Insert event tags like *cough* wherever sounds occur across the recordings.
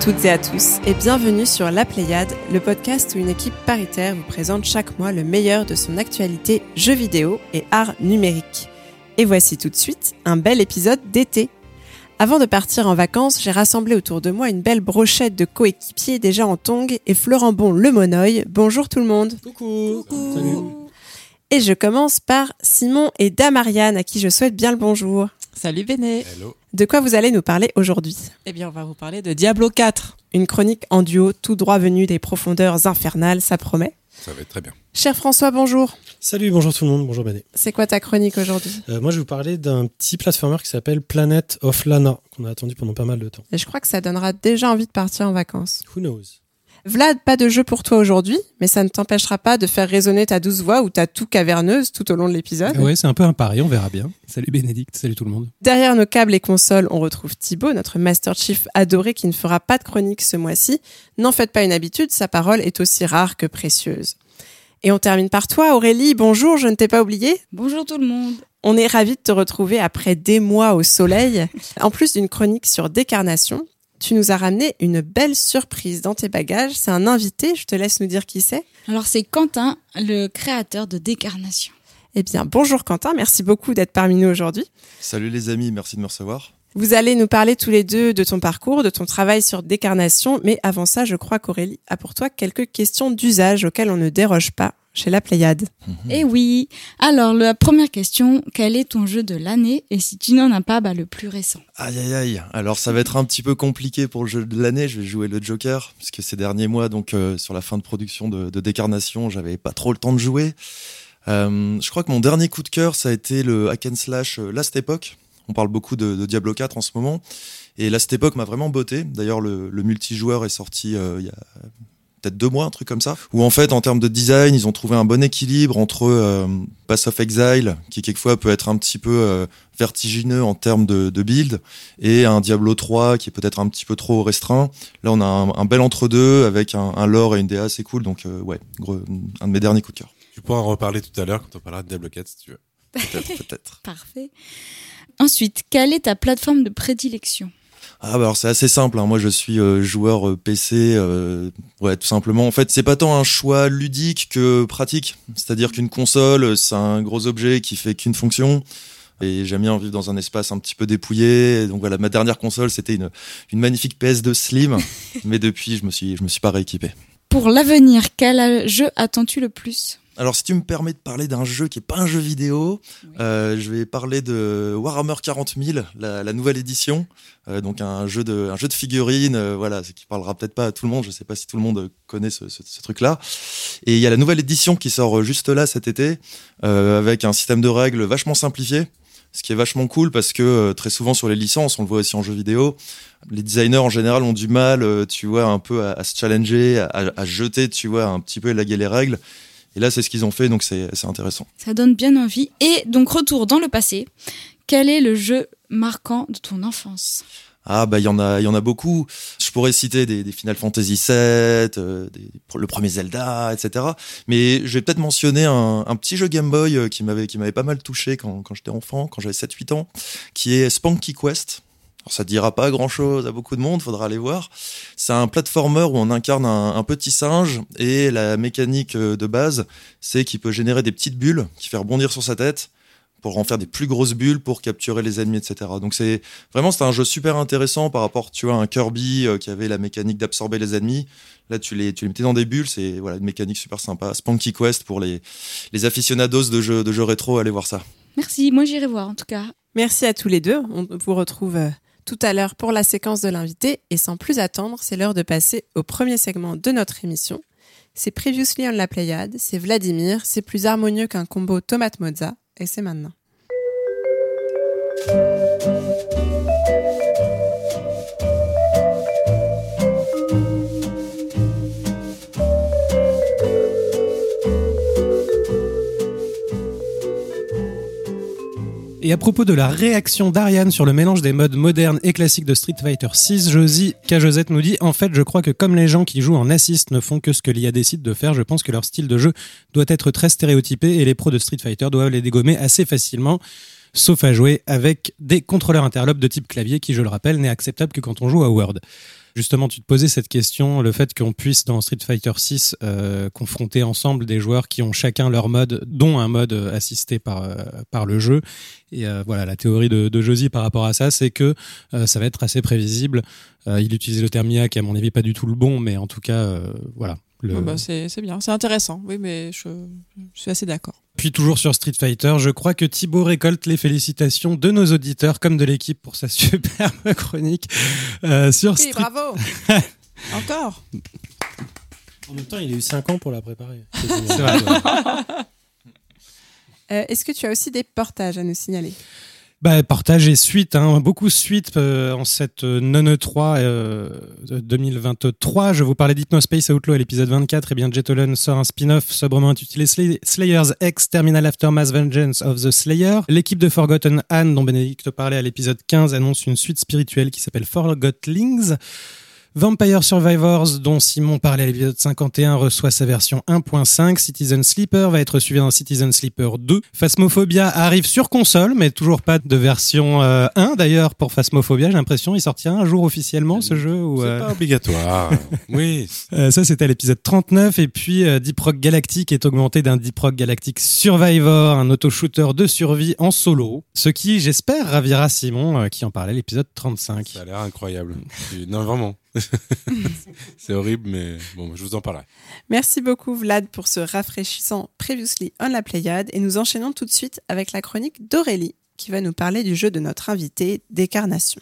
toutes et à tous et bienvenue sur La Pléiade, le podcast où une équipe paritaire vous présente chaque mois le meilleur de son actualité jeux vidéo et art numérique. Et voici tout de suite un bel épisode d'été. Avant de partir en vacances, j'ai rassemblé autour de moi une belle brochette de coéquipiers déjà en tongs et Florent Bon le Monoeil. Bonjour tout le monde. Coucou. Salut. Et je commence par Simon et Damariane à qui je souhaite bien le bonjour. Salut Béné. Hello. De quoi vous allez nous parler aujourd'hui? Eh bien, on va vous parler de Diablo 4. Une chronique en duo tout droit venu des profondeurs infernales, ça promet. Ça va être très bien. Cher François, bonjour. Salut, bonjour tout le monde, bonjour Bané. C'est quoi ta chronique aujourd'hui? Euh, moi je vais vous parler d'un petit platformer qui s'appelle Planet of Lana, qu'on a attendu pendant pas mal de temps. Et Je crois que ça donnera déjà envie de partir en vacances. Who knows? Vlad, pas de jeu pour toi aujourd'hui, mais ça ne t'empêchera pas de faire résonner ta douce voix ou ta toux caverneuse tout au long de l'épisode. Ouais, c'est un peu un pari, on verra bien. Salut Bénédicte, salut tout le monde. Derrière nos câbles et consoles, on retrouve Thibaut, notre Master Chief adoré qui ne fera pas de chronique ce mois-ci. N'en faites pas une habitude, sa parole est aussi rare que précieuse. Et on termine par toi, Aurélie. Bonjour, je ne t'ai pas oublié. Bonjour tout le monde. On est ravis de te retrouver après des mois au soleil. En plus d'une chronique sur décarnation, tu nous as ramené une belle surprise dans tes bagages. C'est un invité, je te laisse nous dire qui c'est. Alors c'est Quentin, le créateur de Décarnation. Eh bien, bonjour Quentin, merci beaucoup d'être parmi nous aujourd'hui. Salut les amis, merci de me recevoir. Vous allez nous parler tous les deux de ton parcours, de ton travail sur décarnation, mais avant ça, je crois qu'Aurélie a pour toi quelques questions d'usage auxquelles on ne déroge pas chez la Pléiade. Eh oui. Alors la première question, quel est ton jeu de l'année Et si tu n'en as pas, bah, le plus récent? Aïe aïe aïe, alors ça va être un petit peu compliqué pour le jeu de l'année, je vais jouer le Joker, puisque ces derniers mois, donc euh, sur la fin de production de, de Décarnation, j'avais pas trop le temps de jouer. Euh, je crois que mon dernier coup de cœur, ça a été le hack and slash euh, Last Epoch. On parle beaucoup de, de Diablo 4 en ce moment. Et Last Epoch m'a vraiment botté. D'ailleurs, le, le multijoueur est sorti euh, il y a peut-être deux mois, un truc comme ça. Où en fait, en termes de design, ils ont trouvé un bon équilibre entre euh, Pass of Exile, qui quelquefois peut être un petit peu euh, vertigineux en termes de, de build, et un Diablo 3 qui est peut-être un petit peu trop restreint. Là, on a un, un bel entre-deux avec un, un lore et une DA assez cool. Donc, euh, ouais, gros, un de mes derniers coups de cœur. Tu pourras en reparler tout à l'heure quand on parlera de Diablo 4 si tu veux. *laughs* Peut-être, peut-être. Parfait. Ensuite, quelle est ta plateforme de prédilection? Ah bah alors c'est assez simple. hein. Moi je suis euh, joueur euh, PC. euh, ouais, tout simplement. En fait, c'est pas tant un choix ludique que pratique. C'est-à-dire qu'une console, c'est un gros objet qui fait qu'une fonction. Et j'aime bien vivre dans un espace un petit peu dépouillé. Et donc voilà, ma dernière console, c'était une, une magnifique PS2 Slim. *laughs* mais depuis, je me suis, je me suis pas rééquipé. Pour l'avenir, quel jeu attends-tu le plus? Alors, si tu me permets de parler d'un jeu qui est pas un jeu vidéo, Oui. euh, je vais parler de Warhammer 40 000, la, la nouvelle édition. Euh, donc un jeu de, un jeu de figurines, euh, voilà, qui parlera peut-être pas à tout le monde. Je sais pas si tout le monde connaît ce, ce, ce truc-là. Et il y a la nouvelle édition qui sort juste là cet été, euh, avec un système de règles vachement simplifié. Ce qui est vachement cool parce que euh, très souvent sur les licences, on le voit aussi en jeu vidéo, les designers en général ont du mal, euh, tu vois, un peu à, à se challenger, à, à jeter, tu vois, un petit peu élaguer les règles. Et là, c'est ce qu'ils ont fait, donc c'est intéressant. Ça donne bien envie. Et donc retour dans le passé. Quel est le jeu marquant de ton enfance? Ah bah il y en a, il y en a beaucoup. Je pourrais citer des, des Final Fantasy VII, euh, des- le premier Zelda, etc. Mais je vais peut-être mentionner un, un petit jeu Game Boy euh, qui m'avait qui m'avait pas mal touché quand, quand j'étais enfant, quand j'avais 7-8 ans, qui est Spunky Quest. Alors ça dira pas grand chose à beaucoup de monde, faudra aller voir. C'est un platformer où on incarne un, un petit singe et la mécanique euh, de base, c'est qu'il peut générer des petites bulles qui fait rebondir sur sa tête pour en faire des plus grosses bulles pour capturer les ennemis, etc. Donc c'est vraiment c'était un jeu super intéressant par rapport, tu vois, à un Kirby euh, qui avait la mécanique d'absorber les ennemis. Là, tu les, tu les mettais dans des bulles, c'est voilà une mécanique super sympa. Spunky Quest pour les, les aficionados de jeux, de jeux rétro, allez voir ça. Merci, moi j'irai voir en tout cas. Merci à tous les deux. On vous retrouve euh, tout à l'heure pour la séquence de l'invité. Et sans plus attendre, c'est l'heure de passer au premier segment de notre émission. C'est Previously on la Pléiade, c'est Vladimir, c'est plus harmonieux qu'un combo tomate-mozza, et c'est maintenant. Et à propos de la réaction d'Ariane sur le mélange des modes modernes et classiques de Street Fighter 6, Josie Cajosette nous dit En fait, je crois que comme les gens qui jouent en assist ne font que ce que l'IA décide de faire, je pense que leur style de jeu doit être très stéréotypé et les pros de Street Fighter doivent les dégommer assez facilement. Sauf à jouer avec des contrôleurs interlopes de type clavier qui, je le rappelle, n'est acceptable que quand on joue à Word. Justement, tu te posais cette question, le fait qu'on puisse dans Street Fighter 6 euh, confronter ensemble des joueurs qui ont chacun leur mode, dont un mode assisté par euh, par le jeu. Et euh, voilà, la théorie de, Josie par rapport à ça, c'est que euh, ça va être assez prévisible. Euh, il utilisait le terme IA qui, à mon avis, pas du tout le bon, mais en tout cas, euh, voilà. Le... Ouais, bah, c'est bien, c'est intéressant. Oui, mais je suis assez d'accord. Puis toujours sur Street Fighter, je crois que Thibaut récolte les félicitations de nos auditeurs comme de l'équipe pour sa *laughs* superbe chronique euh, sur Oui, Street. bravo. *laughs* Encore. En même temps, il a eu 5 ans pour la préparer. *laughs* C'est vrai. Euh, Est-ce que tu as aussi des portages à nous signaler? Bah, partage et suite, hein, beaucoup de suites euh, en cette euh, non E3 euh, de 2023. Je vous parlais d'Hypnospace Outlaw à l'épisode 24. Et bien, Jetolun sort un spin-off sobrement intitulé Slay- Slayers X Terminal Aftermath Vengeance of the Slayer. L'équipe de Forgotten Anne, dont Bénédicte parlait à l'épisode 15, annonce une suite spirituelle qui s'appelle Forgotlings. Vampire Survivors, dont Simon parlait à l'épisode 51, reçoit sa version 1.5. Citizen Sleeper va être suivi d'un Citizen Sleeper 2. Phasmophobia arrive sur console, mais toujours pas de version euh, 1 d'ailleurs pour Phasmophobia. J'ai l'impression il sortira un jour officiellement ce jeu. Ou, C'est euh, pas obligatoire. *laughs* oui. euh, ça, c'était à l'épisode 39. Et puis, euh, Deep Rock Galactic est augmenté d'un Deep Rock Galactic Survivor, un auto-shooter de survie en solo. Ce qui, j'espère, ravira Simon, euh, qui en parlait à l'épisode 35. Ça a l'air incroyable. *laughs* non, vraiment. *laughs* c'est horrible, mais bon, je vous en parlerai. Merci beaucoup Vlad pour ce rafraîchissant Previously on la Pléiade et nous enchaînons tout de suite avec la chronique d'Aurélie qui va nous parler du jeu de notre invité Décarnation.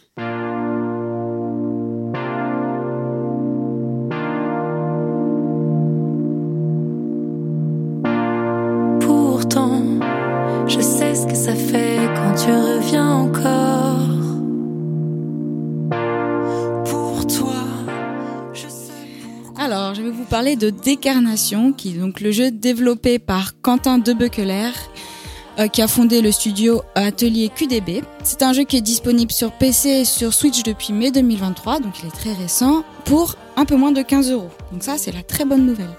Parler de Décarnation, qui est donc le jeu développé par Quentin Debekeler, euh, qui a fondé le studio Atelier QDB. C'est un jeu qui est disponible sur PC et sur Switch depuis mai 2023, donc il est très récent, pour un peu moins de 15 euros. Donc ça, c'est la très bonne nouvelle.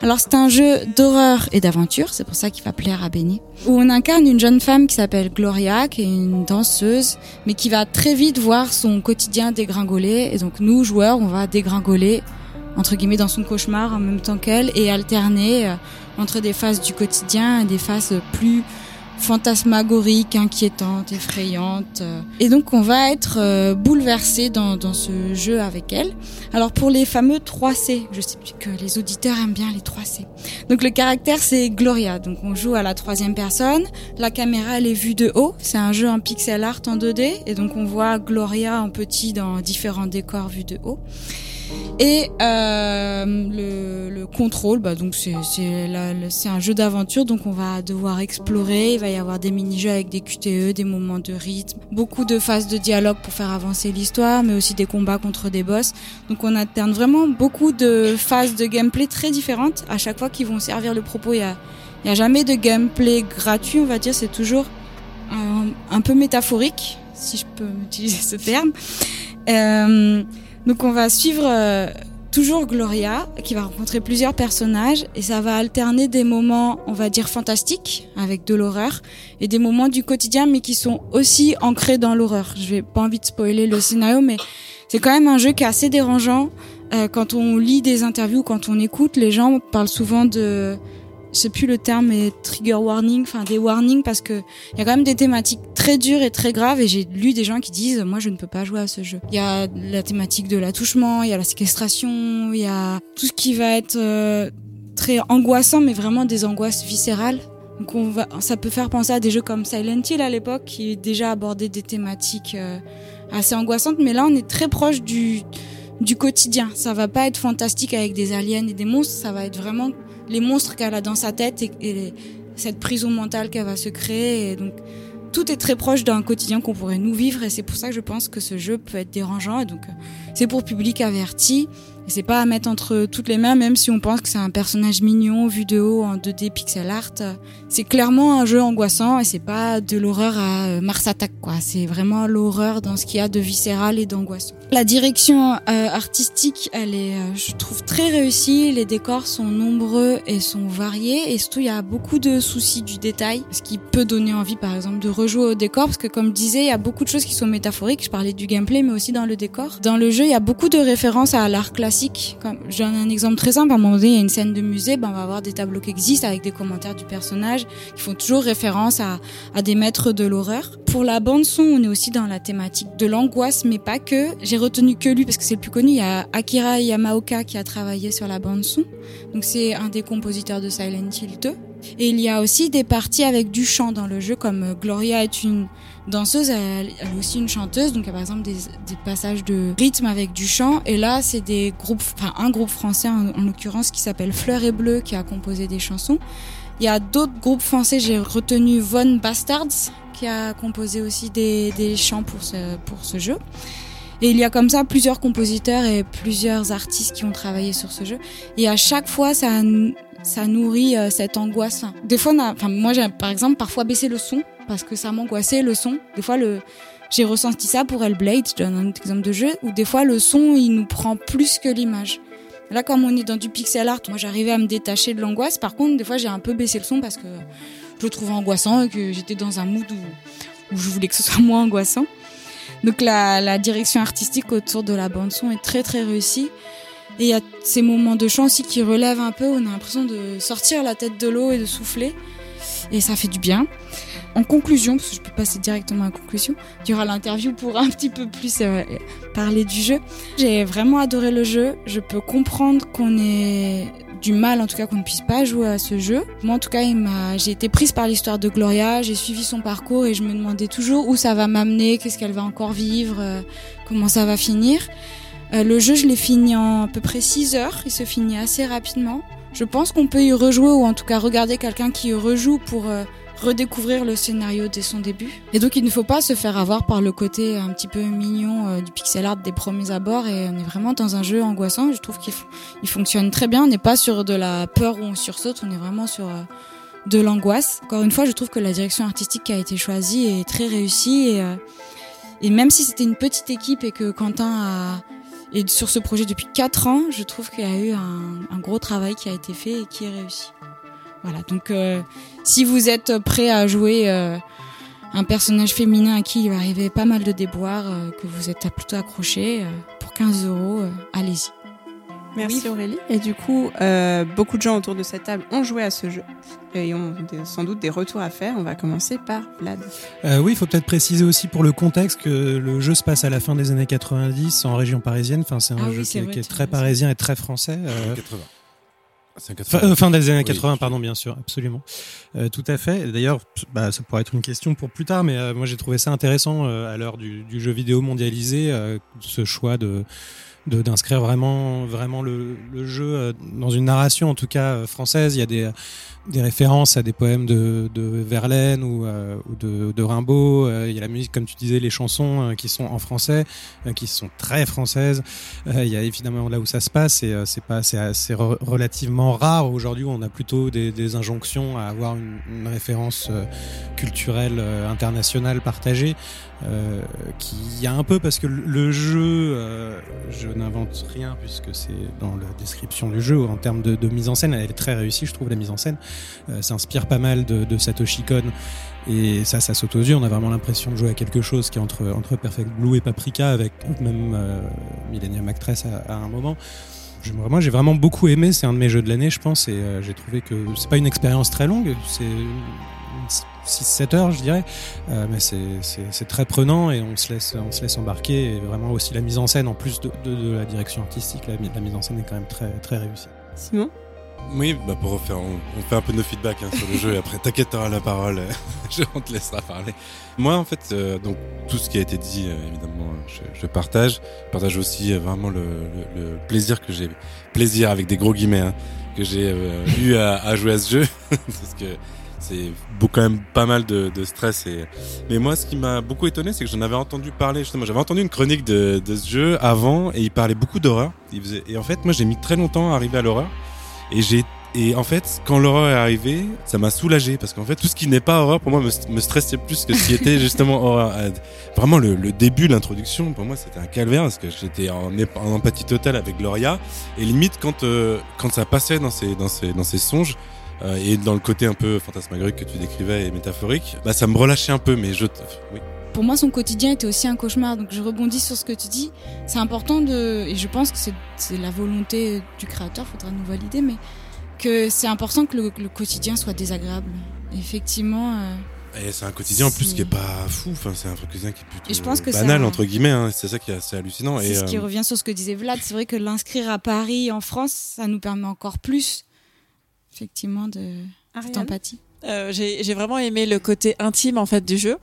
Alors c'est un jeu d'horreur et d'aventure, c'est pour ça qu'il va plaire à Benny, où on incarne une jeune femme qui s'appelle Gloria, qui est une danseuse, mais qui va très vite voir son quotidien dégringoler. Et donc nous, joueurs, on va dégringoler entre guillemets dans son cauchemar en même temps qu'elle et alterner euh, entre des phases du quotidien et des phases plus fantasmagoriques, inquiétantes, effrayantes. euh. Et donc on va être euh, bouleversé dans, dans ce jeu avec elle. Alors pour les fameux 3C, je sais que les auditeurs aiment bien les 3C. Donc le caractère c'est Gloria, donc on joue à la troisième personne. La caméra elle est vue de haut, c'est un jeu en pixel art en 2D et donc on voit Gloria en petit dans différents décors vus de haut. Et euh, le, le contrôle, bah donc c'est un jeu d'aventure, donc on va devoir explorer. Il va y avoir des mini-jeux avec des QTE, des moments de rythme, beaucoup de phases de dialogue pour faire avancer l'histoire, mais aussi des combats contre des boss. Donc on alterne vraiment beaucoup de phases de gameplay très différentes à chaque fois qui vont servir le propos. Il y a, jamais de gameplay gratuit, on va dire. C'est toujours un, un peu métaphorique, si je peux utiliser ce terme. Euh, donc on va suivre euh, toujours Gloria qui va rencontrer plusieurs personnages et ça va alterner des moments, on va dire fantastiques avec de l'horreur et des moments du quotidien mais qui sont aussi ancrés dans l'horreur. Je vais pas envie de spoiler le scénario mais c'est quand même un jeu qui est assez dérangeant. Euh, quand on lit des interviews, quand on écoute, les gens parlent souvent de je sais plus le terme, mais trigger warning, enfin des warnings parce que il y a quand même des thématiques très dures et très graves et j'ai lu des gens qui disent moi je ne peux pas jouer à ce jeu. Il y a la thématique de l'attouchement, il y a la séquestration, il y a tout ce qui va être euh, très angoissant mais vraiment des angoisses viscérales. Donc on va, ça peut faire penser à des jeux comme Silent Hill à l'époque qui déjà abordaient des thématiques euh, assez angoissantes mais là on est très proche du du quotidien. Ça va pas être fantastique avec des aliens et des monstres, ça va être vraiment les monstres qu'elle a dans sa tête et, et cette prison mentale qu'elle va se créer. Donc, tout est très proche d'un quotidien qu'on pourrait nous vivre et c'est pour ça que je pense que ce jeu peut être dérangeant. Et donc, euh, c'est pour public averti. Et c'est pas à mettre entre toutes les mains, même si on pense que c'est un personnage mignon vu de haut en 2D pixel art. C'est clairement un jeu angoissant et c'est pas de l'horreur à euh, Mars Attack. C'est vraiment l'horreur dans ce qu'il y a de viscéral et d'angoissant. La direction euh, artistique, elle est, euh, je trouve très réussie. Les décors sont nombreux et sont variés et surtout il y a beaucoup de soucis du détail, ce qui peut donner envie par exemple de rejouer au décor parce que comme je disais, il y a beaucoup de choses qui sont métaphoriques. Je parlais du gameplay mais aussi dans le décor. Dans le jeu, il y a beaucoup de références à l'art classique comme, je donne un exemple très simple. À un moment donné, il y a une scène de musée, ben, on va avoir des tableaux qui existent avec des commentaires du personnage qui font toujours référence à, à des maîtres de l'horreur. Pour la bande son, on est aussi dans la thématique de l'angoisse, mais pas que. Retenu que lui parce que c'est le plus connu. Il y a Akira Yamaoka qui a travaillé sur la bande son. Donc c'est un des compositeurs de Silent Hill 2. Et il y a aussi des parties avec du chant dans le jeu, comme Gloria est une danseuse, elle, est aussi une chanteuse, donc il y a par exemple des, passages de rythme avec du chant. Et là, c'est des groupes, enfin un groupe français en, en l'occurrence qui s'appelle Fleur et Bleu qui a composé des chansons. Il y a d'autres groupes français, j'ai retenu Von Bastards qui a composé aussi des, des chants pour ce, pour ce jeu. Et il y a comme ça plusieurs compositeurs et plusieurs artistes qui ont travaillé sur ce jeu. Et à chaque fois, ça, ça nourrit euh, cette angoisse. Des fois, enfin, moi, j'ai par exemple parfois baissé le son parce que ça m'angoissait le son. Des fois, j'ai ressenti ça pour Hellblade, je donne un exemple de jeu, où des fois le son, il nous prend plus que l'image. Là, comme on est dans du pixel art, moi j'arrivais à me détacher de l'angoisse. Par contre, des fois, j'ai un peu baissé le son parce que je le trouvais angoissant et que j'étais dans un mood où je voulais que ce soit *laughs* moins angoissant. Donc la, direction artistique autour de la bande son est très très réussie. Et il y a ces moments de chant aussi qui relèvent un peu, on a l'impression de sortir la tête de l'eau et de souffler. Et ça fait du bien. En conclusion, parce que je peux passer directement à la conclusion, il y aura l'interview pour un petit peu plus euh, parler du jeu. J'ai vraiment adoré le jeu. Je peux comprendre qu'on ait du mal, en tout cas qu'on ne puisse pas jouer à ce jeu. Moi, en tout cas, il m'a, j'ai été prise par l'histoire de Gloria, j'ai suivi son parcours et je me demandais toujours où ça va m'amener, qu'est-ce qu'elle va encore vivre, euh, comment ça va finir. Euh, le jeu, je l'ai fini en à peu près 6 heures. Il se finit assez rapidement. Je pense qu'on peut y rejouer ou en tout cas regarder quelqu'un qui y rejoue pour euh, redécouvrir le scénario dès son début. Et donc il ne faut pas se faire avoir par le côté un petit peu mignon euh, du pixel art des premiers abords et on est vraiment dans un jeu angoissant. Je trouve qu'il il fonctionne très bien. On n'est pas sur de la peur où on sursaute, on est vraiment sur euh, de l'angoisse. Encore une fois, je trouve que la direction artistique qui a été choisie est très réussie et, euh, même si c'était une petite équipe et que Quentin a sur ce projet depuis 4 ans, je trouve qu'il y a eu un, gros travail qui a été fait et qui est réussi. Voilà, donc euh, si vous êtes prêt à jouer euh, un personnage féminin à qui il va arriver pas mal de déboires, euh, que vous êtes plutôt accroché, pour 15 euros, allez-y. Merci Aurélie. Et du coup, euh, beaucoup de gens autour de cette table ont joué à ce jeu et ont des, sans doute des retours à faire. On va commencer par Vlad. Euh, oui, il faut peut-être préciser aussi pour le contexte que le jeu se passe à la fin des années 90 en région parisienne. Enfin, c'est un Ah oui, jeu qui, est- vrai, qui est tu très parisien et très français. euh, 80. C'est un Fin, 80. euh, fin des années Oui, 80, je- pardon, bien sûr, absolument. Euh, tout à fait. D'ailleurs, bah, ça pourrait être une question pour plus tard, mais euh, moi j'ai trouvé ça intéressant euh, à l'heure du, du jeu vidéo mondialisé, euh, ce choix de de- d'inscrire vraiment vraiment le, le jeu euh, dans une narration en tout cas euh, française il y a des des références à des poèmes de, de Verlaine ou, euh, ou de, de Rimbaud. Euh, il y a la musique comme tu disais les chansons euh, qui sont en français euh, qui sont très françaises. Il y a évidemment là où ça se passe et c'est pas c'est re- relativement rare. Aujourd'hui où on a plutôt des, des injonctions à avoir une, une référence culturelle internationale partagée qui y a un peu parce que le- jeu je n'invente rien puisque c'est dans la description du jeu en termes de, mise en scène. Elle est très réussie je trouve la mise en scène s'inspire pas mal de, de Satoshi Kon. Et ça ça saute aux yeux. On a vraiment l'impression de jouer à quelque chose qui est entre entre Perfect Blue et Paprika avec même euh, Millennium Actress à, un moment. Moi j'ai vraiment beaucoup aimé. C'est un de mes jeux de l'année je pense. Et euh, j'ai trouvé que c'est pas une expérience très longue. C'est 6-7 heures je dirais. Euh, mais c'est très prenant et on se laisse embarquer. Et vraiment aussi la mise en scène en plus de, la direction artistique la, la mise en scène est quand même très très réussie. Simon? Oui, bah pour refaire, on, on fait un peu nos feedbacks hein, sur le jeu et après *laughs* t'inquiète, t'auras la parole, je, on te laissera parler. Moi en fait, euh, donc tout ce qui a été dit, euh, évidemment, je, je partage. Je partage aussi euh, vraiment le, le, le plaisir que j'ai, plaisir avec des gros guillemets, hein, que j'ai euh, eu à, à jouer à ce jeu, *laughs* parce que c'est beaucoup quand même pas mal de, de stress. Et... Mais moi, ce qui m'a beaucoup étonné, c'est que j'en avais entendu parler. Justement, j'avais entendu une chronique de, de ce jeu avant, et il parlait beaucoup d'horreur. Faisait... Et en fait, moi, j'ai mis très longtemps à arriver à l'horreur. Et j'ai et en fait, quand l'horreur est arrivée, ça m'a soulagé parce qu'en fait, tout ce qui n'est pas horreur pour moi me, me stressait plus que ce qui était *laughs* justement horreur. Vraiment, le, le début, l'introduction, pour moi, c'était un calvaire parce que j'étais en, en, empathie totale avec Gloria. Et limite, quand euh, quand ça passait dans ces dans ces dans ces songes, euh, et dans le côté un peu fantasmagorique que tu décrivais et métaphorique, bah ça me relâchait un peu, mais je, oui. Pour moi, son quotidien était aussi un cauchemar, donc je rebondis sur ce que tu dis. C'est important de, et je pense que c'est la volonté du créateur, faudra nous valider, mais que c'est important que le, quotidien soit désagréable. Effectivement. Euh, et c'est un quotidien en plus qui est pas fou, enfin c'est un quotidien qui est plutôt je pense que banal entre guillemets, hein. c'est ça qui est assez hallucinant. C'est ce qui euh, revient sur ce que disait Vlad, c'est vrai que l'inscrire à Paris, en France, ça nous permet encore plus effectivement de d'empathie. Euh, j'ai vraiment aimé le côté intime en fait du jeu.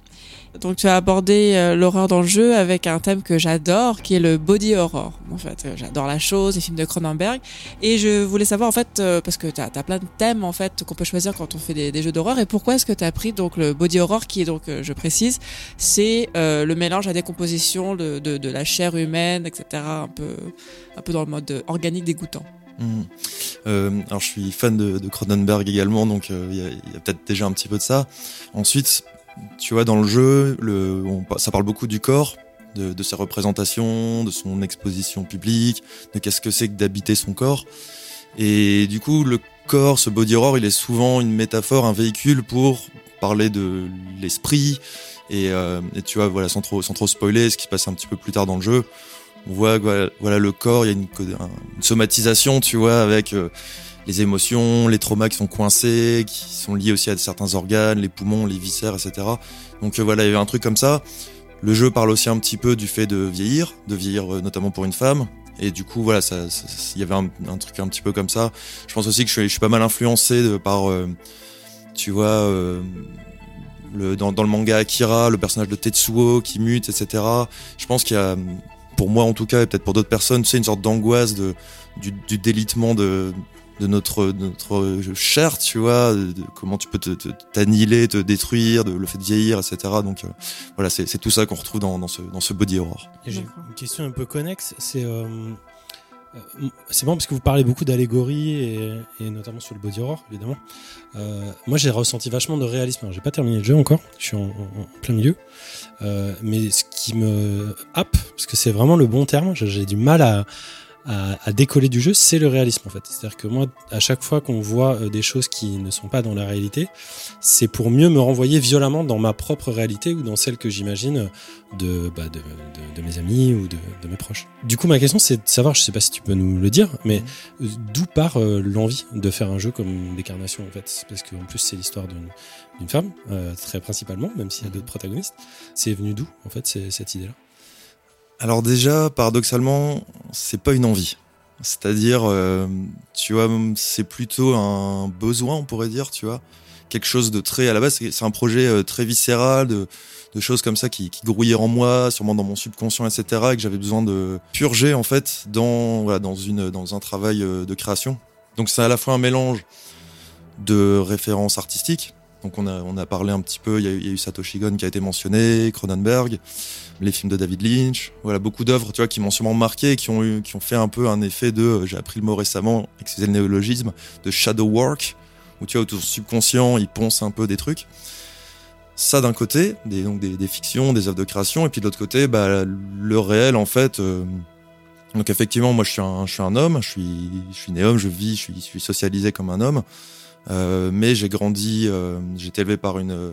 Donc tu as abordé euh, l'horreur dans le jeu avec un thème que j'adore, qui est le body horror. En fait, euh, j'adore la chose, les films de Cronenberg, et je voulais savoir en fait parce que tu as, plein de thèmes en fait qu'on peut choisir quand on fait des, des jeux d'horreur. Et pourquoi est-ce que tu as pris donc le body horror, qui est donc, je précise, c'est le mélange à décomposition de, de, de, la chair humaine, etc. Un peu, un peu dans le mode organique dégoûtant. Mmh. Euh, alors je suis fan de, Cronenberg également, donc euh, il y a, peut-être déjà un petit peu de ça. Ensuite, tu vois, dans le jeu, ça parle beaucoup du corps, de, de, ses représentations, de son exposition publique, de qu'est-ce que c'est que d'habiter son corps. Et du coup, le corps, ce body horror, il est souvent une métaphore, un véhicule pour parler de l'esprit. Et, euh, tu vois, voilà, sans trop, sans trop spoiler, ce qui se passe un petit peu plus tard dans le jeu, on voit voilà le corps, il y a une, somatisation, tu vois, avec euh, les émotions, les traumas qui sont coincés, qui sont liés aussi à certains organes, les poumons, les viscères, etc. Donc euh, voilà, il y avait un truc comme ça. Le jeu parle aussi un petit peu du fait de vieillir, de vieillir euh, notamment pour une femme. Et du coup, voilà, ça, il y avait un, truc un petit peu comme ça. Je pense aussi que je suis, pas mal influencé par, tu vois, dans, dans, le manga Akira, le personnage de Tetsuo qui mute, etc. Je pense qu'il y a pour moi en tout cas, et peut-être pour d'autres personnes, c'est une sorte d'angoisse de, du, délitement de, de notre, notre chair, tu vois, de, comment tu peux t'annihiler, te, te, détruire, de, le fait de vieillir, etc. Donc euh, voilà, c'est tout ça qu'on retrouve dans, dans, ce, body horror. J'ai une question un peu connexe, c'est euh, c'est bon parce que vous parlez beaucoup d'allégorie et, et, notamment sur le body horror évidemment. Euh, moi j'ai ressenti vachement de réalisme. J'ai pas terminé le jeu encore, je suis en, en plein milieu. Euh, mais ce qui me happe, parce que c'est vraiment le bon terme, j'ai du mal à, à, décoller du jeu, c'est le réalisme en fait. C'est-à-dire que moi, à chaque fois qu'on voit euh, des choses qui ne sont pas dans la réalité, c'est pour mieux me renvoyer violemment dans ma propre réalité ou dans celle que j'imagine de, bah, de, de, mes amis ou de, de, mes proches. Du coup, ma question, c'est de savoir, je sais pas si tu peux nous le dire, mais mmh. d'où part euh, l'envie de faire un jeu comme Décarnation en fait? Parce qu'en plus, c'est l'histoire d'une femme, euh, très principalement, même s'il y a d'autres protagonistes. C'est venu d'où en fait cette idée-là? Alors déjà, paradoxalement, c'est pas une envie. C'est-à-dire, euh, tu vois, c'est plutôt un besoin, on pourrait dire, tu vois. Quelque chose de très, à la base, c'est un projet euh, très viscéral, de, choses comme ça qui, qui, grouillaient en moi, sûrement dans mon subconscient, etc., et que j'avais besoin de purger, en fait, dans, voilà, dans, une, dans un travail euh, de création. Donc c'est à la fois un mélange de références artistiques, donc on a, on a parlé un petit peu, il y y a eu Satoshi Gon qui a été mentionné, Cronenberg, les films de David Lynch, voilà beaucoup d'œuvres, tu vois, qui m'ont sûrement marqué, qui ont eu, qui ont fait un peu un effet de, j'ai appris le mot récemment, excusez le néologisme, de shadow work, où tu vois, autour subconscient, il ponce un peu des trucs. Ça d'un côté, des, donc des, fictions, des œuvres de création, et puis de l'autre côté, bah, le réel en fait. Euh, donc effectivement, moi je suis un, je suis un homme, je suis, je suis né homme, je vis, je suis, socialisé comme un homme. Euh, mais j'ai grandi, euh, j'ai été élevé par une, euh,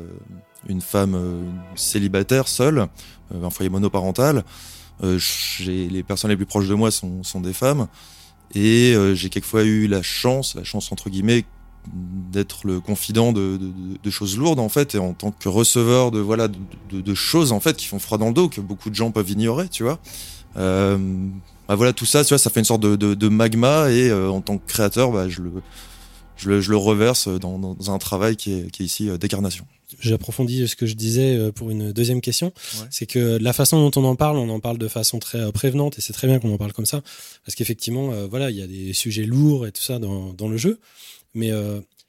une femme euh, célibataire, seule, un foyer monoparental. j'ai les personnes les plus proches de moi sont, sont des femmes. Et j'ai quelquefois eu la chance, la chance entre guillemets, d'être le confident de, de, de, choses lourdes en fait et en tant que receveur de voilà de, de, choses en fait qui font froid dans le dos que beaucoup de gens peuvent ignorer tu vois euh, bah voilà tout ça tu vois ça fait une sorte de, magma et en tant que créateur bah, je le je le, je le reverse dans, dans, un travail qui est, qui est ici euh, décarnation. J'approfondis ce que je disais euh, pour une deuxième question. Ouais. C'est que la façon dont on en parle, on en parle de façon très euh, prévenante et c'est très bien qu'on en parle comme ça. Parce qu'effectivement, voilà, il y a des sujets lourds et tout ça dans, dans le jeu. Mais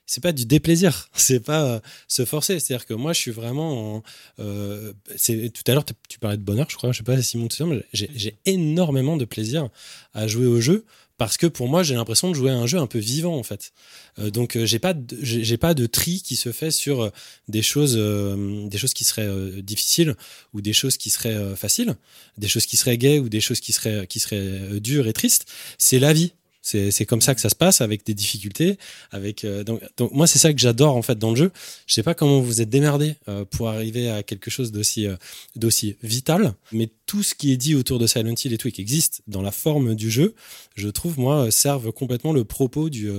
c'est pas du déplaisir, *laughs* c'est pas euh, se forcer. C'est-à-dire que moi, je suis vraiment. en- euh, tout à l'heure, tu- parlais de bonheur, je crois. Je sais pas si j'ai j'ai énormément de plaisir à jouer au jeu parce que pour moi, j'ai l'impression de jouer à un jeu un peu vivant en fait. Euh, donc, euh, j'ai pas j'ai pas de tri qui se fait sur euh, des choses, euh, des choses qui seraient euh, difficiles ou des choses qui seraient faciles, des choses qui seraient gaies ou des choses qui seraient qui seraient dures et tristes. C'est la vie. C'est comme ça que ça se passe avec des difficultés, avec euh, donc, donc moi c'est ça que j'adore en fait dans le jeu. Je sais pas comment vous êtes démerdé euh, pour arriver à quelque chose d'aussi euh, d'aussi vital, mais tout ce qui est dit autour de Silent Hill et tout et qui existe dans la forme du jeu, je trouve moi servent complètement le propos du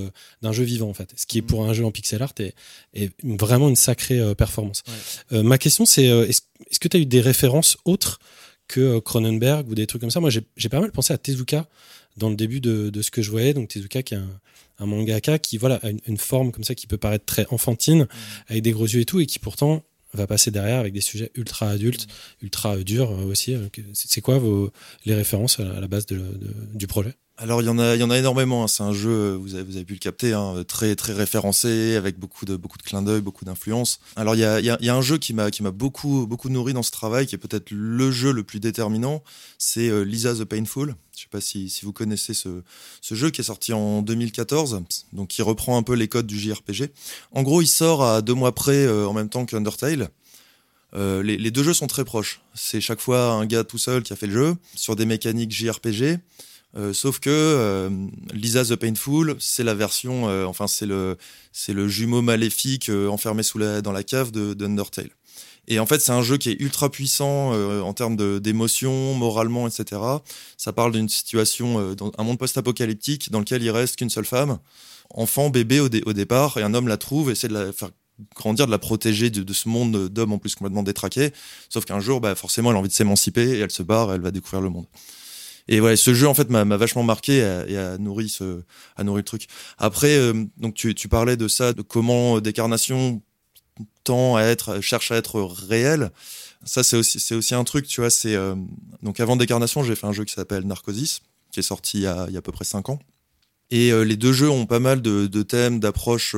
d'un jeu vivant en fait. Ce qui est pour un jeu en pixel art est, est vraiment une sacrée performance. Ma question c'est est-ce que tu as eu des références autres que Cronenberg ou des trucs comme ça? Moi j'ai pas mal pensé à Tezuka dans le début de, de ce que je voyais. Donc Tezuka qui est un, un mangaka qui voilà a une, une forme comme ça qui peut paraître très enfantine avec des gros yeux et tout et qui pourtant va passer derrière avec des sujets ultra adultes, ultra euh, durs euh, aussi. Euh, C'est c'est quoi vos les références à la base de, de- du projet? Alors il y en a, il y en a énormément. hein. C'est un jeu, euh, vous avez, vous avez pu le capter, hein, très très référencé, avec beaucoup de beaucoup de clins d'œil, beaucoup d'influence. Alors il y a, il y, a, un jeu qui m'a qui m'a beaucoup beaucoup nourri dans ce travail, qui est peut-être le jeu le plus déterminant. C'est euh, Lisa the Painful. Je sais pas si, si vous connaissez ce, jeu qui est sorti en 2014, donc qui reprend un peu les codes du JRPG. En gros, il sort à deux mois près euh, en même temps qu'Undertale. Euh, les deux jeux sont très proches. C'est chaque fois un gars tout seul qui a fait le jeu sur des mécaniques JRPG. Euh, sauf que euh, Lisa the Painful, c'est la version, euh, enfin c'est le c'est le jumeau maléfique enfermé dans la cave de d'Undertale. Et en fait, c'est un jeu qui est ultra puissant en termes d'émotions, moralement, etc. Ça parle d'une situation, dans un monde post-apocalyptique dans lequel il reste qu'une seule femme, enfant, bébé au, dé- au départ, et un homme la trouve et essaie de la faire grandir, de la protéger de, de ce monde d'hommes en plus complètement détraqué. Sauf qu'un jour, bah, forcément, elle a envie de s'émanciper et elle se barre, et elle va découvrir le monde. Et ouais, ce jeu en fait m'a vachement marqué et a, nourri ce, a nourri le truc. Après, euh, donc tu, tu parlais de ça, de comment euh, Décarnation tend à être, cherche à être réel. Ça c'est aussi, c'est aussi un truc, tu vois. C'est euh, donc avant Décarnation, j'ai fait un jeu qui s'appelle Narcosis, qui est sorti il y a, il y a à peu près cinq ans. Et les deux jeux ont pas mal de, de thèmes, d'approches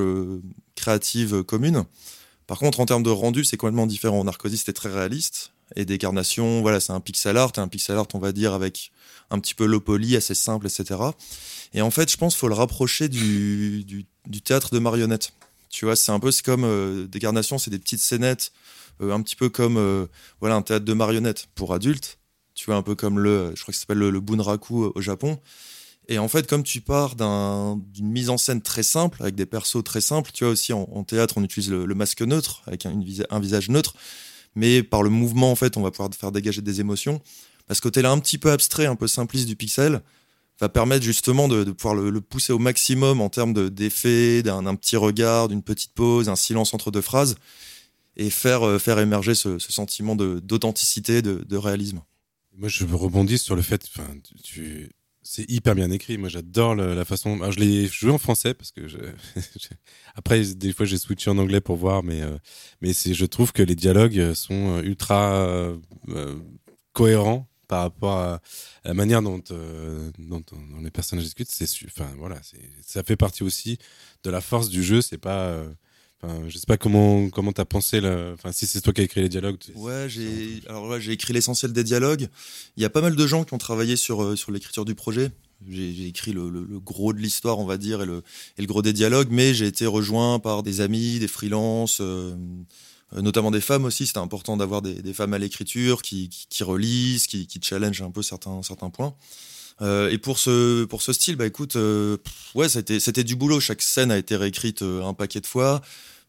créatives communes. Par contre, en termes de rendu, c'est complètement différent. Narcosis, c'était très réaliste. Et Décarnation, voilà, c'est un pixel art, un pixel art, on va dire, avec un petit peu low assez simple, etc. Et en fait, je pense qu'il faut le rapprocher du, du, théâtre de marionnettes. Tu vois, c'est un peu comme euh, Décarnation, c'est des petites scénettes, euh, un petit peu comme euh, voilà un théâtre de marionnettes pour adultes. Tu vois, un peu comme le, je crois que ça s'appelle le, bunraku au Japon. Et en fait, comme tu pars d'un- d'une mise en scène très simple, avec des persos très simples, tu vois aussi en, théâtre, on utilise le, masque neutre, avec un, une un visage neutre, mais par le mouvement, en fait, on va pouvoir faire dégager des émotions. Parce que côté là un petit peu abstrait, un peu simpliste du pixel, va permettre justement de, pouvoir le, pousser au maximum en termes de- d'effets, d'un petit regard, d'une petite pause, un silence entre deux phrases, et faire, euh, faire émerger ce, ce sentiment d'authenticité, de, de réalisme. Moi, je rebondis sur le fait, tu, c'est hyper bien écrit. Moi, j'adore la façon. Alors, je l'ai joué en français parce que *laughs* après, des fois, j'ai switché en anglais pour voir, mais, euh, mais je trouve que les dialogues sont euh, ultra cohérents par rapport à la manière dont, euh, dont, dont les personnages discutent. C'est, enfin, voilà, ça fait partie aussi de la force du jeu. C'est pas, euh, enfin, je sais pas comment, comment t'as pensé le, enfin, si c'est toi qui as écrit les dialogues. Ouais, j'ai alors ouais, j'ai écrit l'essentiel des dialogues. Il y a pas mal de gens qui ont travaillé sur euh, sur l'écriture du projet. J'ai écrit le, le- le gros de l'histoire, on va dire, et le, et le gros des dialogues, mais j'ai été rejoint par des amis, des freelances, euh, notamment des femmes aussi. C'était important d'avoir des, des femmes à l'écriture qui, qui, relisent, qui, qui challengent un peu certains certains points. Euh, et pour ce pour ce style, bah écoute, euh, ouais, c'était du boulot. Chaque scène a été réécrite euh, un paquet de fois.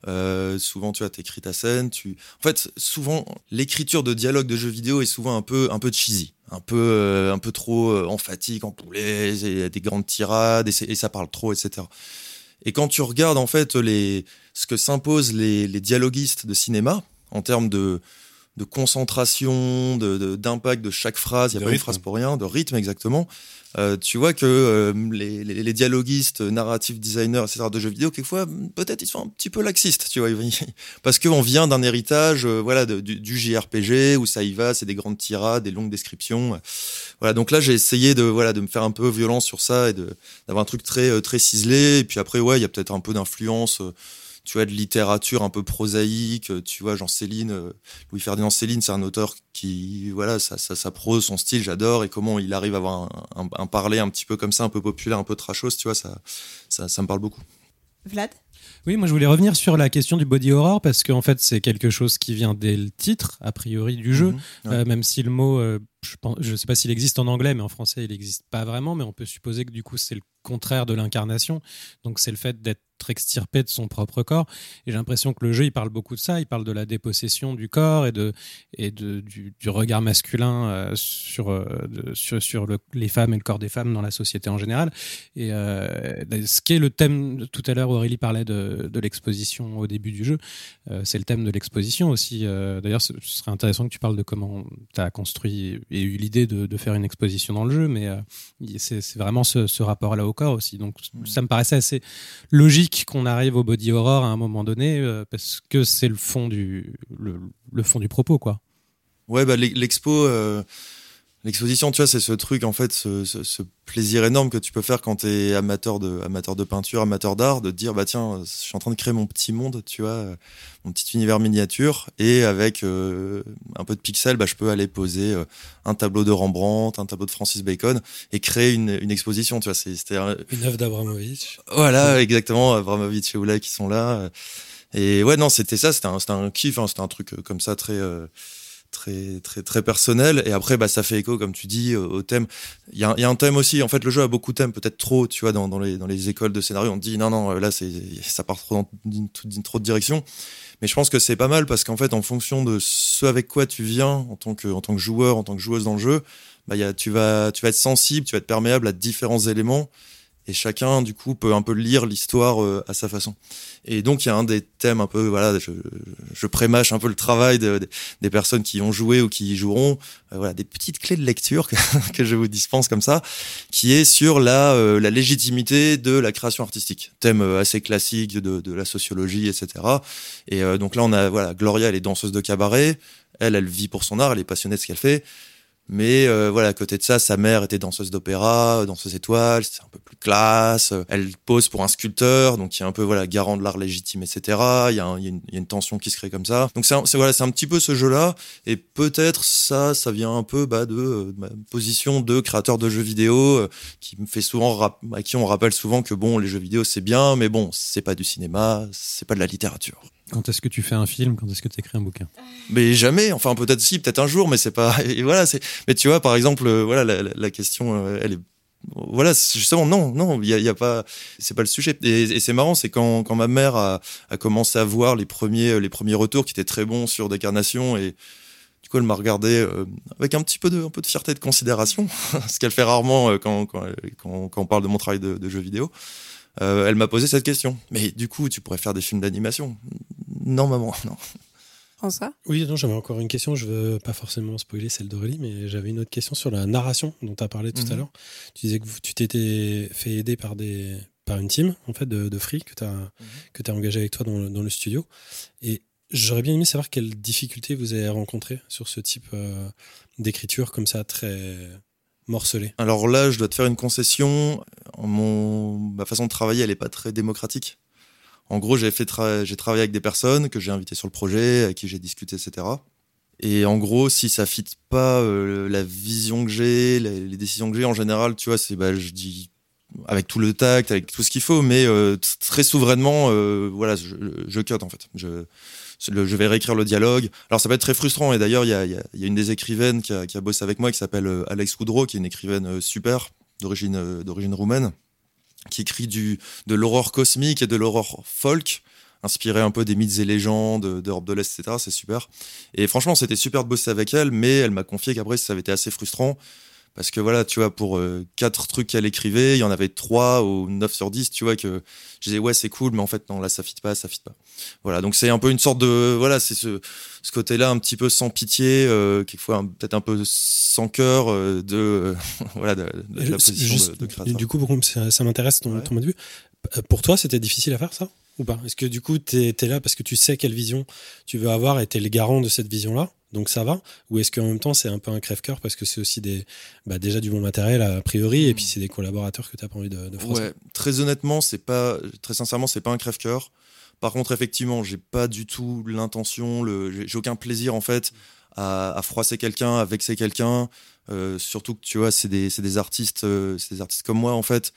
Euh, souvent, tu as t'écris ta scène. Tu, en fait, souvent, l'écriture de dialogue de jeux vidéo est souvent un peu, un peu cheesy, un peu, euh, un peu trop euh, emphatique, a des grandes tirades et, et ça parle trop, etc. Et quand tu regardes en fait les, ce que s'imposent les, les dialoguistes de cinéma en termes de de concentration, de de- d'impact de, chaque phrase. Il y a De pas une phrase pour rien, de rythme exactement. Euh, tu vois que euh, les, les, les dialoguistes, narrative designers, etc. de jeux vidéo, quelquefois, peut-être ils sont un petit peu laxistes, tu vois, *laughs* parce qu'on vient d'un héritage, euh, voilà, de- du, du JRPG où ça y va, c'est des grandes tirades, des longues descriptions. Voilà, donc là j'ai essayé de voilà de me faire un peu violence sur ça et d'avoir un truc très très ciselé. Et puis après ouais, il y a peut-être un peu d'influence. Tu vois, de littérature un peu prosaïque, euh, tu vois, Jean Céline, euh, Louis-Ferdinand Céline, c'est un auteur qui, voilà, sa, sa, sa prose, son style, j'adore, et comment il arrive à avoir un, un, un parler un petit peu comme ça, un peu populaire, un peu trashos, tu vois, ça, ça, ça me parle beaucoup. Vlad? Oui, moi je voulais revenir sur la question du body horror parce qu'en fait c'est quelque chose qui vient dès le titre, a priori, du jeu. Mhm. Ouais. Euh, même si le mot, euh, je je sais pas s'il existe en anglais, mais en français il n'existe pas vraiment. Mais on peut supposer que du coup c'est le contraire de l'incarnation. Donc c'est le fait d'être extirpé de son propre corps. Et j'ai l'impression que le jeu il parle beaucoup de ça. Il parle de la dépossession du corps et de et de du, regard masculin euh, sur euh, sur sur le- les femmes et le corps des femmes dans la société en général. Et euh, ce qui est le thème tout à l'heure Aurélie parlait de, de l'exposition au début du jeu. C'est le thème de l'exposition aussi. D'ailleurs, ce serait intéressant que tu parles de comment tu as construit eu l'idée de, de faire une exposition dans le jeu, mais euh, c'est vraiment ce, ce rapport-là au corps aussi. Donc, ça me paraissait assez logique qu'on arrive au body horror à un moment donné, euh, parce que c'est le fond du le, le fond du propos, quoi. Ouais, bah, l'e- l'expo, euh, l'exposition, tu vois, c'est ce truc, en fait, ce, ce, ce plaisir énorme que tu peux faire quand t'es amateur de, amateur de peinture, amateur d'art, de te dire, bah tiens, je suis en train de créer mon petit monde, tu vois, mon petit univers miniature, et avec euh, un peu de pixels, bah, je peux aller poser euh, un tableau de Rembrandt, un tableau de Francis Bacon, et créer une, une exposition, tu vois, c'était Une œuvre d'Abramovich. voilà, exactement, Abramovich et Oula qui sont là. Et ouais, non, c'était ça, c'était un, un kiff, hein, c'était un truc euh, comme ça très, euh, très, très, très personnel. Et après, bah, ça fait écho, comme tu dis, au, thème. Il y a, un- thème aussi. En fait, le jeu a beaucoup de thèmes, peut-être trop, tu vois, dans, dans, les, écoles de scénario. On dit, non, non, là, c'est, ça part trop dans d'une- trop de direction. Mais je pense que c'est pas mal parce qu'en fait, en fonction de ce avec quoi tu viens en tant que, en tant que joueur, en tant que joueuse dans le jeu, bah, y a, tu vas, tu vas être sensible, tu vas être perméable à différents éléments. Et chacun, du coup, peut un peu lire l'histoire euh, à sa façon. Et donc, il y a un des thèmes un peu, voilà, je, je prémâche un peu le travail de- de- des personnes qui ont joué ou qui y joueront. Euh, voilà, des petites clés de lecture *laughs* que, je vous dispense comme ça, qui est sur la, euh, la légitimité de la création artistique. Thème assez classique de, de la sociologie, etc. Et donc là, on a, voilà, Gloria, elle est danseuse de cabaret. Elle, elle vit pour son art, elle est passionnée de ce qu'elle fait. Mais euh, voilà, à côté de ça, sa mère était danseuse d'opéra, danseuse étoile, c'est un peu plus classe. Elle pose pour un sculpteur, donc il y a un peu voilà garant de l'art légitime, etc. Il y, a une, tension qui se crée comme ça. Donc c'est voilà, c'est un petit peu ce jeu-là, et peut-être ça, ça vient un peu bah, de, euh, ma position de créateur de jeux vidéo, euh, qui me fait souvent, à qui on rappelle souvent que bon, les jeux vidéo c'est bien, mais bon, c'est pas du cinéma, c'est pas de la littérature. Quand est-ce que tu fais un film Quand est-ce que tu écris un bouquin Mais jamais, enfin peut-être si, peut-être un jour, mais c'est pas. *laughs* Et voilà, c'est. Mais tu vois, par exemple, euh, voilà, la, question, euh, elle est. Voilà, justement, non, non, il y a, pas, c'est pas le sujet. Et, c'est marrant, c'est quand, ma mère a, commencé à voir les premiers, les premiers retours qui étaient très bons sur Décarnation et du coup, elle m'a regardé euh, avec un petit peu de, un peu de fierté et de considération, *laughs* ce qu'elle fait rarement euh, quand, quand, quand, on parle de mon travail de, de jeu vidéo. Euh, elle m'a posé cette question. Mais du coup, tu pourrais faire des films d'animation Non, maman, *laughs* non. François? Oui, non, j'avais encore une question. Je veux pas forcément spoiler celle d'Aurélie, mais j'avais une autre question sur la narration dont tu as parlé tout à Mhm. l'heure. Tu disais que vous- tu t'étais fait aider par des par une team en fait de, de free que tu as que as engagé avec toi dans le, dans le studio. Et j'aurais bien aimé savoir quelles difficultés vous avez rencontrées sur ce type euh, d'écriture comme ça très morcelée. Alors là, je dois te faire une concession. Mon, ma façon de travailler, elle est pas très démocratique. En gros, j'ai fait j'ai travaillé avec des personnes que j'ai invitées sur le projet, avec qui j'ai discuté, etc. Et en gros, si ça fit pas euh, la vision que j'ai, les, décisions que j'ai, en général, tu vois, c'est bah, je dis avec tout le tact, avec tout ce qu'il faut, mais euh, très souverainement, euh, voilà, je, je cut en fait. Je, vais réécrire le dialogue. Alors ça peut être très frustrant. Et d'ailleurs, il y a, une des écrivaines qui a, bossé avec moi qui s'appelle Alex Coudreau, qui est une écrivaine super d'origine d'origine roumaine, qui écrit du de l'horreur cosmique et de l'horreur folk, inspiré un peu des mythes et légendes d'Europe de l'Est, etc. C'est super. Et franchement, c'était super de bosser avec elle, mais elle m'a confié qu'après ça avait été assez frustrant Parce que voilà, tu vois, pour euh, quatre trucs qu'elle écrivait, il y en avait trois ou 9 sur 10, tu vois, que je disais, ouais, c'est cool, mais en fait, non, là, ça fit pas, ça fit pas. Voilà, donc c'est un peu une sorte de, voilà, c'est ce, ce côté-là un petit peu sans pitié, euh, quelquefois peut-être un peu sans cœur euh, de, euh, *laughs* voilà, de, de la position de, de créateur. Du coup, ça, ça m'intéresse ton, Ouais. ton point de vue. Pour toi, c'était difficile à faire ça? Ou pas? Est-ce que du coup, tu es, là parce que tu sais quelle vision tu veux avoir et tu es le garant de cette vision-là? Donc ça va? Ou est-ce qu'en même temps c'est un peu un crève-cœur parce que c'est aussi des, bah, déjà du bon matériel a priori et puis c'est des collaborateurs que tu pas envie de, de froisser? Ouais, très honnêtement, c'est pas, très sincèrement, c'est pas un crève-cœur. Par contre, effectivement, j'ai pas du tout l'intention, j'ai aucun plaisir en fait à, à froisser quelqu'un, à vexer quelqu'un. Euh, surtout que tu vois, c'est des, c'est des artistes, euh, c'est des artistes comme moi en fait.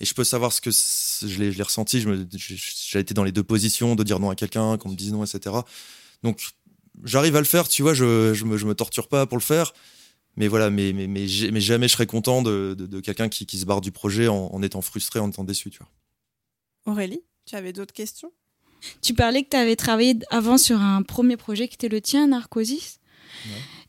Et je peux savoir ce que je l'ai, ressenti. J'ai été dans les deux positions de dire non à quelqu'un, qu'on me dise non, etc. Donc, j'arrive à le faire. Tu vois, je, je me, je me torture pas pour le faire. Mais voilà, mais, mais, mais, j'ai- mais jamais je serais content de, de, de quelqu'un qui, qui se barre du projet en, en étant frustré, en étant déçu, tu vois. Aurélie, tu avais d'autres questions? Tu parlais que tu avais travaillé avant sur un premier projet qui était le tien, Narcosis.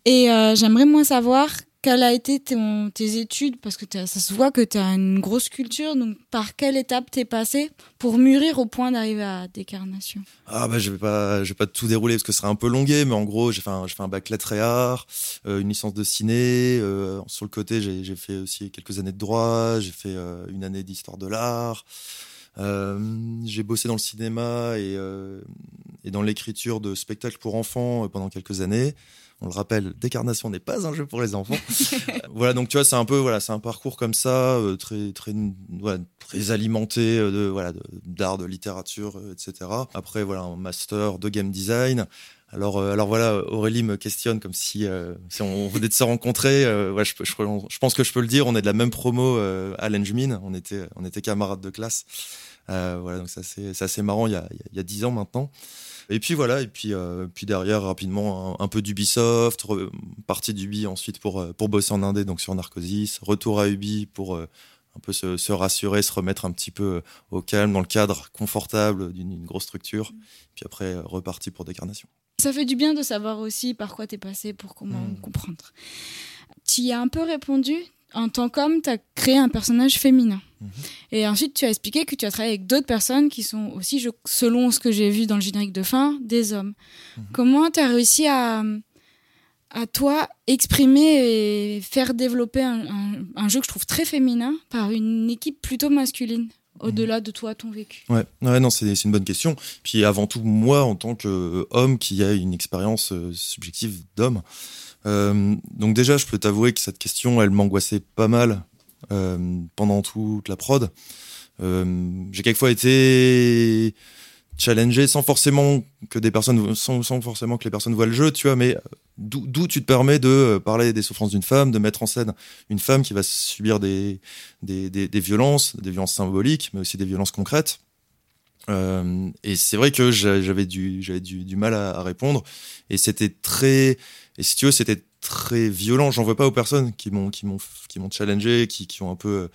Et euh, j'aimerais moins savoir quelles a été ton- tes études, parce que ça se voit que tu as une grosse culture, donc par quelle étape t'es passé pour mûrir au point d'arriver à Décarnation Ah bah je vais pas, je vais pas tout dérouler parce que ce serait un peu longué, mais en gros j'ai fait un, fait un bac lettres et arts, euh, une licence de ciné. euh, sur le côté j'ai, fait aussi quelques années de droit, j'ai fait euh, une année d'histoire de l'art. J'ai bossé dans le cinéma et, dans l'écriture de spectacles pour enfants pendant quelques années. On le rappelle, Décarnation n'est pas un jeu pour les enfants. *laughs* Euh, voilà, donc tu vois, c'est un peu, voilà, c'est un parcours comme ça, euh, très, très, voilà, très alimenté euh, de, voilà, d'art, de, littérature, etc. Après, voilà, un master de game design. Alors, alors voilà, Aurélie me questionne comme si, si on venait de se rencontrer. Ouais, je, pense que je peux le dire. On est de la même promo à l'Engmin. On était, on était camarades de classe. Euh, voilà, donc ça c'est assez marrant. Il y a, il y a- il y a dix ans maintenant. Et puis voilà, et puis, euh, puis derrière, rapidement, un, un peu d'Ubisoft, partie d'Ubi ensuite pour, euh, pour bosser en Indé, donc sur Narcosis, retour à Ubi pour euh, un peu se, se rassurer, se remettre un petit peu au calme, dans le cadre confortable d'une grosse structure. Puis après, reparti pour Décarnation. Ça fait du bien de savoir aussi par quoi t'es passé pour comment Mm. comprendre. Tu y as un peu répondu? En tant qu'homme, tu as créé un personnage féminin. Mhm. Et ensuite, tu as expliqué que tu as travaillé avec d'autres personnes qui sont aussi, je- selon ce que j'ai vu dans le générique de fin, des hommes. Mhm. Comment tu as réussi à, à toi exprimer et faire développer un, un- un jeu que je trouve très féminin par une équipe plutôt masculine, au-delà de toi, ton vécu? Ouais, ouais non, c'est une bonne question. Puis avant tout, moi, en tant qu'homme qui a une expérience euh, subjective d'homme, euh, donc déjà, je peux t'avouer que cette question, elle m'angoissait pas mal euh, pendant toute la prod. Euh, J'ai quelquefois été challengé sans forcément que les personnes voient le jeu, tu vois, mais d'où tu te permets de parler des souffrances d'une femme, de mettre en scène une femme qui va subir des, violences, des violences symboliques, mais aussi des violences concrètes. Et c'est vrai que j'a- j'avais du, mal à répondre. Et c'était très, et si tu veux, c'était très violent. J'en veux pas aux personnes qui m'ont, qui m'ont, qui m'ont challengé, qui, qui ont un peu, euh,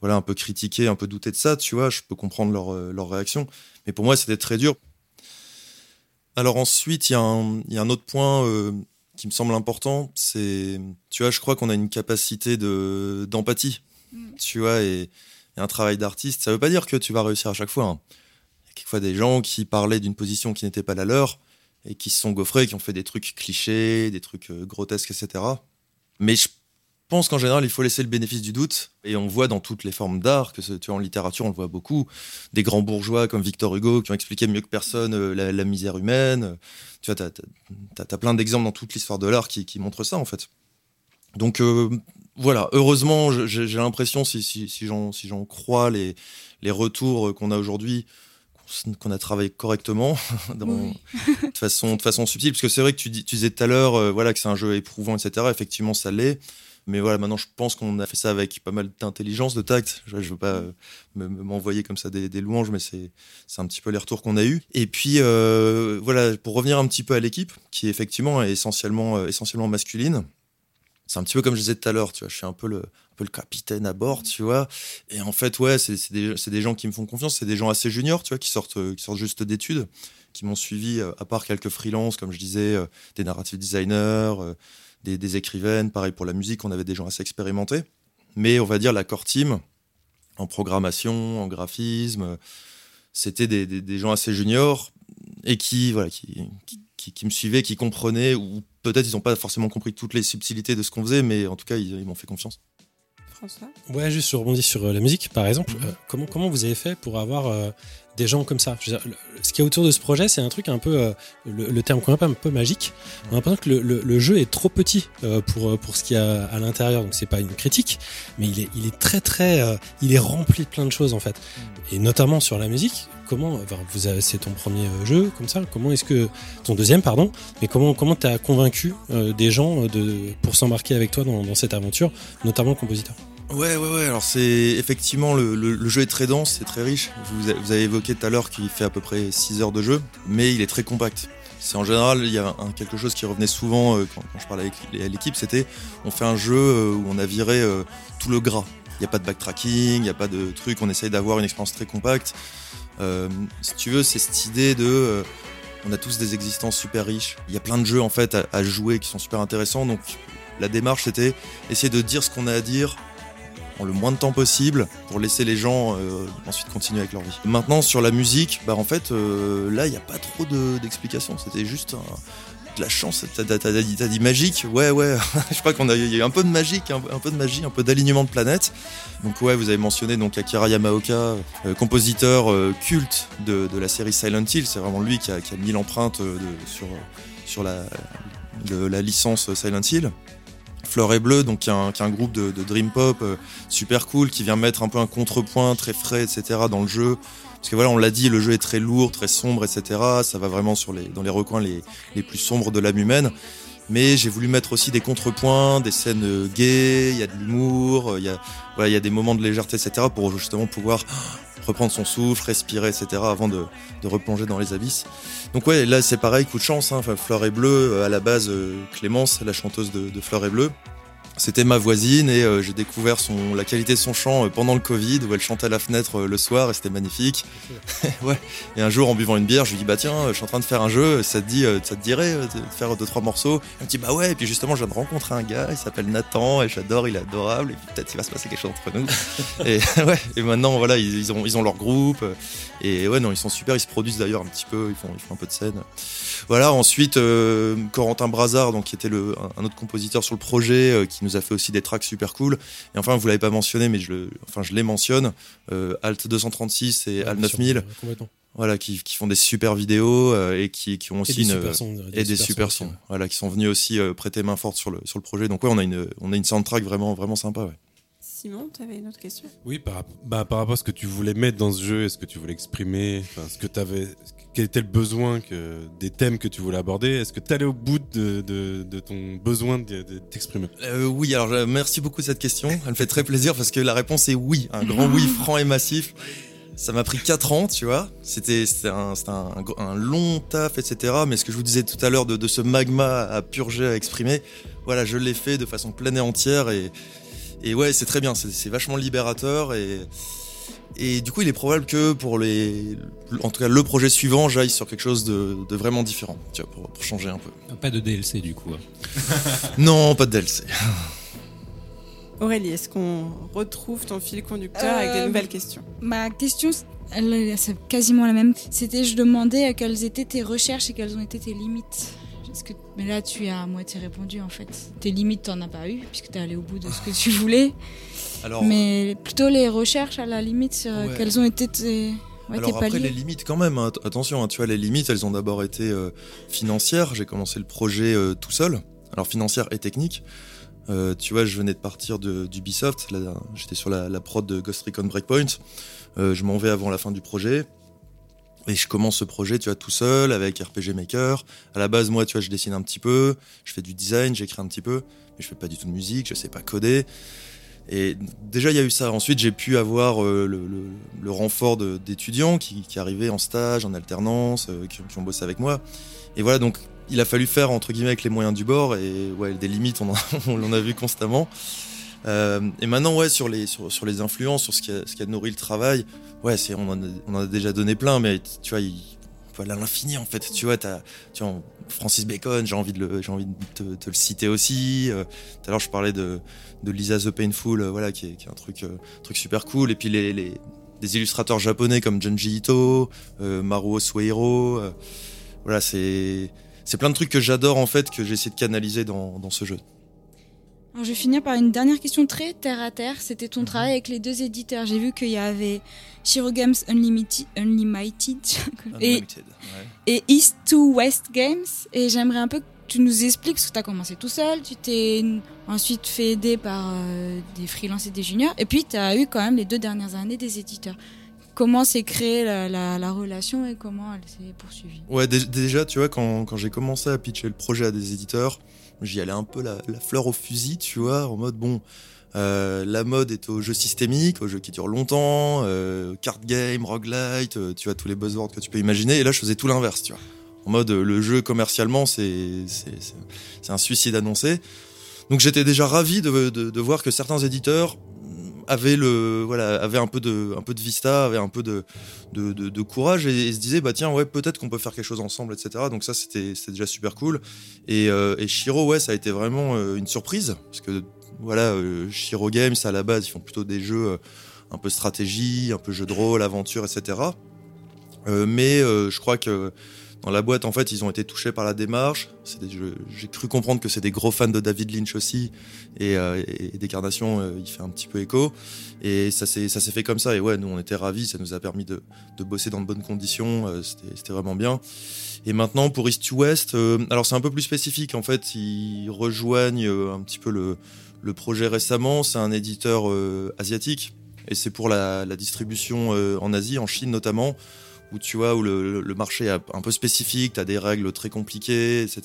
voilà, un peu critiqué, un peu douté de ça. Tu vois, je peux comprendre leur, euh, leur réaction. Mais pour moi, c'était très dur. Alors ensuite, il y, a un- il y a un autre point euh, qui me semble important. C'est, tu vois, je crois qu'on a une capacité de, d'empathie. Tu vois, et, et un travail d'artiste, ça veut pas dire que tu vas réussir à chaque fois. hein. Il y a quelquefois des gens qui parlaient d'une position qui n'était pas la leur et qui se sont gaufrés, qui ont fait des trucs clichés, des trucs euh, grotesques, etc. Mais je pense qu'en général, il faut laisser le bénéfice du doute. Et on voit dans toutes les formes d'art, que tu vois, en littérature, on le voit beaucoup, des grands bourgeois comme Victor Hugo qui ont expliqué mieux que personne euh, la, misère humaine. Tu vois, t'as as, plein d'exemples dans toute l'histoire de l'art qui, montrent ça, en fait. Donc euh, voilà, heureusement, j'ai l'impression, si, j'en crois les retours qu'on a aujourd'hui, qu'on a travaillé correctement, *laughs* dans- Oui. *laughs* de, façon, de façon subtile. Parce que c'est vrai que tu, dis, tu disais tout à l'heure euh, voilà, que c'est un jeu éprouvant, etc. Effectivement, ça l'est. Mais voilà, maintenant, je pense qu'on a fait ça avec pas mal d'intelligence, de tact. Je, je veux pas euh, me- me- m'envoyer comme ça des, des louanges, mais c'est c'est un petit peu les retours qu'on a eus. Et puis, euh, voilà, pour revenir un petit peu à l'équipe, qui effectivement est essentiellement, euh, essentiellement masculine, c'est un petit peu comme je disais tout à l'heure, tu vois, je suis un peu le, un peu le capitaine à bord, tu vois. Et en fait, ouais, c'est des, gens qui me font confiance, c'est des gens assez juniors, tu vois, qui sortent, euh, qui sortent juste d'études, qui m'ont suivi, euh, à part quelques freelances, comme je disais, euh, des narrative designers, des, écrivaines. Pareil pour la musique, on avait des gens assez expérimentés. Mais on va dire la core team, en programmation, en graphisme, c'était des, gens assez juniors et qui, voilà, qui, me suivaient, qui comprenaient, ou peut-être ils n'ont pas forcément compris toutes les subtilités de ce qu'on faisait, mais en tout cas, ils m'ont fait confiance. François Ouais, juste je rebondis sur euh, la musique, par exemple. Euh, comment, comment vous avez fait pour avoir euh, des gens comme ça? Dire, le- Ce qu'il y a autour de ce projet, c'est un truc un peu, euh, le, le terme qu'on appelle un peu magique. On a l'impression que le, le- jeu est trop petit pour, pour ce qu'il y a à l'intérieur, donc c'est pas une critique, mais il est, il est très très, il est rempli de plein de choses en fait. Et notamment sur la musique, comment, vous c'est ton premier euh, jeu comme ça, comment est-ce que, ton deuxième pardon, mais comment comment t'as convaincu euh, des gens euh, de, pour s'embarquer avec toi dans, cette aventure, notamment le compositeur? Ouais, ouais, ouais. Alors c'est effectivement le, jeu est très dense, c'est très riche. Vous, avez évoqué tout à l'heure qu'il fait à peu près 6 heures de jeu, mais il est très compact. C'est en général, il y a quelque chose qui revenait souvent quand, je parlais avec l'équipe, c'était on fait un jeu où on a viré tout le gras. Il n'y a pas de backtracking, il n'y a pas de truc, on essaye d'avoir une expérience très compacte. Euh, si tu veux, c'est cette idée de... euh, on a tous des existences super riches. Il y a plein de jeux en fait à, jouer qui sont super intéressants. Donc la démarche c'était essayer de dire ce qu'on a à dire en le moins de temps possible pour laisser les gens euh, ensuite continuer avec leur vie. Maintenant sur la musique, bah en fait là il n'y a pas trop de- d'explications. C'était juste un- la chance. T'as dit, magique, ouais ouais. *laughs* je crois qu'on a eu un peu de magique, un, peu de magie, un peu d'alignement de planètes. Donc ouais, vous avez mentionné donc Akira Yamaoka, euh, compositeur euh, culte de, la série Silent Hill. C'est vraiment lui qui a, mis l'empreinte euh, sur sur la licence Silent Hill. Fleur et Bleu, donc qui est un, groupe de, dream pop super cool, qui vient mettre un peu un contrepoint très frais, etc. dans le jeu. Parce que voilà, on l'a dit, le jeu est très lourd, très sombre, etc. Ça va vraiment sur les, dans les recoins les, plus sombres de l'âme humaine. Mais j'ai voulu mettre aussi des contrepoints, des scènes euh, gays, il y a de l'humour, euh, il y a, des moments de légèreté, etc. pour justement pouvoir *gasps* reprendre son souffle, respirer, etc. avant de, de replonger dans les abysses. Donc ouais, là c'est pareil, coup de chance. Hein. Fleur et Bleu, euh, à la base, Clémence, la chanteuse de, de Fleur et Bleu, c'était ma voisine et euh, j'ai découvert son, la qualité de son chant euh, pendant le Covid où elle chantait à la fenêtre euh, le soir et c'était magnifique. *laughs* ouais. Et un jour en buvant une bière, je lui dis bah tiens, je suis en train de faire un jeu, ça te dit, ça te dirait de faire deux trois morceaux? Elle me dit bah ouais. Et puis justement, je viens de rencontrer un gars, il s'appelle Nathan et j'adore, il est adorable et puis peut-être il va se passer quelque chose entre nous. *laughs* et *laughs* ouais. Et maintenant voilà, ils, ils ont ils ont leur groupe et ouais non, ils sont super, ils se produisent d'ailleurs un petit peu, ils font ils font un peu de scène. Voilà, ensuite Corentin Brazard, donc qui était le, un- autre compositeur sur le projet, qui nous a fait aussi des tracks super cool. Et enfin, vous l'avez pas mentionné, mais je le, enfin je les mentionne, euh, Alt 236 et Alt 9000, Complètement. voilà, qui, qui font des super vidéos euh, et qui, qui ont Et aussi des une super sons. et des super sons, ouais. voilà, qui sont venus aussi euh, prêter main forte sur le sur le projet. Donc ouais, on a une on a une soundtrack vraiment vraiment sympa. Ouais. Simon, tu avais une autre question? Oui, par, bah, par rapport à ce que tu voulais mettre dans ce jeu, est-ce que tu voulais exprimer, ce que tu avais, quel était le besoin que, des thèmes que tu voulais aborder? Est-ce que tu allais au bout de, de, de ton besoin de, t'exprimer? Euh, oui, alors merci beaucoup de cette question. Elle me fait très plaisir parce que la réponse est oui, un grand oui franc et massif. Ça m'a pris 4 ans, tu vois. C'était un, un, un long taf, etc. Mais ce que je vous disais tout à l'heure de, ce magma à purger, à exprimer, voilà, je l'ai fait de façon pleine et entière. Et, et ouais, c'est très bien, c'est vachement libérateur. Et, et du coup, il est probable que pour les, en tout cas, le projet suivant, j'aille sur quelque chose de, de vraiment différent, tu vois, pour, pour changer un peu. Pas de DLC du coup. hein. *laughs* Non, pas de DLC. *laughs* Aurélie, est-ce qu'on retrouve ton fil conducteur avec des Euh, nouvelles questions? Ma question, elle, c'est quasiment la même. C'était, je demandais euh, quelles étaient tes recherches et quelles ont été tes limites. Que, mais là, tu as à moitié répondu en fait. Tes limites, t'en as pas eu puisque t'es allé au bout de ce que tu voulais. Alors, Mais plutôt les recherches à la limite euh, Ouais. quelles ont été tes, ouais, Alors après les limites quand même, hein, att- attention, hein, tu vois les limites elles ont d'abord été euh, financières, j'ai commencé le projet euh, tout seul, alors financière et technique. Euh, tu vois je venais de partir d'Ubisoft, j'étais sur la, la prod de Ghost Recon Breakpoint, je m'en vais avant la fin du projet. Et je commence ce projet, tu vois, tout seul, avec RPG Maker. À la base, moi, tu vois, je dessine un petit peu, je fais du design, j'écris un petit peu, mais je fais pas du tout de musique, je sais pas coder. Et déjà, il y a eu ça. Ensuite, j'ai pu avoir euh, le, renfort d'étudiants qui, qui arrivaient en stage, en alternance, euh, qui, ont bossé avec moi. Et voilà, donc il a fallu faire entre guillemets avec les moyens du bord. Et ouais, des limites, on en, a *laughs* vu constamment. Euh, et maintenant, ouais, sur les sur, sur les influences, sur ce qui a, nourri le travail, ouais, on on en a déjà donné plein, mais tu vois, il- à l'infini en fait. Tu vois, tu Francis Bacon, j'ai envie de le, j'ai envie de te, le citer aussi. Euh, tout à l'heure, je parlais de, de Lisa the Painful, euh, voilà, qui est, qui est un truc, euh, truc super cool. Et puis les, les des illustrateurs japonais comme Junji Ito, Maruo Sueiro. euh, voilà, c'est, c'est plein de trucs que j'adore en fait, que j'ai essayé de canaliser dans, dans ce jeu. Alors, je vais finir par une dernière question très terre à terre. C'était ton travail avec les deux éditeurs. J'ai vu qu'il y avait Shiro Games Unlimited, Unlimited *laughs* et, Unlimited, ouais. et East to West Games. Et j'aimerais un peu que tu nous expliques, parce que tu as commencé tout seul, tu t'es ensuite fait aider par euh, des freelances et des juniors, et puis tu as eu quand même les deux dernières années des éditeurs. Comment s'est créée la, la- la relation et comment elle s'est poursuivie? Ouais, dé- déjà, tu vois, quand, quand j'ai commencé à pitcher le projet à des éditeurs, j'y allais un peu la, fleur au fusil, tu vois, en mode, bon, euh, la mode est aux jeux systémiques, aux jeux qui durent longtemps, euh, card game, roguelite, euh, tu vois, tous les buzzwords que tu peux imaginer. Et là, je faisais tout l'inverse, tu vois. En mode, le jeu commercialement, c'est un suicide annoncé. Donc j'étais déjà ravi de, de voir que certains éditeurs avaient le voilà avaient un peu de un peu de vista avaient un peu de de, de, courage et, se disaient bah tiens ouais peut-être qu'on peut faire quelque chose ensemble etc donc ça c'était déjà super cool. Et, euh, et Shiro ouais ça a été vraiment euh, une surprise. Parce que voilà euh, Shiro Games à la base ils font plutôt des jeux euh, un peu stratégie un peu jeu de rôle aventure etc mais je crois que dans la boîte, en fait, ils ont été touchés par la démarche. J'ai cru comprendre que c'est des gros fans de David Lynch aussi. Et, euh, Décarnation, euh, il fait un petit peu écho. Et ça s'est fait comme ça. Et ouais, nous, on était ravis. Ça nous a permis de, bosser dans de bonnes conditions. Euh, C'était vraiment bien. Et maintenant, pour East to West, euh, alors c'est un peu plus spécifique. En fait, ils rejoignent un petit peu le, projet récemment. C'est un éditeur asiatique. Et c'est pour la, distribution en Asie, en Chine notamment où tu vois où le, le marché est un peu spécifique, tu as des règles très compliquées, etc.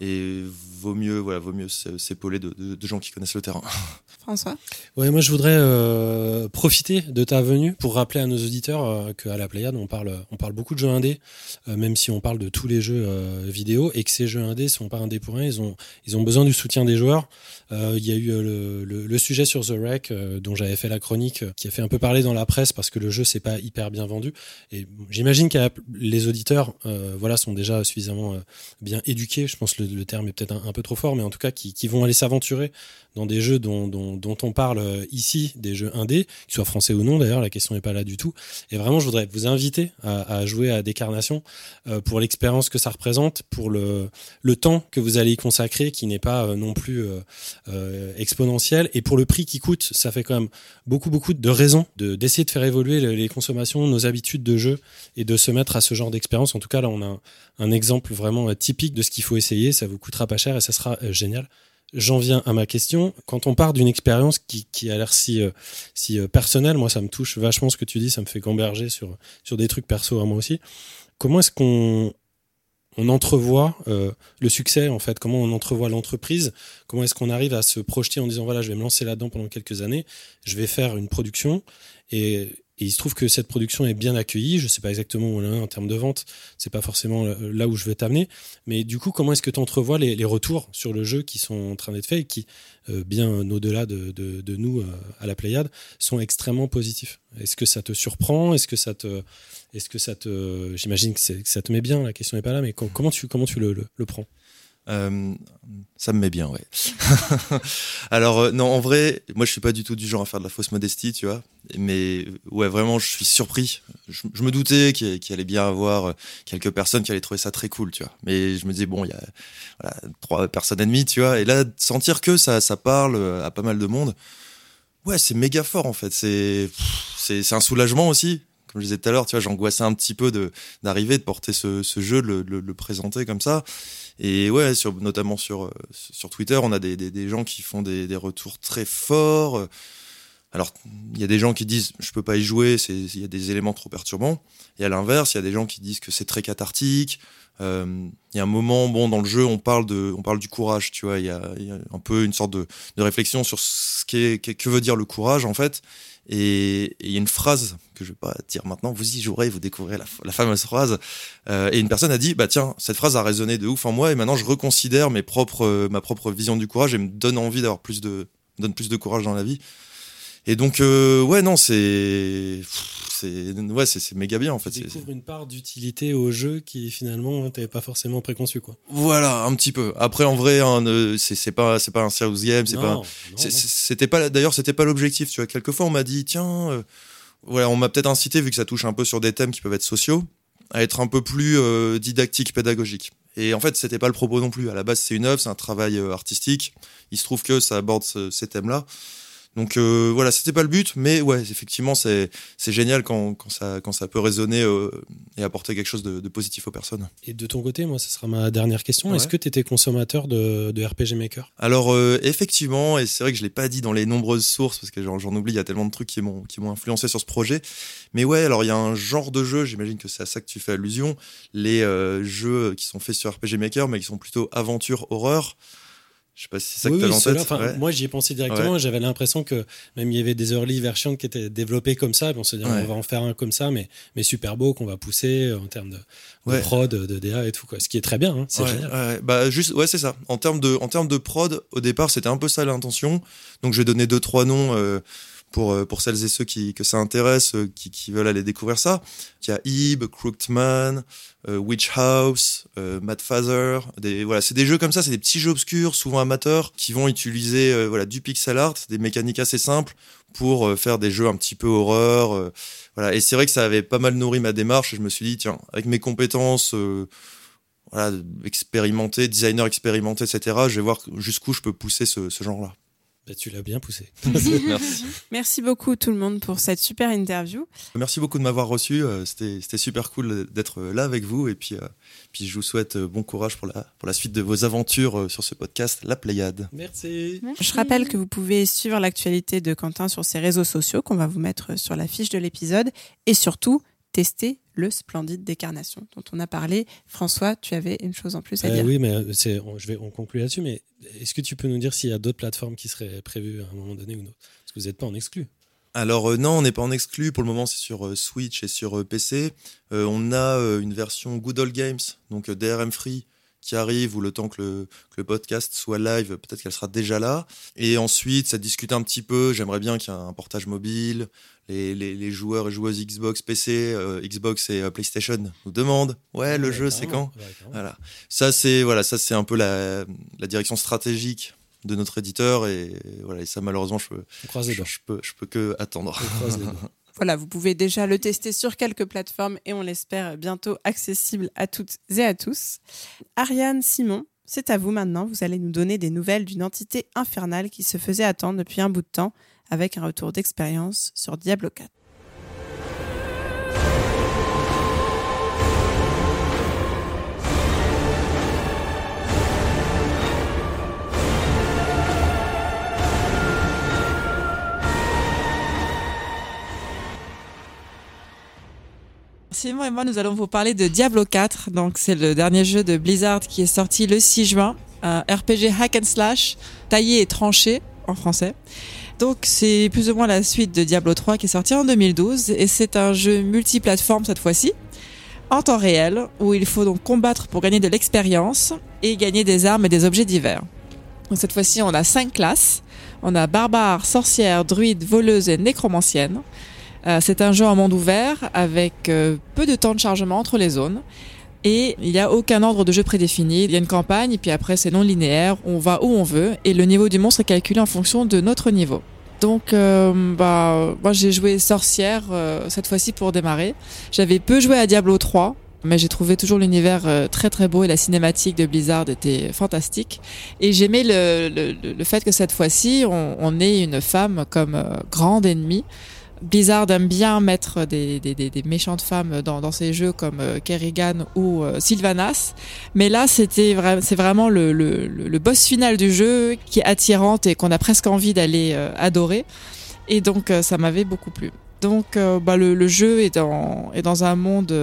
Et vaut mieux, voilà, vaut mieux s'épauler de, de- de gens qui connaissent le terrain. *laughs* François? Ouais, moi je voudrais euh, profiter de ta venue pour rappeler à nos auditeurs euh, qu'à la Pléiade on parle, on parle beaucoup de jeux indés, euh, même si on parle de tous les jeux euh, vidéo, et que ces jeux indés sont pas indés pour rien, ils ont, ils ont besoin du soutien des joueurs. Euh, Il y a eu euh, le, sujet sur The Wreck euh, dont j'avais fait la chronique, qui a fait un peu parler dans la presse parce que le jeu c'est pas hyper bien vendu. Et j'imagine que les auditeurs, voilà, sont déjà suffisamment bien éduqués. Je pense que le, terme est peut-être un, peu trop fort, mais en tout cas qui, vont aller s'aventurer dans des jeux dont, on parle ici, des jeux indés, qu'ils soient français ou non d'ailleurs, la question n'est pas là du tout. Et vraiment, je voudrais vous inviter à, jouer à Décarnation pour l'expérience que ça représente, pour le, temps que vous allez y consacrer, qui n'est pas non plus euh, euh, exponentiel, et pour le prix qui coûte, ça fait quand même beaucoup, beaucoup de raisons de- d'essayer de faire évoluer les, consommations, nos habitudes de jeu, et de se mettre à ce genre d'expérience. En tout cas, là, on a un, exemple vraiment euh, typique de ce qu'il faut essayer, ça vous coûtera pas cher et ça sera euh, génial. J'en viens à ma question. Quand on part d'une expérience qui, qui a l'air si, euh, si personnelle, moi ça me touche vachement ce que tu dis, ça me fait gamberger sur, sur des trucs perso à moi aussi. Comment est-ce qu'on on entrevoit euh, le succès en fait Comment on entrevoit l'entreprise Comment est-ce qu'on arrive à se projeter en disant voilà je vais me lancer là-dedans pendant quelques années, je vais faire une production et, et il se trouve que cette production est bien accueillie. Je sais pas exactement où on est en termes de vente, c'est pas forcément là où je veux t'amener, mais du coup comment est-ce que tu entrevois les, retours sur le jeu qui sont en train d'être faits et qui euh, bien au-delà de, nous euh, à la Pléiade sont extrêmement positifs? Est-ce que ça te surprend? Est-ce que ça te est-ce que ça te j'imagine que, ça te met bien La question n'est pas là, mais com- comment tu comment tu le prends? Euh, ça me met bien, ouais. *laughs* Alors euh, non, en vrai, moi je suis pas du tout du genre à faire de la fausse modestie, tu vois. Mais ouais, vraiment, je suis surpris. Je, me doutais qu'il allait bien avoir euh, quelques personnes qui allaient trouver ça très cool, tu vois. Mais je me disais bon, il y a trois personnes et demie, tu vois. Et là, sentir que ça, ça parle à pas mal de monde, ouais, c'est méga fort en fait. C'est un soulagement aussi. Comme je disais tout à l'heure, tu vois, j'angoissais un petit peu de d'arriver, de porter ce, jeu, de le présenter comme ça. Et ouais, notamment sur, euh, sur Twitter, on a des, des, gens qui font des, des retours très forts. Alors, il y a des gens qui disent je peux pas y jouer, il y a des éléments trop perturbants. Et à l'inverse, il y a des gens qui disent que c'est très cathartique. Euh, Il y a un moment, bon, dans le jeu, on parle de, on parle du courage, tu vois. Il y a, un peu une sorte de, de réflexion sur ce qu'est- que veut dire le courage en fait. Et il y a une phrase que je vais pas dire maintenant. Vous y jouerez, vous découvrirez la, fameuse phrase. Euh, et une personne a dit, bah tiens, cette phrase a résonné de ouf en moi, et maintenant je reconsidère ma propre vision du courage et me donne envie d'avoir plus de courage dans la vie. Et donc, euh, ouais, non, c'est, ouais, c'est, méga bien en fait. Tu C'est- découvres une part d'utilité au jeu qui finalement t'avais pas forcément préconçu quoi. Voilà, un petit peu. Après, en vrai, hein, c'est, pas, c'est pas un serious game, c'est pas. C'était pas, d'ailleurs, c'était pas l'objectif. Tu vois, quelquefois, on m'a dit, tiens, euh, voilà, on m'a peut-être incité, vu que ça touche un peu sur des thèmes qui peuvent être sociaux, à être un peu plus euh, didactique, pédagogique. Et en fait, c'était pas le propos non plus. À la base, c'est une œuvre, c'est un travail artistique. Il se trouve que ça aborde ce- ces thèmes-là. Donc euh, voilà, c'était pas le but, mais ouais, effectivement, c'est c'est génial quand, quand ça quand ça peut résonner euh, et apporter quelque chose de, de positif aux personnes. Et de ton côté, moi, ce sera ma dernière question. Ouais. Est-ce que tu étais consommateur de, de RPG Maker? Alors euh, effectivement, et c'est vrai que je l'ai pas dit dans les nombreuses sources parce que j'en j'en oublie, il y a tellement de trucs qui m'ont qui m'ont influencé sur ce projet. Mais ouais, alors il y a un genre de jeu, j'imagine que c'est à ça que tu fais allusion, les euh, jeux qui sont faits sur RPG Maker, mais qui sont plutôt aventure horreur. Je sais pas si c'est ça Oui, que oui, en tête. enfin, Ouais. Moi, j'y ai pensé directement. et J'avais l'impression que même il y avait des early versions qui étaient développées comme ça. et On se dit, Ouais. on va en faire un comme ça, mais, mais super beau, qu'on va pousser en termes de, prod, de DA et tout. Quoi. Ce qui est très bien. hein, c'est génial. bah juste ouais c'est ça. En termes de en termes de prod, au départ c'était un peu ça l'intention. Donc je vais donner deux trois noms euh, pour euh, pour celles et ceux qui que ça intéresse, euh, qui, veulent aller découvrir ça. Il y a Ib, Crookedman, euh, Witch House, euh, Mad Father. Voilà c'est des jeux comme ça, c'est des petits jeux obscurs, souvent amateurs, qui vont utiliser euh, voilà du pixel art, des mécaniques assez simples pour faire des jeux un petit peu horreur. voilà et c'est vrai que ça avait pas mal nourri ma démarche. Et je me suis dit tiens avec mes compétences voilà, expérimenté, designer expérimenté, etc. Je vais voir jusqu'où je peux pousser ce genre-là. Bah, tu l'as bien poussé. *laughs* Merci. Merci beaucoup tout le monde pour cette super interview. Merci beaucoup de m'avoir reçu. euh, C'était super cool d'être là avec vous. Et puis, euh, puis je vous souhaite euh, bon courage pour la, pour la suite de vos aventures sur ce podcast, La Pléiade. Merci. Je rappelle que vous pouvez suivre l'actualité de Quentin sur ses réseaux sociaux qu'on va vous mettre sur la fiche de l'épisode et surtout tester le Splendide Décarnation dont on a parlé. François, tu avais une chose en plus à Euh, dire. oui, mais c'est, on, je vais, on conclut là-dessus. Mais est-ce que tu peux nous dire s'il y a d'autres plateformes qui seraient prévues à un moment donné ou non Parce que vous n'êtes pas en exclu. Alors euh, non, on n'est pas en exclu. Pour le moment, c'est sur euh, Switch et sur euh, PC. Euh, on a euh, une version Good Old Games, donc euh, DRM free, qui arrive ou le temps que le, que le podcast soit live, peut-être qu'elle sera déjà là. Et ensuite, ça discute un petit peu. J'aimerais bien qu'il y ait un portage mobile. Les, les, les joueurs et joueuses Xbox, PC, euh, Xbox et euh, PlayStation nous demandent ouais le Ouais, jeu c'est quand Ouais. Voilà. Ça c'est voilà, ça c'est un peu la, la direction stratégique de notre éditeur et voilà, et ça malheureusement je peux je, je peux je peux que attendre. *laughs* Voilà, vous pouvez déjà le tester sur quelques plateformes et on l'espère bientôt accessible à toutes et à tous. Ariane Simon, c'est à vous maintenant. Vous allez nous donner des nouvelles d'une entité infernale qui se faisait attendre depuis un bout de temps avec un retour d'expérience sur Diablo 4. Simon et moi, nous allons vous parler de Diablo 4. Donc, c'est le dernier jeu de Blizzard qui est sorti le 6 juin. Un RPG hack and slash, taillé et tranché en français. Donc, c'est plus ou moins la suite de Diablo 3 qui est sorti en 2012. Et c'est un jeu multiplateforme cette fois-ci, en temps réel, où il faut donc combattre pour gagner de l'expérience et gagner des armes et des objets divers. Donc, cette fois-ci, on a cinq classes. On a barbare, sorcière, druide, voleuse et nécromancienne. Euh, c'est un jeu en monde ouvert avec euh, peu de temps de chargement entre les zones. Et il n'y a aucun ordre de jeu prédéfini. Il y a une campagne, et puis après c'est non linéaire. On va où on veut, et le niveau du monstre est calculé en fonction de notre niveau. Donc, euh, bah, moi j'ai joué sorcière euh, cette fois-ci pour démarrer. J'avais peu joué à Diablo 3, mais j'ai trouvé toujours l'univers euh, très très beau et la cinématique de Blizzard était fantastique. Et j'aimais le, le, le fait que cette fois-ci on, on ait une femme comme euh, grande ennemie. Blizzard aime bien mettre des, méchantes femmes dans, dans ses jeux comme euh, Kerrigan ou euh, Sylvanas. Mais là, c'était c'est vraiment le, boss final du jeu qui est attirante et qu'on a presque envie d'aller euh, adorer. Et donc, ça m'avait beaucoup plu. Donc, bah, le, jeu est dans, un monde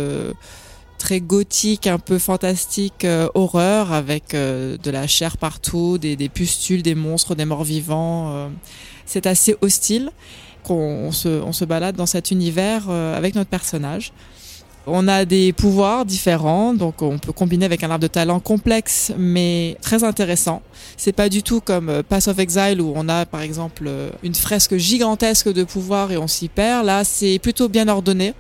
très gothique, un peu fantastique, horreur, avec de la chair partout, des, pustules, des monstres, des morts vivants. c'est assez hostile qu'on on se, on se balade dans cet univers euh, avec notre personnage. On a des pouvoirs différents, donc on peut combiner avec un arbre de talent complexe mais très intéressant. C'est pas du tout comme euh, Pass of Exile où on a par exemple euh, une fresque gigantesque de pouvoirs et on s'y perd. Là, c'est plutôt bien ordonné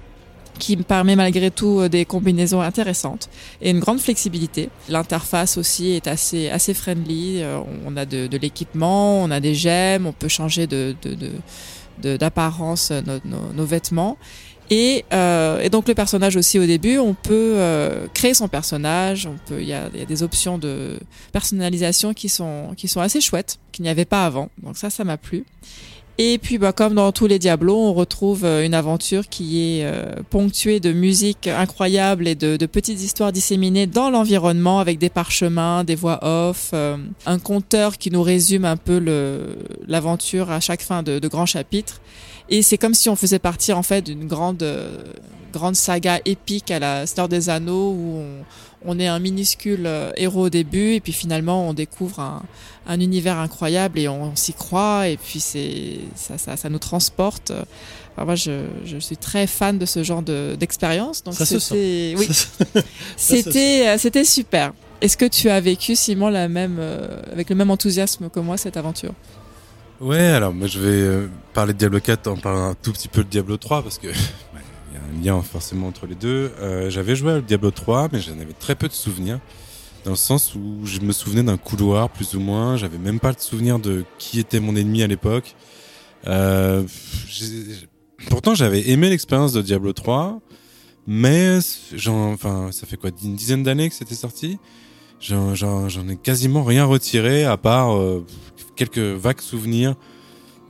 qui me permet malgré tout des combinaisons intéressantes et une grande flexibilité. L'interface aussi est assez assez friendly. On a de, l'équipement, on a des gemmes, on peut changer de d'apparence nos, nos, vêtements et, euh, et, donc le personnage aussi au début, on peut euh, créer son personnage, on peut, il y a, y a, des options de personnalisation qui sont qui sont assez chouettes, qu'il n'y avait pas avant. Donc ça, ça m'a plu. Et puis, bah, comme dans tous les Diablos, on retrouve euh, une aventure qui est euh, ponctuée de musique incroyable et de, petites histoires disséminées dans l'environnement avec des parchemins, des voix off, euh, un conteur qui nous résume un peu l'aventure à chaque fin de, de grands chapitres. Et c'est comme si on faisait partie en fait d'une grande grande saga épique à la Star des Anneaux où on, on est un minuscule héros au début et puis finalement on découvre un, un univers incroyable et on, on s'y croit et puis c'est ça, ça, ça, nous transporte. Alors moi, je, je, suis très fan de ce genre d'expérience. donc c'était, oui, c'était, c'était super. Est-ce que tu as vécu, Simon, la même, euh, avec le même enthousiasme que moi cette aventure? Ouais, alors moi je vais euh, parler de Diablo 4 en parlant un tout petit peu de Diablo 3 parce que un lien forcément entre les deux. Euh, J'avais joué à Diablo 3, mais j'en avais très peu de souvenirs dans le sens où je me souvenais d'un couloir plus ou moins. J'avais même pas le souvenir de qui était mon ennemi à l'époque. Euh, pourtant, j'avais aimé l'expérience de Diablo 3, mais j'en, enfin, ça fait quoi, une dizaine d'années que c'était sorti? J'en, ai quasiment rien retiré à part euh, quelques vagues souvenirs.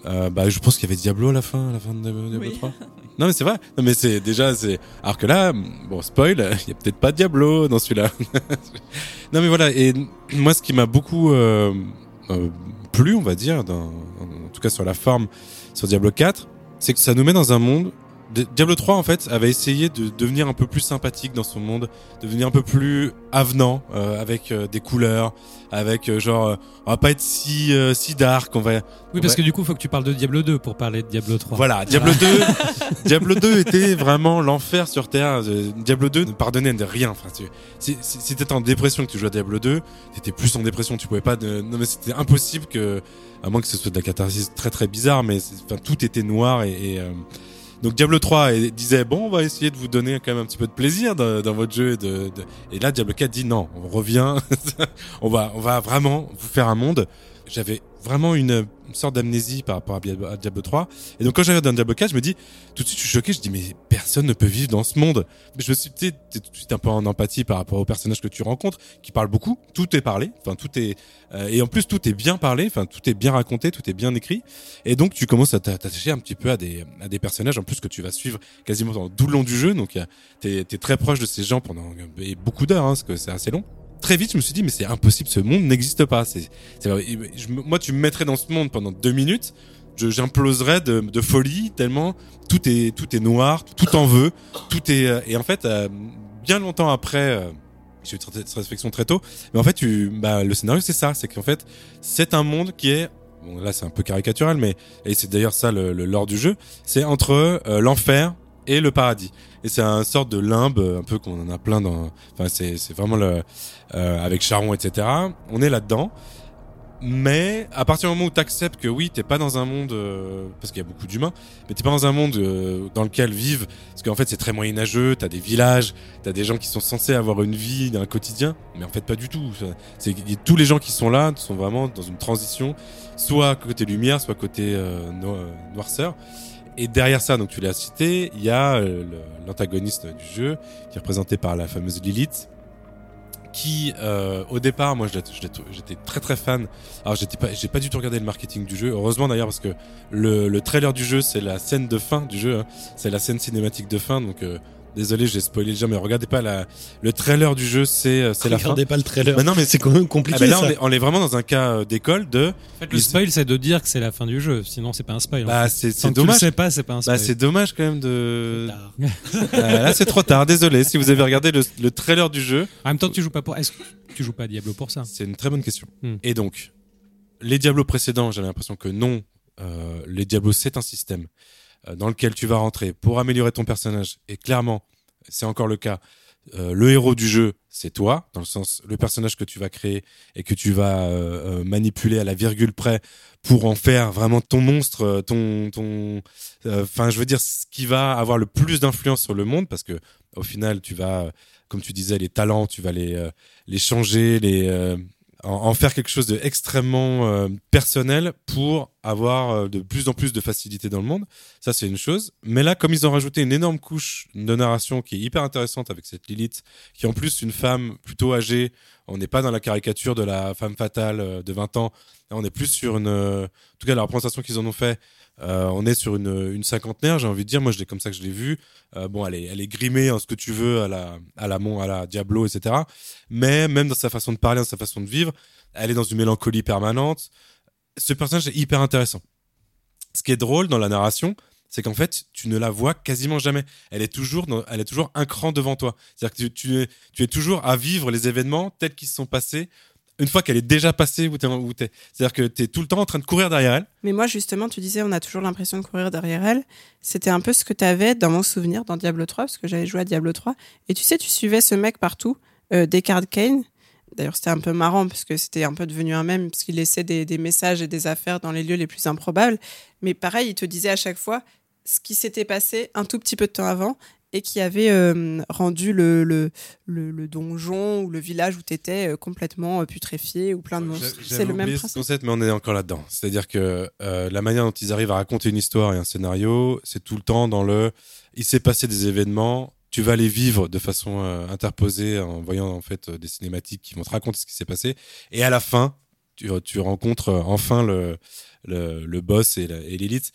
Euh, bah, je pense qu'il y avait Diablo à la fin, à la fin de Diablo oui. 3. *laughs* Non mais c'est vrai. Non mais c'est déjà c'est alors que là bon spoil, il y a peut-être pas Diablo dans celui-là. *laughs* non mais voilà et moi ce qui m'a beaucoup euh, euh, plu, on va dire en tout cas sur la forme sur Diablo 4, c'est que ça nous met dans un monde Diablo 3 en fait avait essayé de devenir un peu plus sympathique dans son monde, de devenir un peu plus avenant euh, avec euh, des couleurs, avec euh, genre on va pas être si si dark, on va Oui parce que du coup faut que tu parles de Diablo 2 pour parler de Diablo 3. Voilà, Diablo 2 *laughs* Diablo 2 était vraiment l'enfer sur terre. Diablo 2 ne pardonnait de rien enfin tu, si si t'étais en dépression que tu jouais à Diablo 2, t'étais plus en dépression, tu pouvais pas de non mais c'était impossible que à moins que ce soit de la catharsis très très bizarre mais enfin tout était noir et, et donc Diablo 3 disait bon on va essayer de vous donner quand même un petit peu de plaisir dans, votre jeu et, et là Diablo 4 dit non on revient *laughs* on va on va vraiment vous faire un monde j'avais vraiment une, sorte d'amnésie par rapport à Diablo 3. Et donc quand j'arrive dans Diablo 4, je me dis, tout de suite je suis choqué, je dis mais personne ne peut vivre dans ce monde. Mais je me suis dit, tout de suite un peu en empathie par rapport aux personnages que tu rencontres, qui parlent beaucoup, tout est parlé, enfin tout est, euh, et en plus tout est bien parlé, enfin tout est bien raconté, tout est bien écrit. Et donc tu commences à t'attacher un petit peu à des, à des personnages en plus que tu vas suivre quasiment tout le long du jeu. Donc t'es es très proche de ces gens pendant beaucoup d'heures, hein, parce que c'est assez long très vite, je me suis dit, mais c'est impossible, ce monde n'existe pas. C'est, moi, tu me mettrais dans ce monde pendant deux minutes, j'imploserais de, de, folie tellement tout est, tout est noir, tout en veut, tout est, euh, et en fait, euh, bien longtemps après, euh, j'ai eu cette réflexion très tôt, mais en fait, tu, bah, le scénario, c'est ça, c'est qu'en fait, c'est un monde qui est Bon, là, c'est un peu caricatural, mais et c'est d'ailleurs ça le, le lore du jeu. C'est entre euh, l'enfer et le paradis. Et c'est un sorte de limbe, un peu qu'on en a plein dans. Enfin, c'est c'est vraiment le euh, avec Charon, etc. On est là-dedans. Mais à partir du moment où tu acceptes que oui, t'es pas dans un monde euh, parce qu'il y a beaucoup d'humains, mais t'es pas dans un monde euh, dans lequel vivent parce qu'en fait c'est très moyenâgeux. T'as des villages, t'as des gens qui sont censés avoir une vie, un quotidien, mais en fait pas du tout. C'est tous les gens qui sont là sont vraiment dans une transition, soit côté lumière, soit côté euh, no noirceur. Et derrière ça, donc tu l'as cité, il y a l'antagoniste du jeu qui est représenté par la fameuse Lilith qui euh, au départ moi j'étais très très fan alors j'étais pas j'ai pas du tout regardé le marketing du jeu heureusement d'ailleurs parce que le, le trailer du jeu c'est la scène de fin du jeu hein. c'est la scène cinématique de fin donc euh, Désolé, j'ai spoilé le jeu, mais regardez pas la, le trailer du jeu, c'est euh, c'est la fin. Regardez pas le trailer. Mais non, mais c'est quand même compliqué. Ah, là, ça. On, est, on est vraiment dans un cas euh, d'école de. En fait, le spoil, c'est de dire que c'est la fin du jeu. Sinon, c'est pas un spoil. Bah, c'est c'est dommage. Tu le sais pas, c'est pas un spoil. Bah, c'est dommage quand même de. euh, *laughs* là, c'est trop tard. Désolé. Si vous avez regardé le, le, trailer du jeu. En même temps, tu joues pas pour. Est-ce que tu joues pas à Diablo pour ça? C'est une très bonne question. Hmm. Et donc, les Diablos précédents, j'avais l'impression que non. Euh, les Diablos, c'est un système dans lequel tu vas rentrer pour améliorer ton personnage. Et clairement, c'est encore le cas. Euh, le héros du jeu, c'est toi, dans le sens le personnage que tu vas créer et que tu vas euh, euh, manipuler à la virgule près pour en faire vraiment ton monstre, euh, ton ton. Enfin, je veux dire ce qui va avoir le plus d'influence sur le monde, parce que au final, tu vas, comme tu disais, les talents, tu vas les les changer, les en, faire quelque chose d'extrêmement euh, personnel pour avoir euh, de plus en plus de facilité dans le monde. Ça, c'est une chose. Mais là, comme ils ont rajouté une énorme couche de narration qui est hyper intéressante avec cette Lilith, qui est en plus une femme plutôt âgée, on n'est pas dans la caricature de la femme fatale euh, de 20 ans, on est plus sur une... En tout cas, la représentation qu'ils en ont fait, euh, on est sur une, cinquantenaire, j'ai envie de dire. Moi, je l'ai comme ça que je l'ai vu. Euh, bon, elle est, elle est grimée en ce que tu veux à la, à la Mon, à la Diablo, etc. Mais même dans sa façon de parler, dans sa façon de vivre, elle est dans une mélancolie permanente. Ce personnage est hyper intéressant. Ce qui est drôle dans la narration, c'est qu'en fait, tu ne la vois quasiment jamais. Elle est toujours, elle est toujours un cran devant toi. C'est-à-dire que tu es, tu es toujours à vivre les événements tels qu'ils se sont passés une fois qu'elle est déjà passée t'es, t'es. C'est-à-dire que tu es tout le temps en train de courir derrière elle. Mais moi, justement, tu disais, on a toujours l'impression de courir derrière elle. C'était un peu ce que tu avais dans mon souvenir dans Diablo 3, parce que j'avais joué à Diablo 3. Et tu sais, tu suivais ce mec partout, euh, Descartes Kane. D'ailleurs, c'était un peu marrant, parce que c'était un peu devenu un mème, parce qu'il laissait des messages et des affaires dans les lieux les plus improbables. Mais pareil, il te disait à chaque fois ce qui s'était passé un tout petit peu de temps avant et qui avait euh, rendu le, le, le, le donjon ou le village où tu étais complètement euh, putréfié ou plein de monstres. C'est le même principe. concept, mais on est encore là-dedans. C'est-à-dire que euh, la manière dont ils arrivent à raconter une histoire et un scénario, c'est tout le temps dans le. Il s'est passé des événements. Tu vas les vivre de façon euh, interposée en voyant en fait euh, des cinématiques qui vont te raconter ce qui s'est passé. Et à la fin, tu, tu rencontres euh, enfin le, le, le boss et l'élite.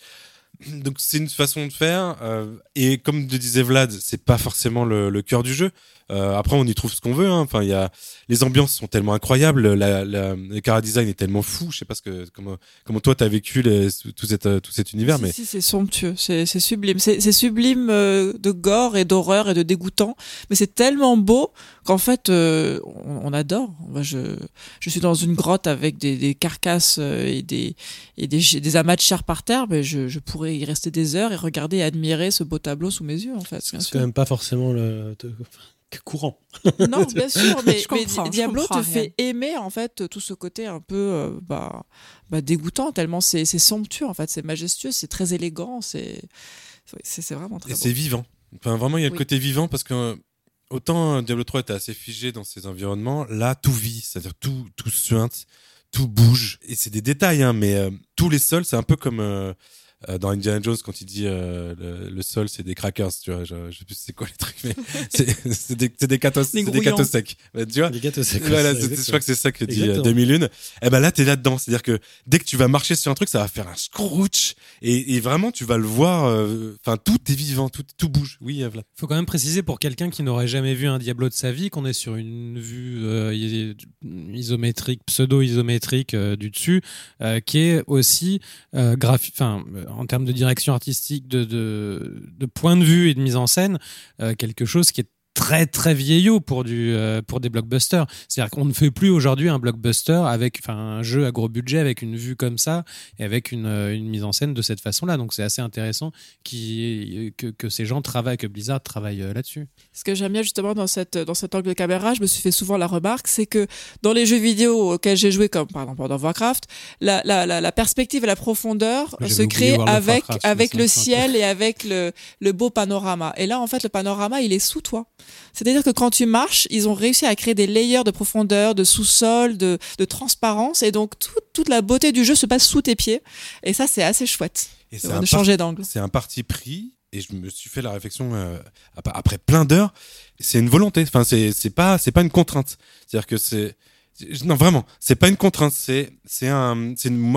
*clears throat* Donc c'est une façon de faire. euh, et comme le disait Vlad, c'est pas forcément le, le cœur du jeu. Euh, après, on y trouve ce qu'on veut. hein. Enfin, il y a les ambiances sont tellement incroyables, la, la, le chara design est tellement fou. Je sais pas ce que comment comment toi t'as vécu les, tout cet tout cet univers, Si, mais si, c'est somptueux, c'est sublime. C'est c'est sublime euh, de gore et d'horreur et de dégoûtant, mais c'est tellement beau qu'en fait, euh, on, on adore. Moi, je, je suis dans une grotte avec des, des carcasses euh, et des et des, des amas de chair par terre, mais je, je pourrais y rester des heures et regarder et admirer ce beau tableau sous mes yeux, en fait. C'est quand même pas forcément le courant. Non, bien *laughs* sûr, mais, Je mais Diablo te fait aimer en fait tout ce côté un peu euh, bah, bah, dégoûtant tellement c'est somptueux en fait, c'est majestueux, c'est très élégant, c'est c'est vraiment très et c'est vivant. Enfin, vraiment, il y a le côté vivant parce que euh, autant euh, Diablo 3 était assez figé dans ses environnements, là tout vit, c'est-à-dire tout tout suinte, tout bouge. Et c'est des détails, hein, mais euh, tous les sols, c'est un peu comme euh, dans Indiana Jones quand il dit euh, le, le sol c'est des crackers, tu vois. Je, je sais plus c'est quoi les trucs, mais *laughs* c'est des c'est des Des des catos secs. Tu vois. Les gâteaux, quoi Voilà, je crois que c'est ça que dit euh, Exactement. 2001. Eh ben là, t'es là-dedans. C'est-à-dire que dès que tu vas marcher sur un truc, ça va faire un scrooch. Et, et vraiment, tu vas le voir. euh, Enfin, tout est vivant, tout, tout bouge. Oui, Vlad. Faut quand même préciser pour quelqu'un qui n'aurait jamais vu un Diablo de sa vie qu'on est sur une vue euh, is- isométrique, pseudo-isométrique euh, du dessus, euh, qui est aussi euh, graphi- enfin, euh, en termes de direction artistique, de, de, point de vue et de mise en scène, euh, quelque chose qui est très très vieillot pour du euh, pour des blockbusters. C'est-à-dire qu'on ne fait plus aujourd'hui un blockbuster avec enfin un jeu à gros budget avec une vue comme ça et avec une, euh, une mise en scène de cette façon-là. Donc c'est assez intéressant qui que, que ces gens travaillent, que Blizzard travaille euh, là-dessus. Ce que j'aime bien justement dans cette dans cet angle de caméra, je me suis fait souvent la remarque, c'est que dans les jeux vidéo auxquels j'ai joué, comme par exemple dans Warcraft, la, la, la, la perspective et la profondeur se oublié crée World of avec Warcraft, avec le ciel et avec le, le beau panorama. Et là, en fait, le panorama, il est sous toi. C'est-à-dire que quand tu marches, ils ont réussi à créer des layers de profondeur, de sous-sol, de, de transparence, et donc tout- toute la beauté du jeu se passe sous tes pieds. Et ça, c'est assez chouette Et de par- changer d'angle. c'est un parti pris. Et je me suis fait la réflexion euh, ap- après plein d'heures. C'est une volonté. Enfin, c'est pas c'est pas une contrainte. C'est-à-dire que c'est non vraiment, c'est pas une contrainte. C'est c'est un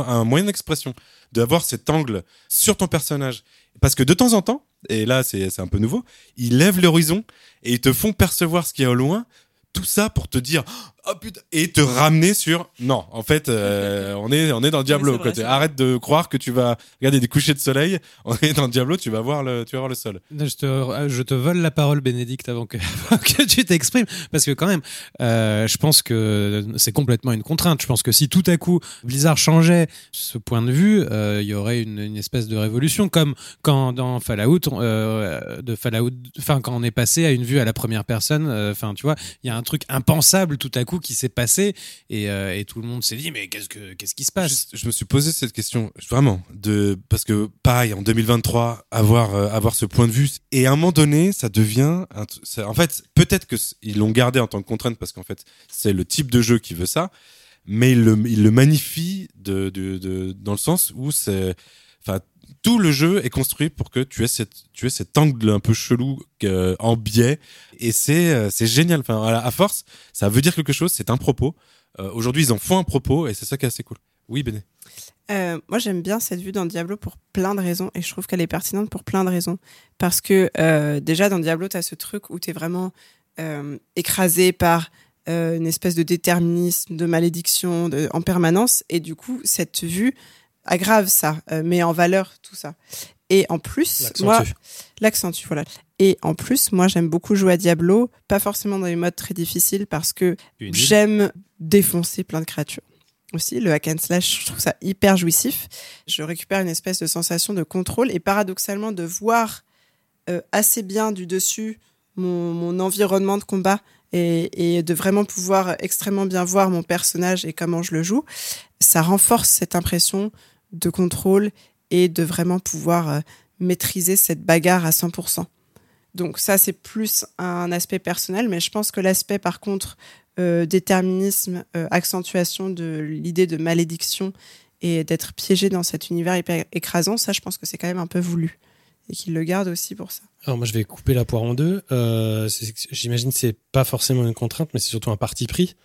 un moyen d'expression d'avoir cet angle sur ton personnage. Parce que de temps en temps, et là c'est un peu nouveau, ils lèvent l'horizon et ils te font percevoir ce qu'il y a au loin. Tout ça pour te dire oh putain, et te ramener sur non. En fait, euh, *laughs* on est on est dans Diablo. Quoi. vrai, Arrête de croire que tu vas regarder des couchers de soleil. *laughs* On est dans Diablo, tu vas voir le tu vas voir le sol. Je te, je te vole la parole, Bénédicte, *laughs* avant que, tu t'exprimes. Parce que quand même, euh, je pense que c'est complètement une contrainte. Je pense que si tout à coup Blizzard changeait ce point de vue, euh, il y aurait une, une espèce de révolution, comme quand dans Fallout, euh, de Fallout, enfin quand on est passé à une vue à la première personne. euh, Enfin, tu vois, il y a un truc impensable tout à coup qui s'est passé et, euh, et tout le monde s'est dit mais qu'est-ce que qu'est-ce qui se passe? Je, me suis posé cette question vraiment de parce que pareil en 2023 avoir euh, avoir ce point de vue et à un moment donné ça devient en fait peut-être que ils l'ont gardé en tant que contrainte parce qu'en fait c'est le type de jeu qui veut ça mais il le il le magnifie de, de dans le sens où c'est enfin tout le jeu est construit pour que tu aies cette tu aies cet angle un peu chelou euh, en biais. Et c'est euh, génial. Enfin à, force ça veut dire quelque chose c'est un propos. Euh, aujourd'hui ils en font un propos et c'est ça qui est assez cool. Oui Béné. Euh, moi, j'aime bien cette vue dans Diablo pour plein de raisons et je trouve qu'elle est pertinente pour plein de raisons. Parce que déjà, dans Diablo, tu as ce truc où tu es vraiment écrasé par une espèce de déterminisme, de malédiction en permanence. Et du coup, cette vue aggrave ça, euh, met en valeur tout ça. Et en plus, moi, l'accentue, voilà. Et en plus, moi, j'aime beaucoup jouer à Diablo, pas forcément dans les modes très difficiles parce que j'aime défoncer plein de créatures. Aussi, le hack and slash, je trouve ça hyper jouissif. Je récupère une espèce de sensation de contrôle et paradoxalement de voir euh, assez bien du dessus mon, mon environnement de combat et, de vraiment pouvoir extrêmement bien voir mon personnage et comment je le joue, ça renforce cette impression de contrôle et de vraiment pouvoir euh, maîtriser cette bagarre à 100%. Donc ça, c'est plus un aspect personnel, mais je pense que l'aspect, par contre, euh, déterminisme, euh, accentuation de l'idée de malédiction et d'être piégé dans cet univers hyper écrasant, ça, je pense que c'est quand même un peu voulu. Et qu'il le garde aussi pour ça. Alors moi je vais couper la poire en deux. Euh, J'imagine que c'est pas forcément une contrainte, mais c'est surtout un parti pris.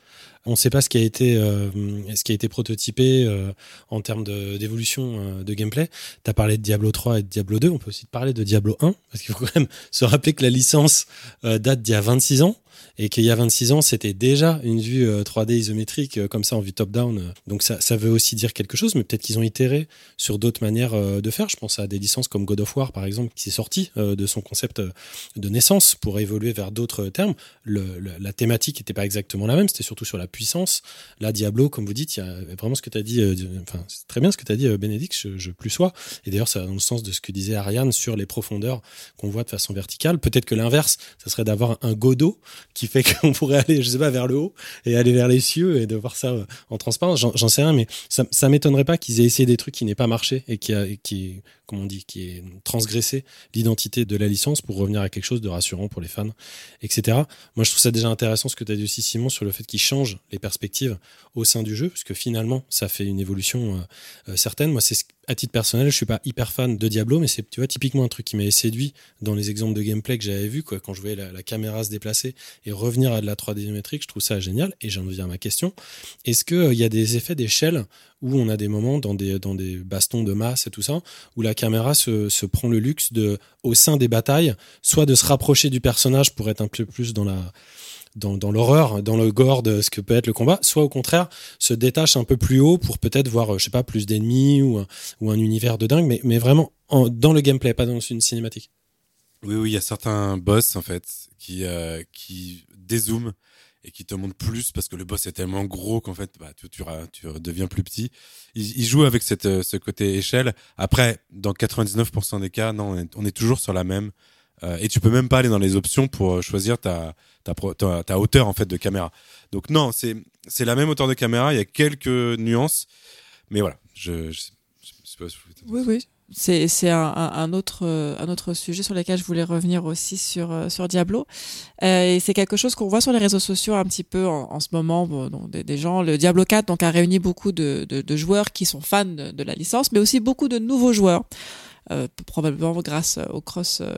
On ne sait pas ce qui a été euh, ce qui a été prototypé euh, en termes de- d'évolution euh, de gameplay. Tu as parlé de Diablo 3 et de Diablo 2. On peut aussi te parler de Diablo 1 parce qu'il faut *laughs* quand même se rappeler que la licence date d'il y a 26 ans et qu'il y a 26 ans c'était déjà une vue euh, 3D isométrique euh, comme ça en vue top down. Donc ça, veut aussi dire quelque chose, mais peut-être qu'ils ont itéré sur d'autres manières euh, de faire. Je pense à des licences comme God of War, par exemple, qui s'est sorti euh, de son concept euh, de naissance pour évoluer vers d'autres termes. La thématique n'était pas exactement la même, c'était surtout sur la puissance. Là, Diablo, comme vous dites, il y a vraiment ce que tu as dit, euh, enfin, c'est très bien ce que tu as dit, euh, Bénédicte, je, je plus sois. Et d'ailleurs, ça va dans le sens de ce que disait Ariane sur les profondeurs qu'on voit de façon verticale. Peut-être que l'inverse, ça serait d'avoir un Godot qui fait *laughs* qu'on pourrait aller, je sais pas, vers le haut et aller vers les cieux et de voir ça euh, en transparence. J'en sais rien, mais ça, ça m'étonnerait pas qu'ils aient essayé des trucs qui n'aient pas marché et qui, a, qui, comment on dit, qui est transgressé l'identité de la licence pour revenir à quelque chose de rassurant pour les fans, etc. Moi, je trouve ça déjà intéressant ce que tu as dit aussi, Simon, sur le fait qu'ils changent les perspectives au sein du jeu, parce que finalement, ça fait une évolution euh, euh, certaine. Moi, c'est ce- à titre personnel, je suis pas hyper fan de Diablo, mais c'est tu vois typiquement un truc qui m'avait séduit dans les exemples de gameplay que j'avais vu, quoi, quand je voyais la, caméra se déplacer et revenir à de la 3D géométrique, je trouve ça génial. Et j'en viens à ma question est-ce que euh, il y a des effets d'échelle où on a des moments dans des dans des bastons de masse et tout ça où la caméra se, se prend le luxe de au sein des batailles soit de se rapprocher du personnage pour être un peu plus dans la dans, l'horreur, dans le gore de ce que peut être le combat, soit au contraire se détache un peu plus haut pour peut-être voir, euh, je sais pas, plus d'ennemis ou, un- ou un univers de dingue, mais, mais vraiment en- dans le gameplay, pas dans une cinématique. Oui, oui, il y a certains boss en fait qui euh, qui dézooment et qui te montrent plus parce que le boss est tellement gros qu'en fait bah, tu, tu, deviens plus petit. Il, il joue avec cette, euh, ce côté échelle. Après, dans 99% des cas, non, on est toujours sur la même. Euh, et tu peux même pas aller dans les options pour euh, choisir ta, ta, ta, hauteur en fait de caméra. Donc non, c'est la même hauteur de caméra. Il y a quelques nuances, mais voilà. Je, je, je pas si vous Oui, oui. C'est c'est un, autre euh, un autre sujet sur lequel je voulais revenir aussi sur sur Diablo et c'est quelque chose qu'on voit sur les réseaux sociaux un petit peu en, ce moment donc des, gens le Diablo 4 donc a réuni beaucoup de, de, joueurs qui sont fans de, la licence mais aussi beaucoup de nouveaux joueurs probablement grâce au cross euh,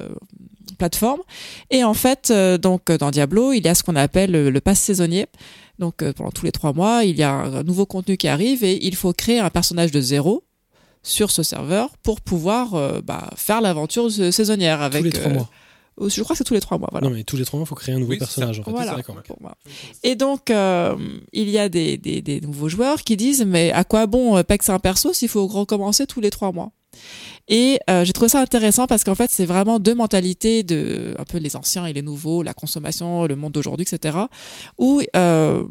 plateforme et en fait euh, donc dans Diablo il y a ce qu'on appelle le, le pass saisonnier donc euh, pendant tous les trois mois il y a un, nouveau contenu qui arrive et il faut créer un personnage de zéro sur ce serveur pour pouvoir euh, bah, faire l'aventure sa- saisonnière avec Tous les trois euh, mois. Je crois que c'est tous les trois mois. Voilà. Non, mais tous les trois mois, il faut créer un nouveau Oui, personnage. En fait. Voilà. D'accord. Pour moi. Et donc, euh, il y a des, des, des nouveaux joueurs qui disent mais à quoi bon euh, PEX un perso s'il faut recommencer tous les trois mois? Et euh, j'ai trouvé ça intéressant parce qu'en fait, c'est vraiment deux mentalités de un peu les anciens et les nouveaux, la consommation, le monde d'aujourd'hui, etc. Où euh,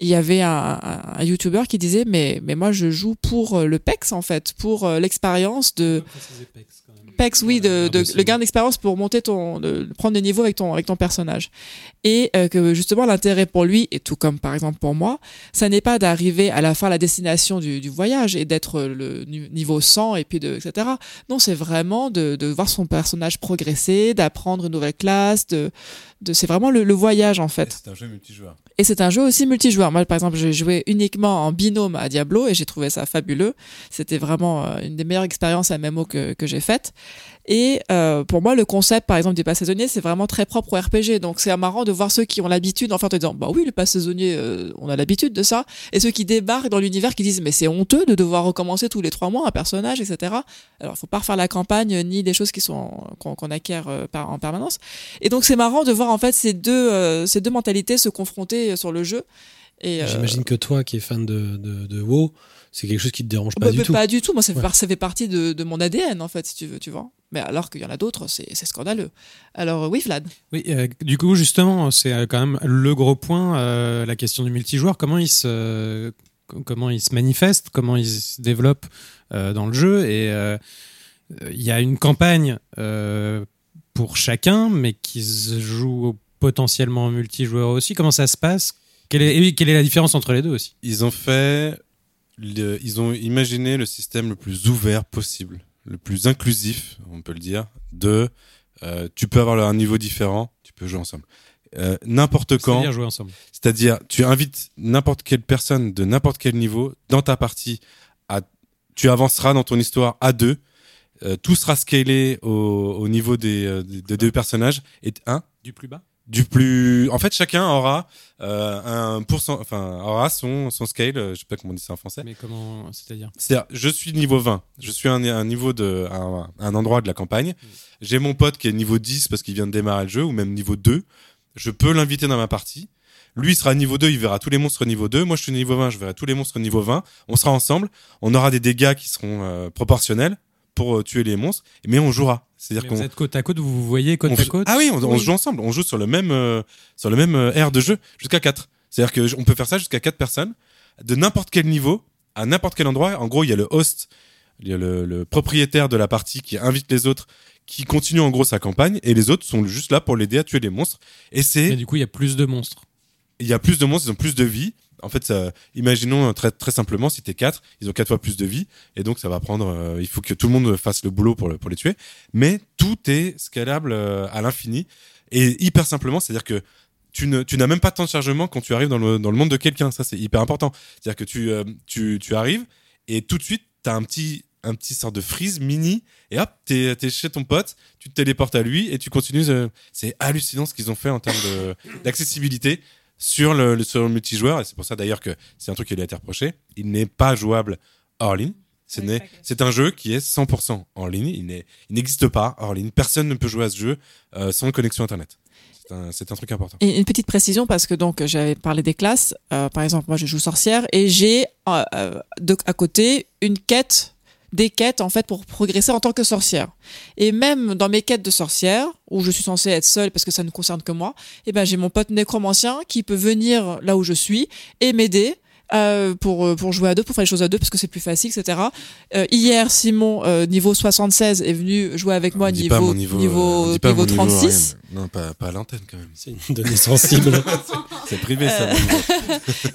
il y avait un, YouTuber qui disait mais mais moi je joue pour euh, le PEX en fait, pour l'expérience de PEX, oui, de, de- le gain d'expérience pour monter ton, de, prendre des niveaux avec ton, avec ton personnage. Et euh, que justement, l'intérêt pour lui, et tout comme par exemple pour moi, ça n'est pas d'arriver à la fin, à la destination du, du voyage et d'être le niveau 100 et puis de, etc. Non, c'est vraiment de, de voir son personnage progresser, d'apprendre une nouvelle classe, de, de, c'est vraiment le, le voyage en fait. C'est un jeu multijoueur. Et c'est un jeu aussi multijoueur. Moi, par exemple, j'ai joué uniquement en binôme à Diablo et j'ai trouvé ça fabuleux. C'était vraiment euh, une des meilleures expériences MMO que, que j'ai faites. Et euh, pour moi, le concept, par exemple, du pass saisonnier, c'est vraiment très propre au RPG. Donc, c'est marrant de voir ceux qui ont l'habitude, enfin, en te disant, bah oui, le pass saisonnier, euh, on a l'habitude de ça. Et ceux qui débarquent dans l'univers qui disent, mais c'est honteux de devoir recommencer tous les trois mois un personnage, etc. Alors, faut pas refaire la campagne ni des choses qui sont qu'on acquiert euh, par, en permanence. Et donc, c'est marrant de voir en fait ces deux euh, ces deux mentalités se confronter sur le jeu. Et, euh, J'imagine que toi, qui es fan de, de, de WoW, c'est quelque chose qui te dérange pas bah, du mais tout. Pas du tout. Moi, ça fait, Ouais. ça fait partie de, de mon ADN, en fait, si tu veux, tu vois. Mais alors qu'il y en a d'autres, c'est scandaleux. Alors, oui, Vlad. Oui, euh, du coup, justement, c'est euh, quand même le gros point, euh, la question du multijoueur. Comment il se, comment il se manifeste, comment il se développe euh, dans le jeu? Et euh, il y a une campagne euh, pour chacun, mais qui se joue potentiellement en multijoueur aussi. Comment ça se passe? Quelle est, et quelle est la différence entre les deux aussi? Ils ont fait, le- ils ont imaginé le système le plus ouvert possible, le plus inclusif, on peut le dire, de, euh, tu peux avoir un niveau différent, tu peux jouer ensemble. Euh, n'importe quand, C'est-à-dire jouer ensemble. c'est-à-dire tu invites n'importe quelle personne de n'importe quel niveau dans ta partie, à, tu avanceras dans ton histoire à deux, euh, tout sera scalé au, au niveau des, des- des deux personnages. Et un. Du plus bas du plus en fait chacun aura euh, un pourcent enfin aura son son scale euh, je sais pas comment on dit ça en français. Mais comment C'est-à-dire? C'est-à-dire je suis niveau 20 je suis un, un niveau de un, un endroit de la campagne. J'ai mon pote qui est niveau 10 parce qu'il vient de démarrer le jeu ou même niveau 2 je peux l'inviter dans ma partie. Lui il sera niveau 2 il verra tous les monstres niveau 2 moi je suis niveau 20 je verrai tous les monstres niveau 20 on sera ensemble. On aura des dégâts qui seront euh, proportionnels pour euh, tuer les monstres mais on jouera c'est-à-dire qu'on Vous êtes côte à côte, vous vous voyez côte on à côte Ah oui, on, on Oui. joue ensemble. On joue sur le même euh, sur le même euh, aire de jeu jusqu'à 4. C'est-à-dire que on peut faire ça jusqu'à 4 personnes de n'importe quel niveau à n'importe quel endroit. En gros, il y a le host, il y a le, le propriétaire de la partie qui invite les autres qui continue en gros sa campagne et les autres sont juste là pour l'aider à tuer les monstres et c'est du coup, il y a plus de monstres. il y a plus de monstres, ils ont plus de vie. En fait, imaginons euh, très très simplement si t'es 4, ils ont quatre fois plus de vie et donc ça va prendre euh, il faut que tout le monde fasse le boulot pour le- pour les tuer. Mais tout est scalable euh, à l'infini. Et hyper simplement, c'est-à-dire que tu n'as même pas de temps de chargement quand tu arrives dans le monde de quelqu'un, ça c'est hyper important. C'est-à-dire que tu arrives et tout de suite tu as un petit un petit sort de freeze mini et hop, t'es es chez ton pote, tu te téléportes à lui et tu continues c'est hallucinant ce qu'ils ont fait en termes d'accessibilité sur le, le sur le multijoueur et c'est pour ça d'ailleurs que c'est un truc qui lui a été reproché, il n'est pas jouable hors ligne. C'est un jeu qui est 100% en ligne. Il n'est- il n'existe pas hors ligne. Personne ne peut jouer à ce jeu euh, sans connexion internet. C'est un, c'est un truc important. Et une petite précision parce que donc j'avais parlé des classes. Euh, par exemple, moi je joue sorcière et j'ai euh, à côté une quête, des quêtes en fait pour progresser en tant que sorcière. Et même dans mes quêtes de sorcière où je suis censée être seule parce que ça ne concerne que moi, et ben j'ai mon pote nécromancien qui peut venir là où je suis et m'aider. euh, pour euh, pour jouer à deux, pour faire les choses à deux parce que c'est plus facile, etc. Euh, hier, Simon euh, niveau 76 est venu jouer avec moi niveau pas mon niveau, niveau, euh, niveau mon 36. Ryan. non, pas, pas à l'antenne quand même. C'est une donnée sensible. *laughs* C'est privé ça. Euh.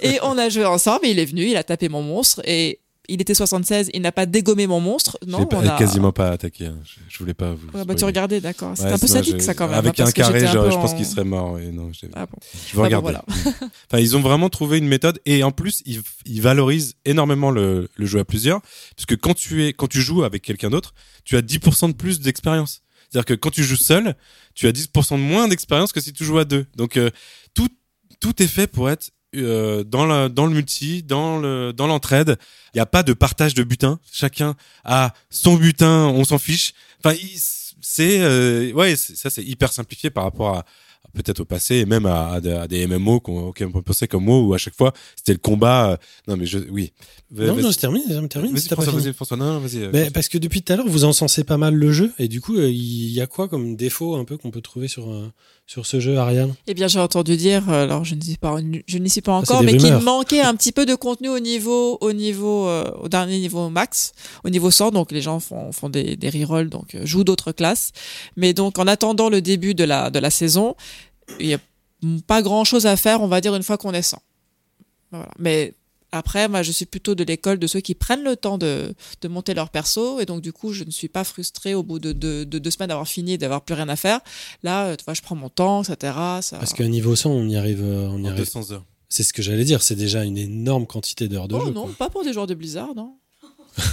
*laughs* Et on a joué ensemble, et il est venu, il a tapé mon monstre, et il était 76, il n'a pas dégommé mon monstre. Non, on a... quasiment pas attaqué. hein. Je, je voulais pas vous. Ouais, bah, tu regardais, d'accord. Ouais, un peu sadique, ça, quand même. Avec hein, un carré, un je pense en- qu'il serait mort. et non, Ah bon. je Ah bon, regarder. *laughs* enfin, ils ont vraiment trouvé une méthode et en plus, ils, ils valorisent énormément le, le jeu à plusieurs, parce que quand tu es, quand tu joues avec quelqu'un d'autre, tu as 10% de plus d'expérience. C'est-à-dire que quand tu joues seul, tu as 10% de moins d'expérience que si tu joues à deux. Donc euh, tout tout est fait pour être euh, dans le dans le multi, dans le dans l'entraide. Il n'y a pas de partage de butin. Chacun a son butin, on s'en fiche. Enfin, c'est euh, ouais, ça c'est hyper simplifié par rapport à, peut-être au passé et même à, à des- à des MMO qu'on peut penser comme moi où à chaque fois c'était le combat. euh, non mais je, oui. Non, non, c'est terminé, c'est terminé. vas-y, François, vas-y, François, non, vas-y. Mais parce que depuis tout à l'heure, vous encensez pas mal le jeu, et du coup, euh, il y a quoi comme défaut un peu qu'on peut trouver sur, euh, sur ce jeu, Ariane? Eh bien, j'ai entendu dire, euh, alors je ne sais pas, je n'y suis pas c'est encore, mais qu'il manquait *laughs* un petit peu de contenu au niveau, au niveau, euh, au dernier niveau max, au niveau 100. Donc les gens font, font des, des rerolls, donc euh, jouent d'autres classes. Mais donc en attendant le début de la, de la saison, il y a pas grand chose à faire, on va dire une fois qu'on est 100. Voilà. Mais après, moi, je suis plutôt de l'école de ceux qui prennent le temps de, de monter leur perso, et donc du coup, je ne suis pas frustrée au bout de, de, de deux semaines d'avoir fini et d'avoir plus rien à faire. Là, euh, tu vois, je prends mon temps, etc. Ça... Parce qu'à niveau 100, on y arrive. euh, on y en arrive. 200 heures. C'est ce que j'allais dire, c'est déjà une énorme quantité d'heures de Oh jeu. non, quoi. pas pour des joueurs de Blizzard, non.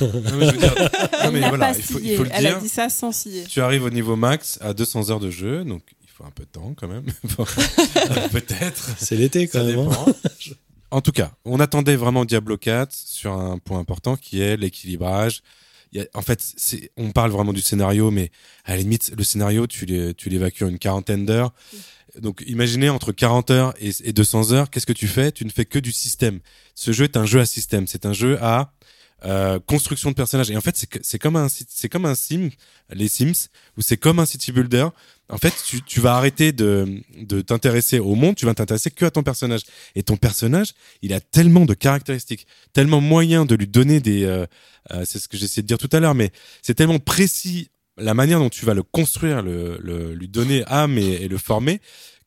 Non, mais je veux dire, *laughs* non, mais Elle n'a voilà, pas il faut, il faut le Elle a dit ça sans scier. Tu arrives au niveau max à 200 heures de jeu, donc il faut un peu de temps quand même. *laughs* *laughs* Peut-être. C'est l'été quand Ça même. hein. dépend. En tout cas, on attendait vraiment Diablo 4 sur un point important qui est l'équilibrage. En fait, on parle vraiment du scénario, mais à la limite, le scénario, tu, l'é- tu l'évacues en une quarantaine d'heures. Donc, imaginez entre 40 heures et, et 200 heures, qu'est-ce que tu fais? Tu ne fais que du système. Ce jeu est un jeu à système. C'est un jeu à euh, construction de personnages. Et en fait, c'est, comme un, comme un sim, les Sims, où c'est comme un city builder. En fait, tu, vas arrêter de, de t'intéresser au monde, tu vas t'intéresser que à ton personnage. Et ton personnage, il a tellement de caractéristiques, tellement moyen de lui donner des, euh, euh, c'est ce que j'essayais de dire tout à l'heure, mais c'est tellement précis la manière dont tu vas le construire, le, lui donner âme et, le former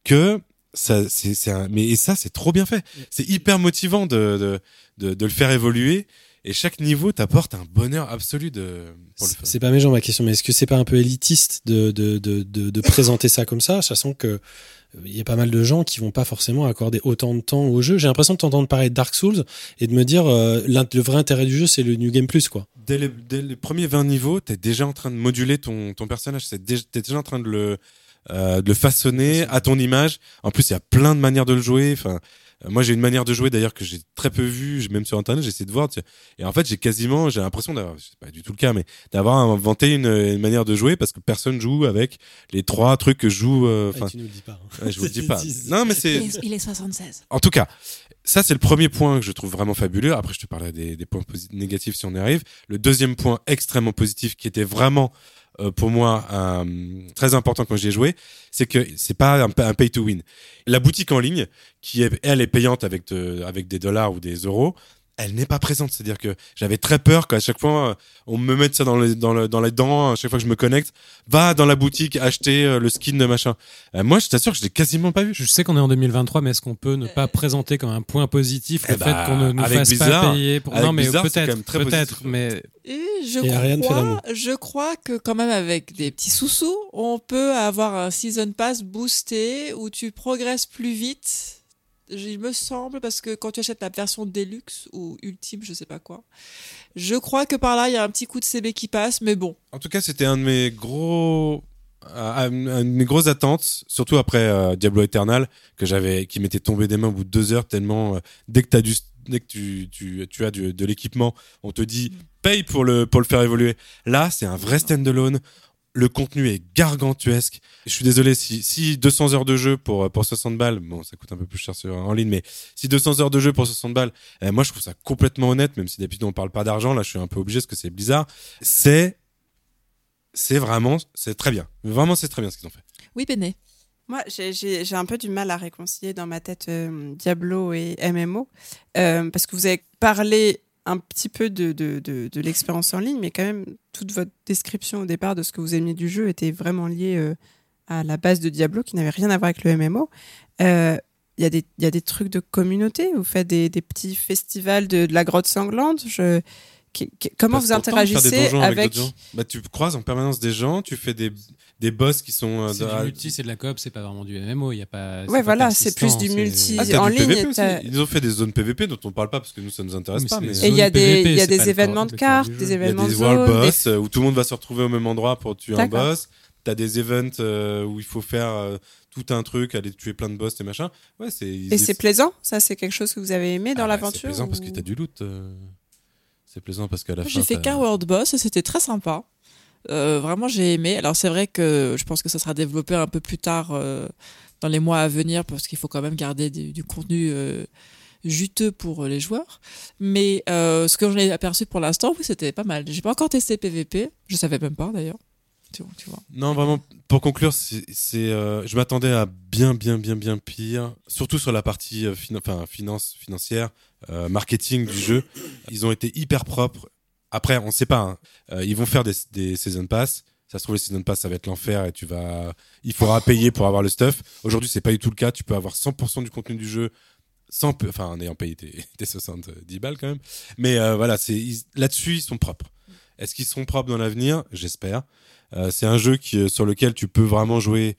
que ça, c'est, mais et ça, c'est trop bien fait. C'est hyper motivant de, de, de le faire évoluer. Et chaque niveau t'apporte un bonheur absolu de. C'est pas méchant ma question, mais est-ce que c'est pas un peu élitiste de, de, de, de, de *laughs* présenter ça comme ça, sachant que euh, il y a pas mal de gens qui vont pas forcément accorder autant de temps au jeu. J'ai l'impression de t'entendre parler de Dark Souls et de me dire euh, le vrai intérêt du jeu c'est le New Game Plus quoi. dès les, dès les premiers 20 niveaux, t'es déjà en train de moduler ton, ton personnage. C'est déjà, t'es déjà en train de le, euh, de le façonner à ton image. En plus, il y a plein de manières de le jouer. Enfin, euh, moi, j'ai une manière de jouer d'ailleurs que j'ai très peu vue. Même sur Internet, j'essaie de voir. tu sais. Et en fait, j'ai quasiment, j'ai l'impression d'avoir, c'est pas du tout le cas, mais d'avoir inventé une, une manière de jouer parce que personne joue avec les trois trucs que je joue. euh, Enfin, Ah, tu nous le dis pas. hein. ouais, je vous le *laughs* dis pas. Non, mais c'est, Il est 76. en tout cas, ça c'est le premier point que je trouve vraiment fabuleux. Après, je te parlerai des, des points négatifs si on y arrive. Le deuxième point extrêmement positif, qui était vraiment euh, pour moi euh, très important quand j'y ai joué, c'est que c'est pas un, pa- un pay to win. La boutique en ligne, qui est, elle est payante avec de- avec des dollars ou des euros. Elle n'est pas présente, c'est-à-dire que j'avais très peur qu'à chaque fois euh, on me mette ça dans les dans le, dans les dents à chaque fois que je me connecte. Va dans la boutique acheter euh, le skin de machin. Euh, moi, je t'assure que je l'ai quasiment pas vu. Je sais qu'on est en 2023, mais est-ce qu'on peut ne pas présenter comme un point positif le Eh fait bah, qu'on ne nous avec fasse pas payer pour Non, mais Blizzard, c'est quand peut-être, même très peut-être, mais Et je Et crois, je crois que quand même avec des petits sous-sous, on peut avoir un season pass boosté où tu progresses plus vite. Il me semble parce que quand tu achètes la version deluxe ou ultime, je sais pas quoi. Je crois que par là il y a un petit coup de CB qui passe, mais bon. En tout cas, c'était un de mes gros, euh, une de mes grosses attentes, surtout après euh, Diablo Eternal, que j'avais, qui m'était tombé des mains au bout de deux heures tellement. euh, dès que du, dès que tu, tu, tu as du- de l'équipement, on te dit paye pour le pour le faire évoluer. Là, c'est un vrai standalone. Le contenu est gargantuesque. Je suis désolé si, si 200 heures de jeu pour pour 60 balles, bon, ça coûte un peu plus cher sur, en ligne, mais si 200 heures de jeu pour 60 balles, euh, moi je trouve ça complètement honnête, même si d'habitude on parle pas d'argent. Là, je suis un peu obligé parce que c'est bizarre. C'est c'est vraiment, c'est très bien. Vraiment, c'est très bien ce qu'ils ont fait. Oui, Béné. Moi, j'ai- j'ai j'ai un peu du mal à réconcilier dans ma tête euh, Diablo et MMO, euh, parce que vous avez parlé un petit peu de, de, de, de l'expérience en ligne, mais quand même, toute votre description au départ de ce que vous aimiez du jeu était vraiment liée euh, à la base de Diablo, qui n'avait rien à voir avec le MMO. Euh, Il y, a des- il y a des trucs de communauté, vous faites des, des petits festivals de, la grotte sanglante? Je... comment vous interagissez avec... d'autres gens. Bah, tu croises en permanence des gens, tu fais des, des boss qui sont. euh, c'est du multi, c'est de la coop, c'est pas vraiment du MMO. Il y a pas. Ouais, pas voilà, c'est plus du c'est- multi- Ah, en du ligne, Ils ont fait des zones PVP dont on parle pas parce que nous ça nous intéresse pas. mais Et il y a Zone des, PVP, y a événements de cartes, des il y a événements des de world des- boss euh, où tout le monde va se retrouver au même endroit pour tuer un boss. T'as des events euh, où il faut faire euh, tout un truc, aller tuer plein de boss et machin. Ouais, c'est. Et c'est plaisant Ça, c'est quelque chose que vous avez aimé dans Ah, l'aventure C'est plaisant parce que t'as du loot. C'est plaisant parce qu'à la Moi, fin. J'ai fait qu'un World Boss et c'était très sympa. Euh, vraiment, j'ai aimé. Alors c'est vrai que je pense que ça sera développé un peu plus tard euh, dans les mois à venir parce qu'il faut quand même garder du, contenu euh, juteux pour les joueurs. Mais ce que j'en ai aperçu pour l'instant, oui, c'était pas mal. J'ai pas encore testé PVP. Je savais même pas d'ailleurs. Non, vraiment, pour conclure, je m'attendais à bien, bien, bien, bien pire, surtout sur la partie enfin, finance, financière, marketing du jeu. Ils ont été hyper propres. Après, on sait pas. hein. Euh, ils vont faire des, des season pass. Ça se trouve, les season pass, ça va être l'enfer et tu vas, il faudra payer pour avoir le stuff. Aujourd'hui, c'est pas du tout le cas. Tu peux avoir 100% du contenu du jeu sans, enfin, en ayant payé tes, *laughs* tes 70 balles quand même. Mais euh, voilà, là-dessus, ils sont propres. Est-ce qu'ils seront propres dans l'avenir? J'espère. Euh, c'est un jeu sur lequel tu peux vraiment jouer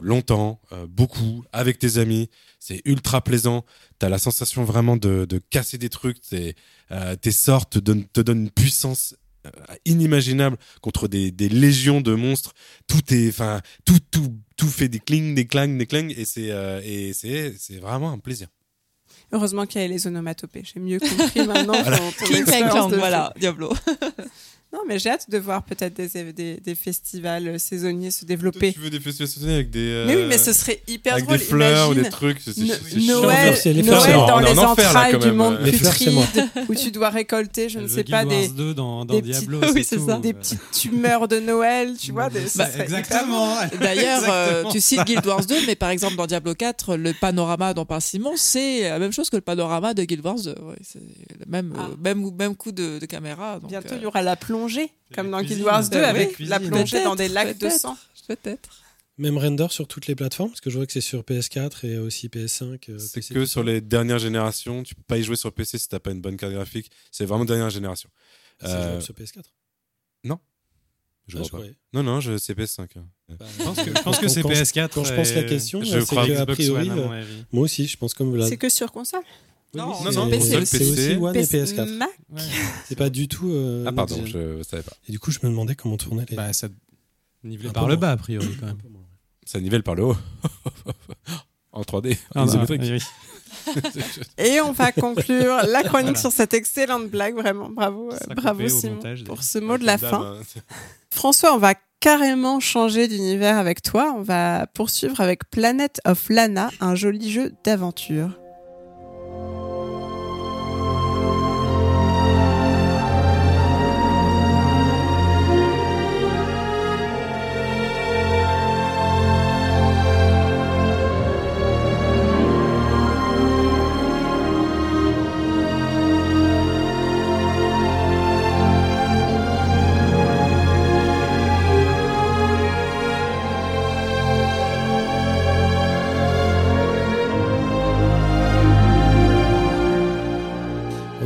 longtemps, euh, beaucoup, avec tes amis. C'est ultra plaisant. T'as la sensation vraiment de, de casser des trucs. T'es, euh, tes sorts te donnent, te donnent une puissance euh, inimaginable contre des, des légions de monstres. Tout est, enfin, tout, tout, tout fait des clings, des clangs, des clangs, et c'est, euh, et c'est, c'est vraiment un plaisir. Heureusement qu'il y a les onomatopées. J'ai mieux compris maintenant Voilà. ton, ton King expérience Kong, de jeu. voilà, Diablo. *laughs* Non, mais j'ai hâte de voir peut-être des, des, des festivals saisonniers se Toi, développer. tu veux des festivals saisonniers avec des, euh, Mais oui, mais ce serait hyper avec drôle. des fleurs ou des trucs. C'est. Noël, C'est les fleurs, Noël c'est dans les enfer, là, entrailles du monde Les putride, *laughs* où tu dois récolter, je ne sais pas, Guild des, Wars 2 dans, dans des Diablo, petites- *laughs* oui, tout. ça. des petites tumeurs de Noël, tu vois. Des, Bah, exactement. *laughs* D'ailleurs, euh, tu cites Guild Wars 2, mais par exemple dans Diablo 4, le panorama dont parle Simon, c'est la même chose que le panorama de Guild Wars 2. Ouais, c'est le même, Ah. euh, même, même coup de, caméra. donc, Bientôt, euh, il y aura la plongée, comme dans Guild. Wars 2, Euh, avec la plongée dans des lacs de sang. Peut-être. Même render sur toutes les plateformes, parce que je vois que c'est sur PS4 et aussi PS5. euh, C'est que sur les dernières générations. Tu peux pas y jouer sur PC si t'as pas une bonne carte graphique. C'est vraiment dernière génération. C'est Euh, sur PS4. Je Ah, vois je pas. croyais. Non, non, je, c'est PS5. hein. Bah, Je pense que, je pense que c'est quand- PS4. Quand je pense la et- question, je euh, c'est crois que, a priori, One, à mon euh, avis. moi aussi, je pense comme Vlad. C'est que sur console. Non, Oui, non, c'est- non, PC c'est aussi. aussi One et PC PS4. Mac. Ouais. C'est pas du tout. euh, Ah, pardon, je savais pas. Et du coup, je me demandais comment tourner les. Bah, ça nivelé Un par le bas, a priori, quand même. Ça nivelle par le haut. *laughs* en 3D. Ah, bah, isométrique. oui, oui. *laughs* Et on va conclure la chronique Voilà. sur cette excellente blague. Vraiment, bravo, euh, Ça bravo Simon montage, pour ce mot de la Dame, fin. hein. *laughs* François, on va carrément changer d'univers avec toi. On va poursuivre avec Planet of Lana, un joli jeu d'aventure.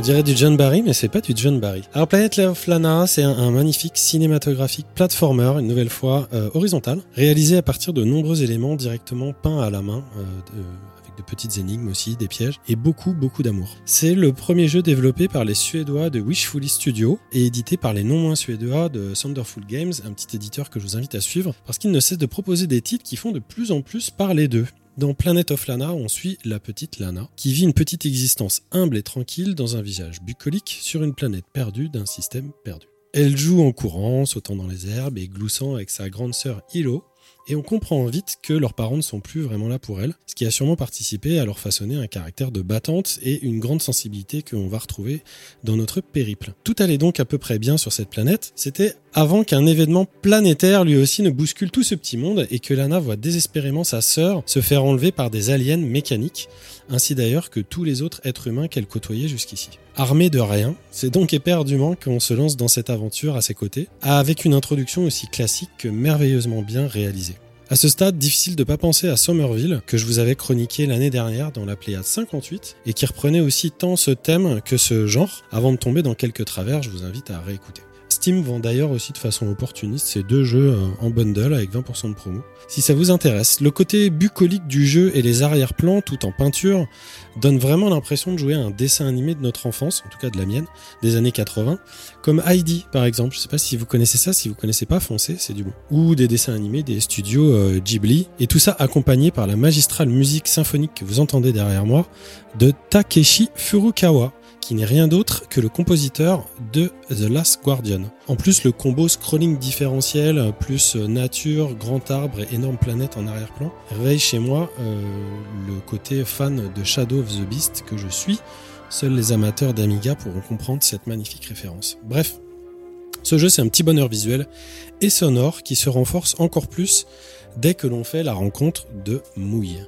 Dirait du John Barry, mais c'est pas du John Barry. Alors Planet of Lana, c'est un, magnifique cinématographique platformer, une nouvelle fois euh, horizontal, réalisé à partir de nombreux éléments directement peints à la main, euh, de- avec de petites énigmes aussi, des pièges, et beaucoup, beaucoup d'amour. C'est le premier jeu développé par les Suédois de Wishfully Studio et édité par les non moins Suédois de Thunderful Games, un petit éditeur que je vous invite à suivre, parce qu'il ne cesse de proposer des titres qui font de plus en plus parler d'eux. Dans Planet of Lana, on suit la petite Lana, qui vit une petite existence humble et tranquille dans un visage bucolique sur une planète perdue d'un système perdu. Elle joue en courant, sautant dans les herbes et gloussant avec sa grande sœur Hilo, et on comprend vite que leurs parents ne sont plus vraiment là pour elle, ce qui a sûrement participé à leur façonner un caractère de battante et une grande sensibilité que l'on va retrouver dans notre périple. Tout allait donc à peu près bien sur cette planète, c'était avant qu'un événement planétaire lui aussi ne bouscule tout ce petit monde et que Lana voit désespérément sa sœur se faire enlever par des aliens mécaniques, ainsi d'ailleurs que tous les autres êtres humains qu'elle côtoyait jusqu'ici. Armée de rien, c'est donc éperdument qu'on se lance dans cette aventure à ses côtés, avec une introduction aussi classique que merveilleusement bien réalisée. À ce stade, difficile de pas penser à Somerville, que je vous avais chroniqué l'année dernière dans la Pléiade 58, et qui reprenait aussi tant ce thème que ce genre. Avant de tomber dans quelques travers, je vous invite à réécouter. Steam vend d'ailleurs aussi de façon opportuniste ces deux jeux euh, en bundle avec 20% de promo. Si ça vous intéresse, le côté bucolique du jeu et les arrière-plans tout en peinture donnent vraiment l'impression de jouer à un dessin animé de notre enfance, en tout cas de la mienne, des années 80, comme Heidi par exemple. Je sais pas si vous connaissez ça, si vous connaissez pas, foncez, c'est du bon. Ou des dessins animés des studios euh, Ghibli, et tout ça accompagné par la magistrale musique symphonique que vous entendez derrière moi de Takeshi Furukawa qui n'est rien d'autre que le compositeur de The Last Guardian. En plus, le combo scrolling différentiel plus nature, grand arbre et énorme planète en arrière-plan réveille chez moi euh, le côté fan de Shadow of the Beast que je suis. Seuls les amateurs d'Amiga pourront comprendre cette magnifique référence. Bref, ce jeu c'est un petit bonheur visuel et sonore qui se renforce encore plus dès que l'on fait la rencontre de Mouille,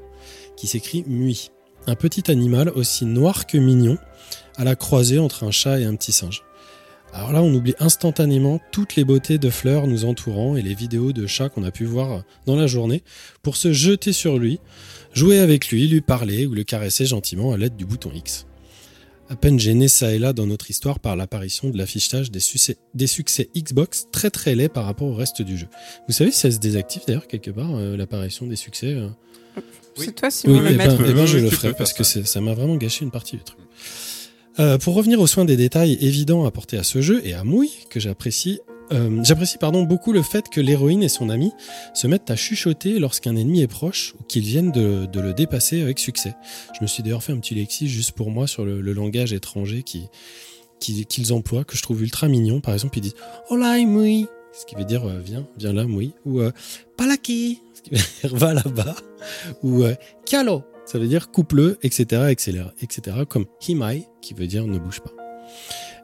qui s'écrit Mui, un petit animal aussi noir que mignon, à la croisée entre un chat et un petit singe. Alors là, on oublie instantanément toutes les beautés de fleurs nous entourant et les vidéos de chats qu'on a pu voir dans la journée pour se jeter sur lui, jouer avec lui, lui parler ou le caresser gentiment à l'aide du bouton X. À peine gêné ça et là dans notre histoire par l'apparition de l'affichage des, succès, des succès Xbox très très laid par rapport au reste du jeu. Vous savez si ça se désactive d'ailleurs quelque part, euh, l'apparition des succès euh C'est toi, Simon, le eh ben, eh ben, je Oui, le ferai parce que ça m'a vraiment gâché une partie du truc. Euh, pour revenir aux soins des détails évidents apportés à ce jeu et à Mouille, que j'apprécie, euh, j'apprécie pardon beaucoup le fait que l'héroïne et son ami se mettent à chuchoter lorsqu'un ennemi est proche ou qu'ils viennent de, le dépasser avec succès. Je me suis d'ailleurs fait un petit lexique juste pour moi sur le, langage étranger qui qui- qu'ils emploient que je trouve ultra mignon. Par exemple, ils disent Hola Mouille, ce qui veut dire euh, viens, viens là Mouille, ou Palaki, ce qui veut dire *laughs* va là-bas, ou Kialo, ça veut dire coupe-le, etc., etc., etc., comme Himai, qui veut dire ne bouge pas.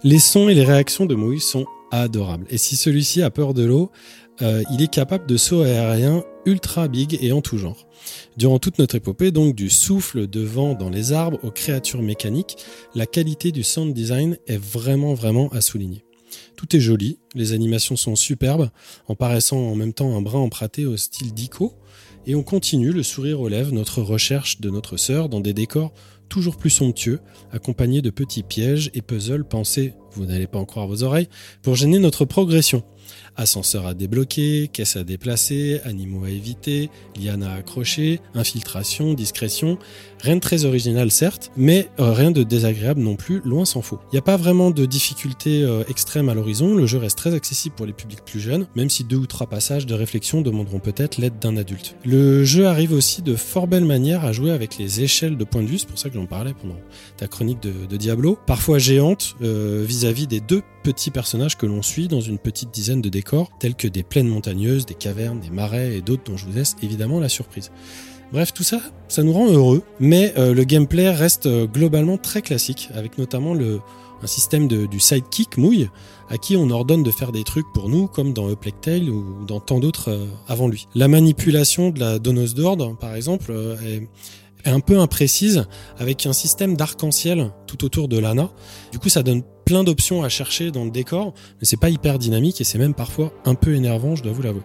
Les sons et les réactions de Mouille sont adorables. Et si celui-ci a peur de l'eau, euh, il est capable de sauts aériens ultra big et en tout genre. Durant toute notre épopée, donc du souffle de vent dans les arbres aux créatures mécaniques, la qualité du sound design est vraiment vraiment à souligner. Tout est joli, les animations sont superbes, en paraissant en même temps un brin emprunté au style d'Ico, et on continue, le sourire aux lèvres, notre recherche de notre sœur dans des décors toujours plus somptueux, accompagnés de petits pièges et puzzles pensés, vous n'allez pas en croire vos oreilles, pour gêner notre progression. Ascenseur à débloquer, caisse à déplacer, animaux à éviter, liane à accrocher, infiltration, discrétion. Rien de très original certes, mais euh, rien de désagréable non plus, loin s'en faut. Il n'y a pas vraiment de difficulté euh, extrême à l'horizon, le jeu reste très accessible pour les publics plus jeunes, même si deux ou trois passages de réflexion demanderont peut-être l'aide d'un adulte. Le jeu arrive aussi de fort belle manière à jouer avec les échelles de point de vue, c'est pour ça que j'en parlais pendant ta chronique de, Diablo, parfois géante euh, vis-à-vis des deux petits personnages que l'on suit dans une petite dizaine de décors, tels que des plaines montagneuses, des cavernes, des marais et d'autres dont je vous laisse évidemment la surprise. Bref, tout ça, ça nous rend heureux, mais euh, le gameplay reste euh, globalement très classique, avec notamment le, un système de, du sidekick mouille, à qui on ordonne de faire des trucs pour nous, comme dans A ou dans tant d'autres euh, avant lui. La manipulation de la donneuse d'ordre, par exemple, est, est un peu imprécise, avec un système d'arc-en-ciel tout autour de l'ANA. Du coup, ça donne plein d'options à chercher dans le décor, mais c'est pas hyper dynamique et c'est même parfois un peu énervant, je dois vous l'avouer.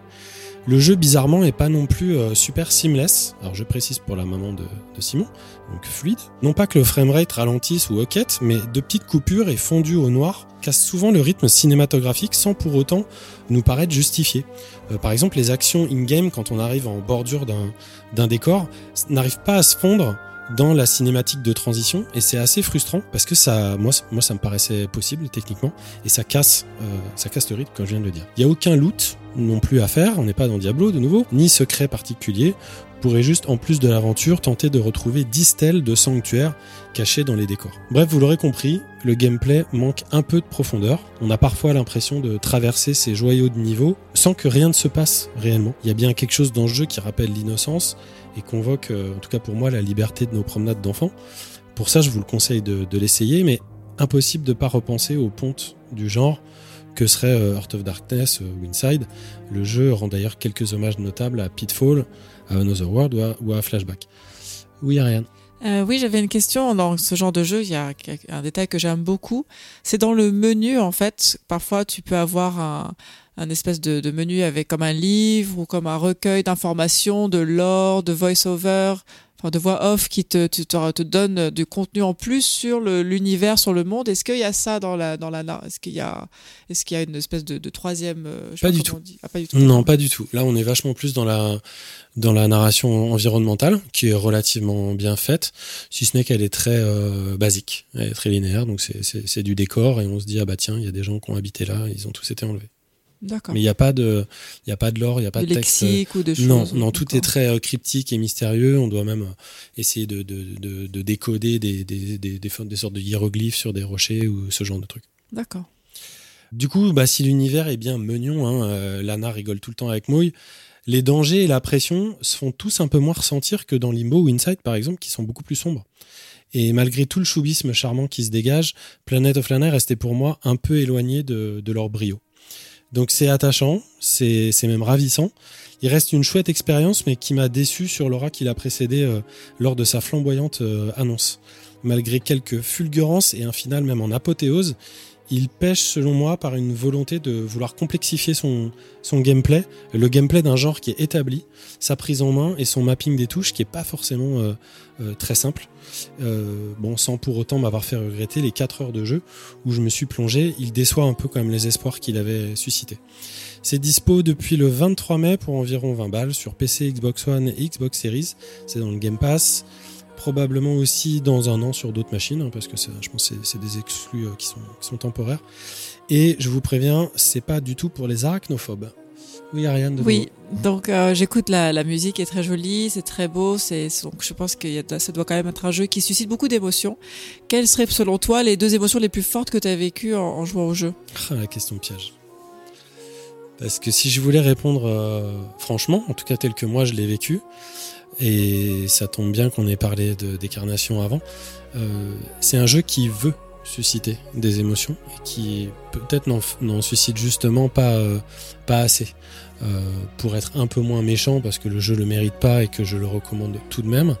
Le jeu, bizarrement, est pas non plus euh, super seamless. Alors, je précise pour la maman de, Simon, donc fluide. Non pas que le framerate ralentisse ou hoquette, mais de petites coupures et fondues au noir cassent souvent le rythme cinématographique sans pour autant nous paraître justifié. Euh, par exemple, les actions in-game, quand on arrive en bordure d'un décor, n'arrivent pas à se fondre dans la cinématique de transition et c'est assez frustrant parce que ça moi ça me paraissait possible techniquement et ça casse euh, ça casse le rythme comme je viens de le dire. Il y a aucun loot non plus à faire, on n'est pas dans Diablo de nouveau, ni secret particulier. Pourrait juste en plus de l'aventure tenter de retrouver 10 stèles de sanctuaires cachés dans les décors. Bref, vous l'aurez compris, le gameplay manque un peu de profondeur. On a parfois l'impression de traverser ces joyaux de niveau sans que rien ne se passe réellement. Il y a bien quelque chose dans le jeu qui rappelle l'innocence et convoque, euh, en tout cas pour moi, la liberté de nos promenades d'enfants. Pour ça, je vous le conseille de, l'essayer, mais impossible de pas repenser aux pontes du genre que serait euh, Heart of Darkness euh, ou Inside. Le jeu rend d'ailleurs quelques hommages notables à Pitfall, à Another World ou à, ou à Flashback. Oui, Ariane. Euh, oui, j'avais une question. Dans ce genre de jeu, il y a un détail que j'aime beaucoup. C'est dans le menu, en fait. Parfois, tu peux avoir un, un espèce de, de menu avec comme un livre ou comme un recueil d'informations, de lore, de voice-over, enfin de voix off qui te, te, te, te donne du contenu en plus sur l'univers, sur le monde. Est-ce qu'il y a ça dans la dans la Est-ce qu'il y a est-ce qu'il y a une espèce de, de troisième euh, je Pas du tout. Ah, pas du tout. Non, pas du tout. Là, on est vachement plus dans la dans la narration environnementale, qui est relativement bien faite, si ce n'est qu'elle est très euh, basique, elle est très linéaire, donc c'est- du décor et on se dit ah bah tiens, il y a des gens qui ont habité là, ils ont tous été enlevés. D'accord. Mais il n'y a pas de, il y a pas de lore, il n'y a pas de de, texte. euh, lexique ou de choses. Non, non, tout est très euh, cryptique et mystérieux. On doit même essayer de, de, de, de décoder des, des, des, des, des sortes de hiéroglyphes sur des rochers ou ce genre de trucs. D'accord. Du coup, bah, si l'univers est bien mignon, hein, euh, Lana rigole tout le temps avec Mouille, les dangers et la pression se font tous un peu moins ressentir que dans Limbo ou Inside, par exemple, qui sont beaucoup plus sombres. Et malgré tout le choubisme charmant qui se dégage, Planet of Lana est resté pour moi un peu éloigné de, leur brio. Donc c'est attachant, c'est même ravissant. Il reste une chouette expérience, mais qui m'a déçu sur l'aura qui l'a précédé euh, lors de sa flamboyante euh, annonce. Malgré quelques fulgurances et un final même en apothéose, il pêche selon moi par une volonté de vouloir complexifier son, son gameplay, le gameplay d'un genre qui est établi, sa prise en main et son mapping des touches qui est pas forcément euh, euh, très simple. Euh, bon, sans pour autant m'avoir fait regretter les 4 heures de jeu où je me suis plongé, il déçoit un peu quand même les espoirs qu'il avait suscités. C'est dispo depuis le 23 mai pour environ 20 balles sur PC, Xbox One et Xbox Series. C'est dans le Game Pass. Probablement aussi dans un an sur d'autres machines, hein, parce que ça, je pense que c'est- des exclus euh, qui, sont, qui sont temporaires. Et je vous préviens, c'est pas du tout pour les arachnophobes. Oui, Ariane de Oui, donc euh, j'écoute la, la musique est très jolie, c'est très beau, c'est donc je pense que ça doit quand même être un jeu qui suscite beaucoup d'émotions. Quelles seraient selon toi les deux émotions les plus fortes que tu as vécues en, en jouant au jeu? Ah, la question piège. Parce que si je voulais répondre euh, franchement, en tout cas tel que moi je l'ai vécu, et ça tombe bien qu'on ait parlé de décarnation avant, euh, c'est un jeu qui veut susciter des émotions et qui peut-être n'en, suscite justement pas, euh, pas assez. Euh, pour être un peu moins méchant parce que le jeu le mérite pas et que je le recommande tout de même,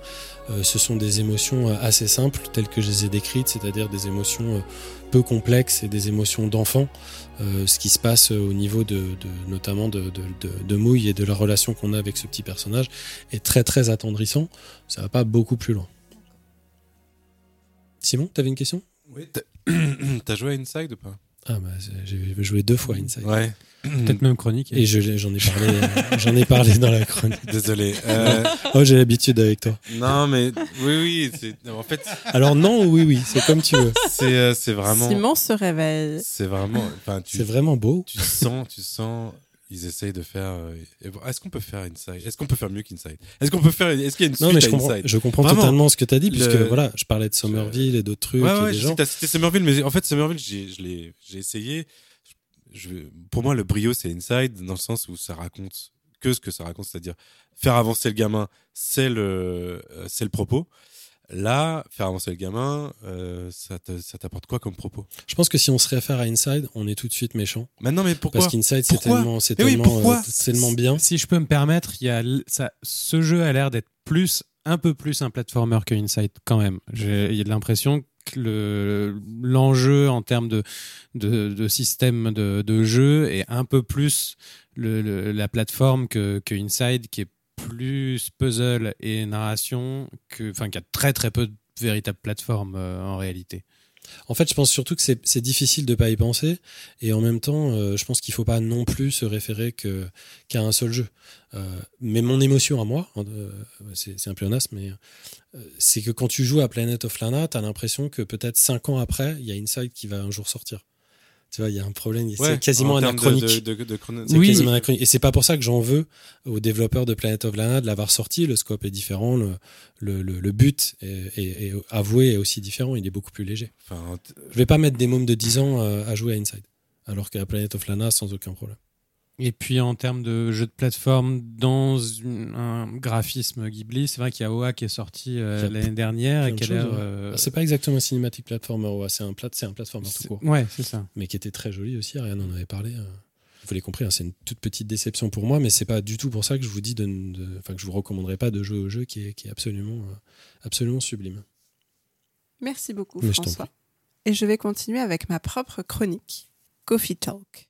ce sont des émotions assez simples telles que je les ai décrites, c'est-à-dire des émotions peu complexes et des émotions d'enfant. Euh, ce qui se passe au niveau de, de notamment de, de, de, de Mouille et de la relation qu'on a avec ce petit personnage est très très attendrissant. Ça va pas beaucoup plus loin. Simon, t'avais une question? Oui. *clears throat* T'as joué à Inside ou pas? Ah bah j'ai joué deux fois à Inside. Ouais. Peut-être même chronique. Et je j'en ai parlé, euh, j'en ai parlé dans la chronique. Désolé. Euh, *laughs* Oh, j'ai l'habitude avec toi. non, mais oui, oui. En fait, Alors non ou oui, oui, c'est comme tu veux. c'est euh, c'est vraiment. Simon se réveille. C'est vraiment. Enfin, tu, C'est vraiment beau. tu sens, tu sens. Ils essayent de faire. euh, et Est-ce qu'on peut faire Inside? Est-ce qu'on peut faire mieux qu'Inside Est-ce qu'on peut faire Est-ce qu'il y a une suite Non mais je à comprends, Inside? je comprends Vraiment. totalement ce que tu as dit puisque Le- voilà, je parlais de Somerville et d'autres trucs Ouais, et ouais, des je sais gens. que t'as cité Somerville, mais en fait, Somerville, j'ai essayé. Je, pour moi, le brio, c'est Inside, dans le sens où ça raconte que ce que ça raconte, c'est-à-dire faire avancer le gamin, c'est le, euh, c'est le propos. Là, faire avancer le gamin, euh, ça, te- ça t'apporte quoi comme propos? Je pense que si on se réfère à Inside, on est tout de suite méchant Maintenant, mais pourquoi? Parce qu'Inside c'est tellement c'est oui, tellement pourquoi? euh, tellement bien. Si je peux me permettre, il y a ça, ce jeu a l'air d'être plus, un peu plus un platformer que Inside quand même. J'ai il l'enjeu en termes de, système de, jeu est un peu plus la plateforme que, Inside, qui est plus puzzle et narration, que, enfin, qui a très peu de véritables plateformes euh, en réalité. En fait, je pense surtout que c'est difficile de pas y penser et en même temps, euh, je pense qu'il faut pas non plus se référer qu'à un seul jeu. Euh, mais mon émotion à moi, euh, c'est un pléonasme, mais c'est que quand tu joues à Planet of Lana, t'as l'impression que peut-être cinq ans après, il y a Inside qui va un jour sortir. Tu vois, il y a un problème, Ouais, c'est quasiment anachronique. De, de, Oui. quasiment anachronique. Et c'est pas pour ça que j'en veux aux développeurs de Planet of Lana de l'avoir sorti. Le scope est différent, le, le, le, le but est, est- est avoué est aussi différent. Il est beaucoup plus léger. Enfin, Je vais pas mettre des mômes de 10 ans euh, à jouer à Inside. Alors qu'à Planet of Lana, sans aucun problème. Et puis en termes de jeu de plateforme dans une- un graphisme Ghibli, c'est vrai qu'il y a OA qui est sorti euh, l'année dernière et qui a l'air. euh, C'est pas exactement un cinématique platformer, ouais, c'est un, plat, c'est un platformer tout c'est- court. Ouais, c'est ça. Mais qui était très joli aussi, Ariane en avait parlé. euh. Vous l'avez compris, hein, c'est une toute petite déception pour moi, mais c'est pas du tout pour ça que je vous dis de, de- enfin que je vous recommanderais pas de jouer au jeu qui est, qui est absolument, absolument sublime. Merci beaucoup, Mais je t'en François. Et je vais continuer avec ma propre chronique, Coffee Talk.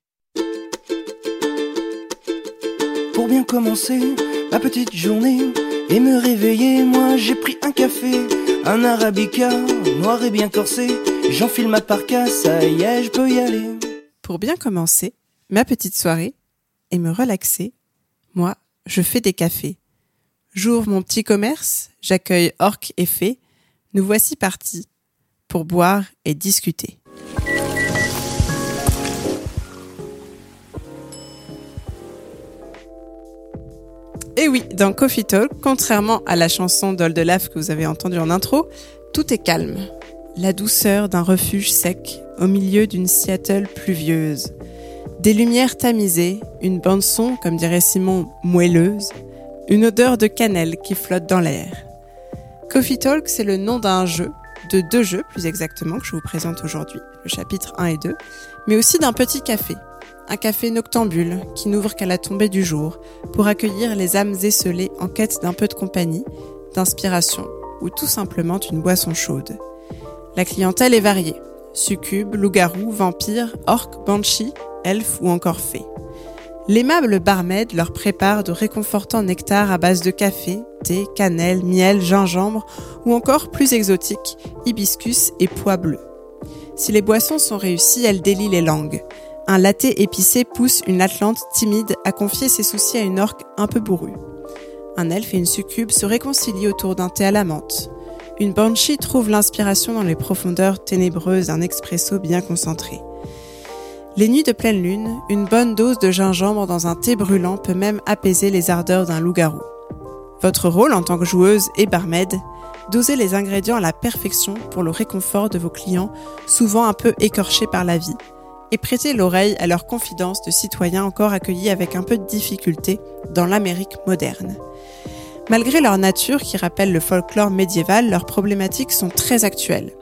Pour bien commencer ma petite journée et me réveiller, moi j'ai pris un café, un arabica, noir et bien corsé. J'enfile ma parka, ça y est, je peux y aller. Pour bien commencer ma petite soirée et me relaxer, moi, je fais des cafés. J'ouvre mon petit commerce, j'accueille Orc et Fée. Nous voici partis pour boire et discuter. Et oui, dans Coffee Talk, contrairement à la chanson d'Oldelaf que vous avez entendue en intro, tout est calme. La douceur d'un refuge sec au milieu d'une Seattle pluvieuse. Des lumières tamisées, une bande-son, comme dirait Simon, moelleuse, une odeur de cannelle qui flotte dans l'air. Coffee Talk, c'est le nom d'un jeu, de deux jeux plus exactement, que je vous présente aujourd'hui, le chapitre 1 et 2, mais aussi d'un petit café. Un café noctambule qui n'ouvre qu'à la tombée du jour pour accueillir les âmes esselées en quête d'un peu de compagnie, d'inspiration ou tout simplement d'une boisson chaude. La clientèle est variée. Succubes, loups-garous, vampires, orques, banshees, elfes ou encore fées. L'aimable barmaid leur prépare de réconfortants nectars à base de café, thé, cannelle, miel, gingembre ou encore plus exotiques, hibiscus et pois bleus. Si les boissons sont réussies, elles délient les langues. Un latte épicé pousse une Atlante timide à confier ses soucis à une orque un peu bourrue. Un elfe et une succube se réconcilient autour d'un thé à la menthe. Une banshee trouve l'inspiration dans les profondeurs ténébreuses d'un expresso bien concentré. Les nuits de pleine lune, une bonne dose de gingembre dans un thé brûlant peut même apaiser les ardeurs d'un loup-garou. Votre rôle en tant que joueuse et barmaid, doser les ingrédients à la perfection pour le réconfort de vos clients, souvent un peu écorchés par la vie, et prêter l'oreille à leurs confidences de citoyens encore accueillis avec un peu de difficulté dans l'Amérique moderne. Malgré leur nature qui rappelle le folklore médiéval, leurs problématiques sont très actuelles.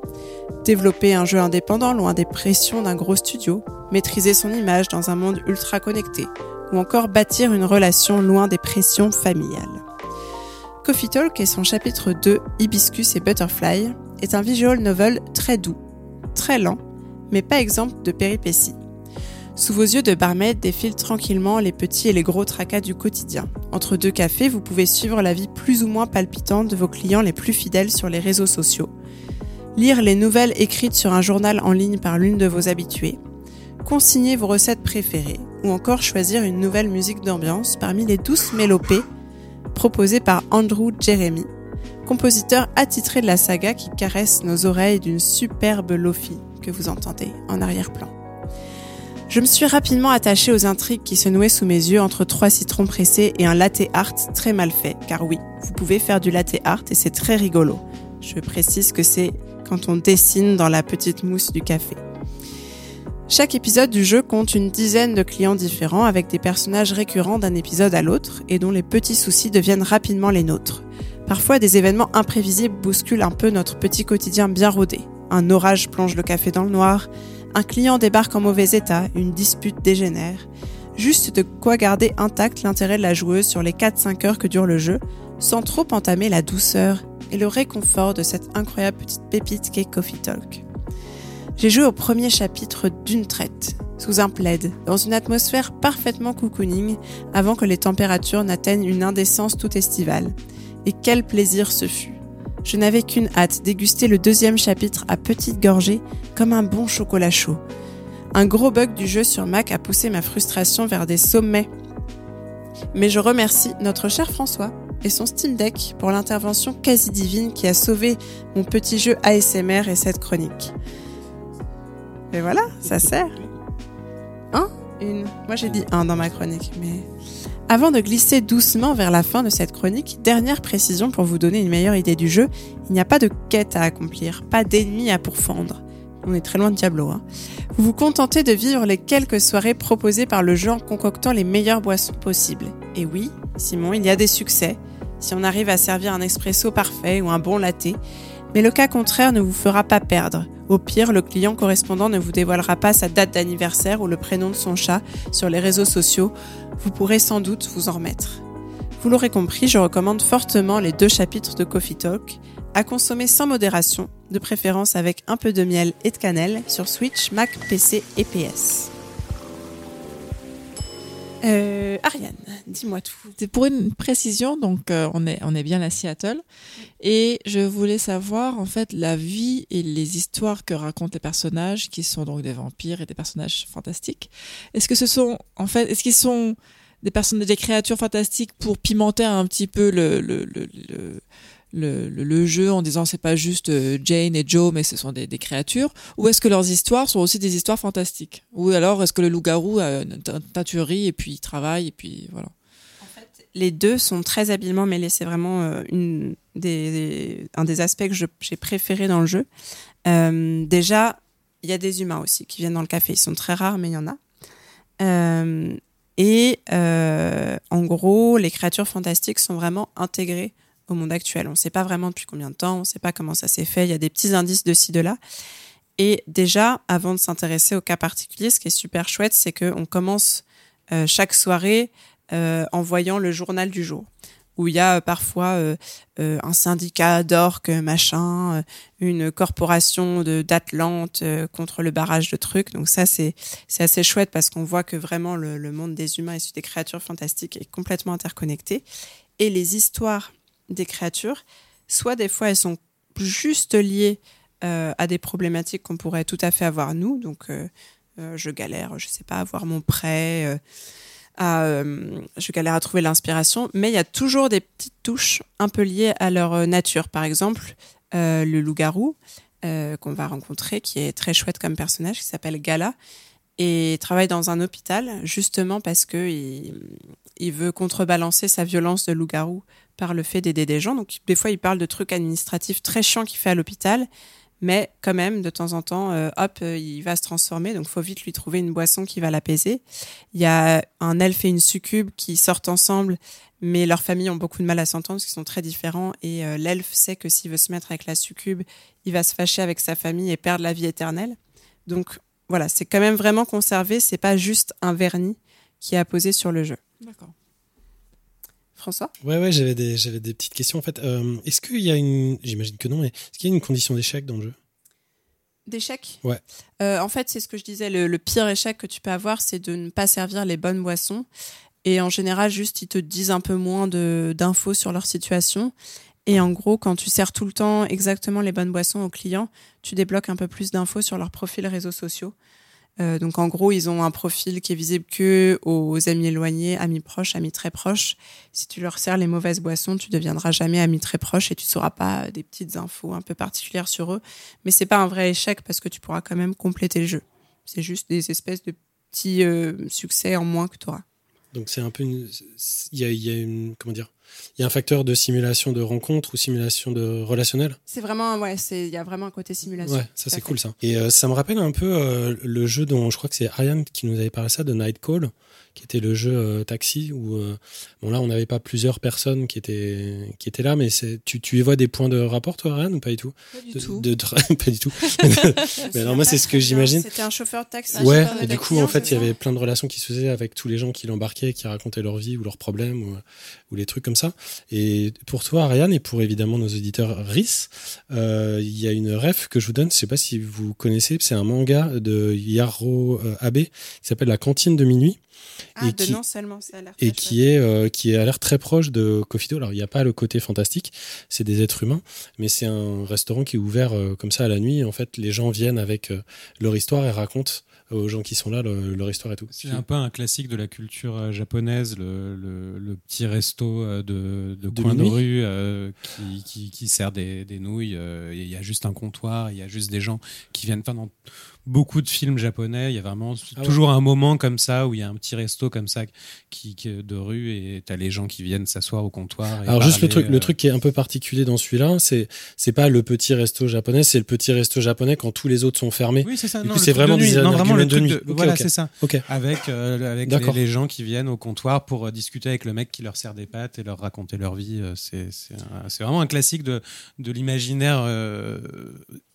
Développer un jeu indépendant loin des pressions d'un gros studio, maîtriser son image dans un monde ultra connecté, ou encore bâtir une relation loin des pressions familiales. Coffee Talk et son chapitre 2, Hibiscus et Butterfly, est un visual novel très doux, très lent, mais pas exemple de péripéties. Sous vos yeux de barmaid défilent tranquillement les petits et les gros tracas du quotidien. Entre deux cafés, vous pouvez suivre la vie plus ou moins palpitante de vos clients les plus fidèles sur les réseaux sociaux, lire les nouvelles écrites sur un journal en ligne par l'une de vos habituées, consigner vos recettes préférées ou encore choisir une nouvelle musique d'ambiance parmi les douces mélopées proposées par Andrew Jeremy, compositeur attitré de la saga qui caresse nos oreilles d'une superbe lofi que vous entendez en arrière-plan. Je me suis rapidement attachée aux intrigues qui se nouaient sous mes yeux entre trois citrons pressés et un latte art très mal fait, car oui, vous pouvez faire du latte art et c'est très rigolo. Je précise que c'est quand on dessine dans la petite mousse du café. Chaque épisode du jeu compte une dizaine de clients différents avec des personnages récurrents d'un épisode à l'autre et dont les petits soucis deviennent rapidement les nôtres. Parfois, des événements imprévisibles bousculent un peu notre petit quotidien bien rodé. Un orage plonge le café dans le noir, un client débarque en mauvais état, une dispute dégénère. Juste de quoi garder intact l'intérêt de la joueuse sur les 4-5 heures que dure le jeu, sans trop entamer la douceur et le réconfort de cette incroyable petite pépite qu'est Coffee Talk. J'ai joué au premier chapitre d'une traite, sous un plaid, dans une atmosphère parfaitement cocooning, avant que les températures n'atteignent une indécence tout estivale. Et quel plaisir ce fut Je n'avais qu'une hâte, déguster le deuxième chapitre à petite gorgée, comme un bon chocolat chaud. Un gros bug du jeu sur Mac a poussé ma frustration vers des sommets. Mais je remercie notre cher François et son Steam Deck pour l'intervention quasi divine qui a sauvé mon petit jeu ASMR et cette chronique. Et voilà, ça sert. Un Une Moi j'ai dit un dans ma chronique, mais... Avant de glisser doucement vers la fin de cette chronique, dernière précision pour vous donner une meilleure idée du jeu, il n'y a pas de quête à accomplir, pas d'ennemis à pourfendre. On est très loin de Diablo. Hein. Vous vous contentez de vivre les quelques soirées proposées par le jeu en concoctant les meilleures boissons possibles. Et oui, Simon, il y a des succès, si on arrive à servir un espresso parfait ou un bon latte, mais le cas contraire ne vous fera pas perdre. Au pire, le client correspondant ne vous dévoilera pas sa date d'anniversaire ou le prénom de son chat sur les réseaux sociaux. Vous pourrez sans doute vous en remettre. Vous l'aurez compris, je recommande fortement les deux chapitres de Coffee Talk, à consommer sans modération, de préférence avec un peu de miel et de cannelle sur Switch, Mac, PC et PS. Euh, Ariane, dis-moi tout. Pour une précision, donc euh, on, est, on est bien à Seattle. Et je voulais savoir, en fait, la vie et les histoires que racontent les personnages, qui sont donc des vampires et des personnages fantastiques. Est-ce que ce sont, en fait, est-ce qu'ils sont des personnes, des créatures fantastiques pour pimenter un petit peu le, le, le, le le, le, jeu en disant c'est pas juste euh, Jane et Joe mais ce sont des, créatures ou est-ce que leurs histoires sont aussi des histoires fantastiques? Ou alors est-ce que le loup-garou a une teinturerie et puis il travaille et puis voilà les deux sont très habilement mêlés. C'est vraiment euh, une des, un des aspects que j'ai préféré dans le jeu. Euh, déjà, il y a des humains aussi qui viennent dans le café. Ils sont très rares, mais il y en a. Et en gros, les créatures fantastiques sont vraiment intégrées au monde actuel. On ne sait pas vraiment depuis combien de temps, on ne sait pas comment ça s'est fait. Il y a des petits indices de ci, de là. Et déjà, avant de s'intéresser au cas particulier, ce qui est super chouette, c'est qu'on commence euh, chaque soirée euh, en voyant le journal du jour, où il y a euh, parfois un syndicat d'orques, machin, une corporation d'Atlante contre le barrage de trucs. Donc ça, c'est assez chouette parce qu'on voit que vraiment le, le monde des humains issus des créatures fantastiques est complètement interconnecté. Et les histoires des créatures, soit des fois elles sont juste liées euh, à des problématiques qu'on pourrait tout à fait avoir nous. Donc euh, euh, je galère, je sais pas, à avoir mon prêt. à, je galère à trouver l'inspiration, mais il y a toujours des petites touches un peu liées à leur nature. Par exemple, le loup-garou qu'on va rencontrer, qui est très chouette comme personnage, qui s'appelle Gala, et travaille dans un hôpital justement parce que il, il veut contrebalancer sa violence de loup-garou par le fait d'aider des gens. Donc des fois, il parle de trucs administratifs très chiants qu'il fait à l'hôpital, mais quand même, de temps en temps, euh, hop, euh, il va se transformer. Donc faut vite lui trouver une boisson qui va l'apaiser. Il y a un elfe et une succube qui sortent ensemble, mais leurs familles ont beaucoup de mal à s'entendre parce qu'ils sont très différents. Et euh, l'elfe sait que s'il veut se mettre avec la succube, il va se fâcher avec sa famille et perdre la vie éternelle. Donc voilà, c'est quand même vraiment conservé. C'est pas juste un vernis qui est apposé sur le jeu. D'accord. François Ouais, ouais, j'avais des, j'avais des petites questions en fait. Euh, est-ce qu'il y a une, j'imagine que non, mais est-ce qu'il y a une condition d'échec dans le jeu? D'échec? Ouais. Euh, en fait, c'est ce que je disais. Le, le pire échec que tu peux avoir, c'est de ne pas servir les bonnes boissons. Et en général, juste, ils te disent un peu moins de- d'infos sur leur situation. Et en gros, quand tu sers tout le temps exactement les bonnes boissons aux clients, tu débloques un peu plus d'infos sur leurs profils réseaux sociaux. Euh, donc en gros, ils ont un profil qui est visible que aux amis éloignés, amis proches, amis très proches. Si tu leur sers les mauvaises boissons, tu deviendras jamais ami très proche et tu sauras pas des petites infos un peu particulières sur eux. Mais c'est pas un vrai échec parce que tu pourras quand même compléter le jeu. C'est juste des espèces de petits euh, succès en moins que tu auras. Donc c'est un peu une, il y a une, comment dire, il y a un facteur de simulation de rencontre ou simulation de relationnel. C'est vraiment, ouais, il y a vraiment un côté simulation. Ouais, ça c'est cool ça. Et euh, ça me rappelle un peu euh, le jeu dont je crois que c'est Ariane qui nous avait parlé ça de Night Call, qui était le jeu euh, taxi où euh, bon là on n'avait pas plusieurs personnes qui étaient qui étaient là, mais c'est tu tu y vois des points de rapport toi Ariane ou pas du tout? Pas du De- tout. de- de- *laughs* pas du tout. *laughs* mais alors moi c'est ce que j'imagine. C'était un chauffeur de taxi. Ouais, chauffeur et du coup, en fait, il y avait plein de relations qui se faisaient avec tous les gens qui l'embarquaient, qui racontaient leur vie ou leurs problèmes ou, ou les trucs comme ça. Et pour toi, Ariane, et pour évidemment nos auditeurs RIS, euh, il y a une ref que je vous donne, je sais pas si vous connaissez, c'est un manga de Yaro Abe qui s'appelle La cantine de minuit Ah, et de qui- non seulement, ça a l'air et qui est euh, qui est à l'air très proche de Cofido. Alors il n'y a pas le côté fantastique, c'est des êtres humains, mais c'est un restaurant qui est ouvert euh, comme ça à la nuit. En fait, les gens viennent avec euh, leur histoire et racontent aux gens qui sont là le- leur histoire et tout. C'est un peu un classique de la culture euh, japonaise, le, le- le petit resto euh, de, de De coin de rue euh, qui, qui, qui sert des, des nouilles. euh, Il y a juste un comptoir, il y a juste des gens qui viennent. Enfin, dans beaucoup de films japonais, il y a vraiment Ah ouais. toujours un moment comme ça où il y a un petit resto comme ça qui, qui- de rue et t'as les gens qui viennent s'asseoir au comptoir. et Alors juste le truc, le truc qui est un peu particulier dans celui-là, c'est c'est pas le petit resto japonais, c'est le petit resto japonais quand tous les autres sont fermés. Oui, c'est ça. Du non, coup, c'est de vraiment nuit. des Non, vraiment le truc de- Voilà, c'est ça. Avec, euh, avec les, gens qui viennent au comptoir pour euh, discuter avec le mec qui leur sert des pâtes et leur raconter leur vie. euh, C'est vraiment un classique de, de l'imaginaire euh,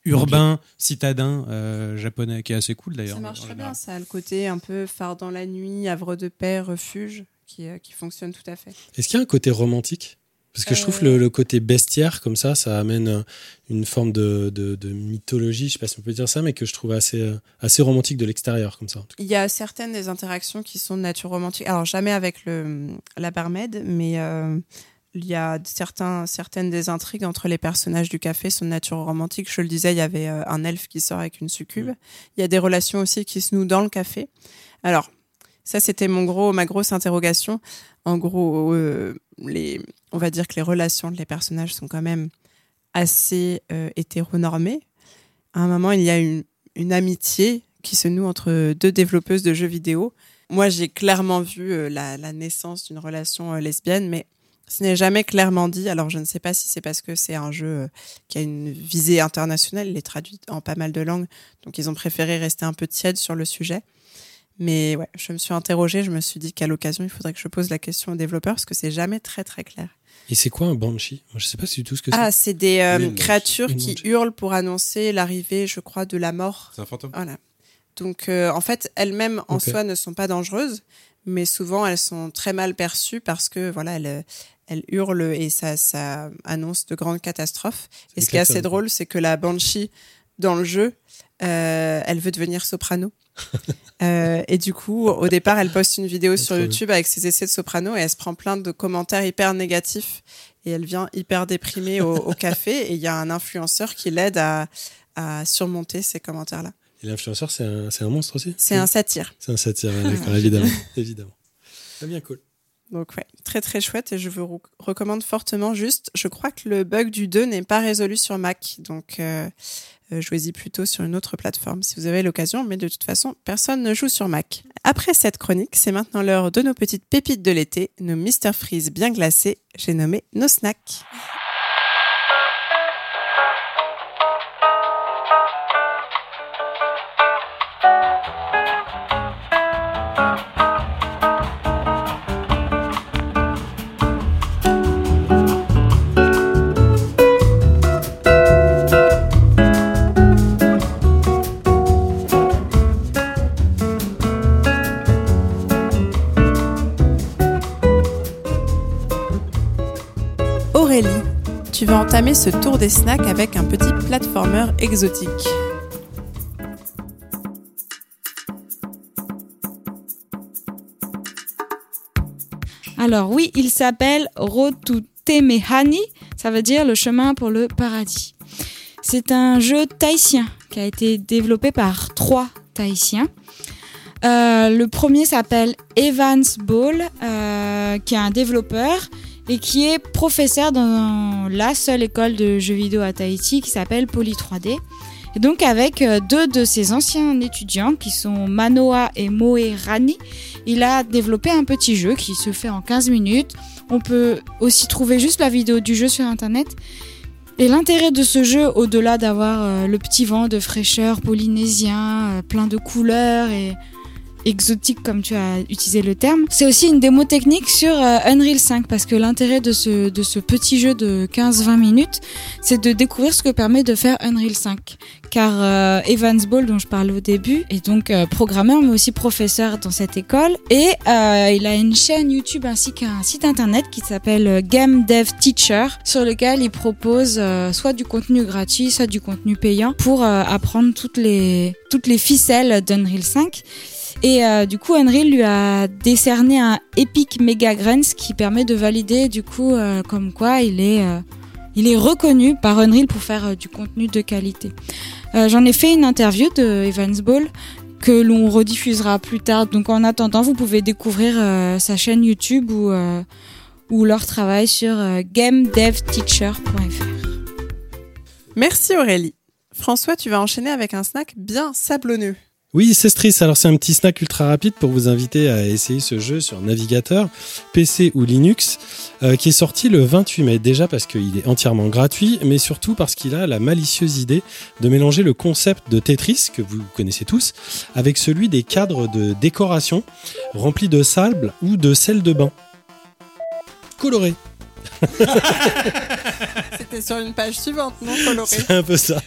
urbain, citadin euh, japonais, qui est assez cool d'ailleurs. Ça marche très bien, ça a le côté un peu phare dans la nuit, havre de paix, refuge, qui, euh, qui fonctionne tout à fait. Est-ce qu'il y a un côté romantique? Parce que je trouve Euh. que le, le côté bestiaire comme ça, ça amène euh, une forme de, de, de mythologie, je sais pas si on peut dire ça, mais que je trouve assez euh, assez romantique de l'extérieur comme ça. en tout cas. Il y a certaines des interactions qui sont de nature romantique. Alors, jamais avec le, la barmaid, mais euh, il y a certains, certaines des intrigues entre les personnages du café sont de nature romantique. Je le disais, il y avait un elfe qui sort avec une succube. Il y a des relations aussi qui se nouent dans le café. Alors, ça, c'était mon gros, ma grosse interrogation. En gros, euh, les, on va dire que les relations les personnages sont quand même assez euh, hétéronormées. À un moment, il y a une, amitié qui se noue entre deux développeuses de jeux vidéo. moi, j'ai clairement vu euh, la, la naissance d'une relation lesbienne, mais ce n'est jamais clairement dit. Alors, je ne sais pas si c'est parce que c'est un jeu qui a une visée internationale, il est traduit en pas mal de langues, donc ils ont préféré rester un peu tiède sur le sujet. Mais ouais, je me suis interrogée, je me suis dit qu'à l'occasion, il faudrait que je pose la question aux développeurs parce que c'est jamais très très clair. Et c'est quoi un banshee? Moi, je sais pas du tout ce que c'est. Ah, c'est des euh, Une créatures Une qui banshee. hurlent pour annoncer l'arrivée, je crois, de la mort. C'est un fantôme? Voilà. Donc, euh, en fait, elles-mêmes en soi ne sont pas dangereuses, mais souvent elles sont très mal perçues parce que voilà, elles, elles hurlent et ça, ça annonce de grandes catastrophes. Et ce qui est assez drôle, c'est que la banshee dans le jeu, elle veut devenir soprano. *laughs* Euh, et du coup, au départ, elle poste une vidéo sur. YouTube avec ses essais de soprano et elle se prend plein de commentaires hyper négatifs et elle vient hyper déprimée au, au café et il y a un influenceur qui l'aide à, à surmonter ces commentaires-là. Et l'influenceur, c'est un, c'est un monstre aussi C'est un satire. C'est un satire, ouais, *laughs* d'accord, évidemment. évidemment. Très bien, cool. Donc ouais, très très chouette et je vous rec- recommande fortement juste, je crois que le bug du 2 n'est pas résolu sur Mac, donc euh, euh, jouez-y plutôt sur une autre plateforme si vous avez l'occasion, mais de toute façon, personne ne joue sur Mac. Après cette chronique, c'est maintenant l'heure de nos petites pépites de l'été, nos Mr Freeze bien glacés, j'ai nommé nos snacks. Entamer ce tour des snacks avec un petit platformer exotique. Alors oui, il s'appelle Road to Temehani, ça veut dire le chemin pour le paradis. C'est un jeu tahitien qui a été développé par trois tahitiens. Euh, le premier s'appelle Evans Ball, euh, qui est un développeur et qui est professeur dans la seule école de jeux vidéo à Tahiti qui s'appelle Poly 3D. Et donc avec euh, deux de ses anciens étudiants qui sont Manoa et Moe Rani, il a développé un petit jeu qui se fait en 15 minutes. On peut aussi trouver juste la vidéo du jeu sur internet. Et l'intérêt de ce jeu, au-delà d'avoir euh, le petit vent de fraîcheur polynésien, euh, plein de couleurs et exotique comme tu as utilisé le terme, c'est aussi une démo technique sur euh, Unreal 5 parce que l'intérêt de ce, de ce petit jeu de 15-20 minutes, c'est de découvrir ce que permet de faire Unreal 5. Car euh, Evans Ball, dont je parlais au début, est donc euh, programmeur mais aussi professeur dans cette école et euh, il a une chaîne YouTube ainsi qu'un site internet qui s'appelle euh, Game Dev Teacher sur lequel il propose euh, soit du contenu gratuit, soit du contenu payant pour apprendre toutes les, toutes les ficelles d'Unreal 5. Et euh, du coup, Unreal lui a décerné un Epic Mega Grants qui permet de valider du coup euh, comme quoi il est, euh, il est reconnu par Unreal pour faire euh, du contenu de qualité. Euh, J'en ai fait une interview de Evans Ball que l'on rediffusera plus tard. Donc en attendant, vous pouvez découvrir euh, sa chaîne YouTube ou, ou leur travail sur gamedevteacher.fr. Merci Aurélie. François, tu vas enchaîner avec un snack bien sablonneux. Oui, c'est Stris. Alors, c'est un petit snack ultra rapide pour vous inviter à essayer ce jeu sur navigateur, PC ou Linux, euh, qui est sorti le 28 mai. Déjà parce qu'il est entièrement gratuit, mais surtout parce qu'il a la malicieuse idée de mélanger le concept de Tetris, que vous connaissez tous, avec celui des cadres de décoration remplis de sable ou de sel de bain. Coloré. *laughs* C'était sur une page suivante, non coloré? C'est un peu ça.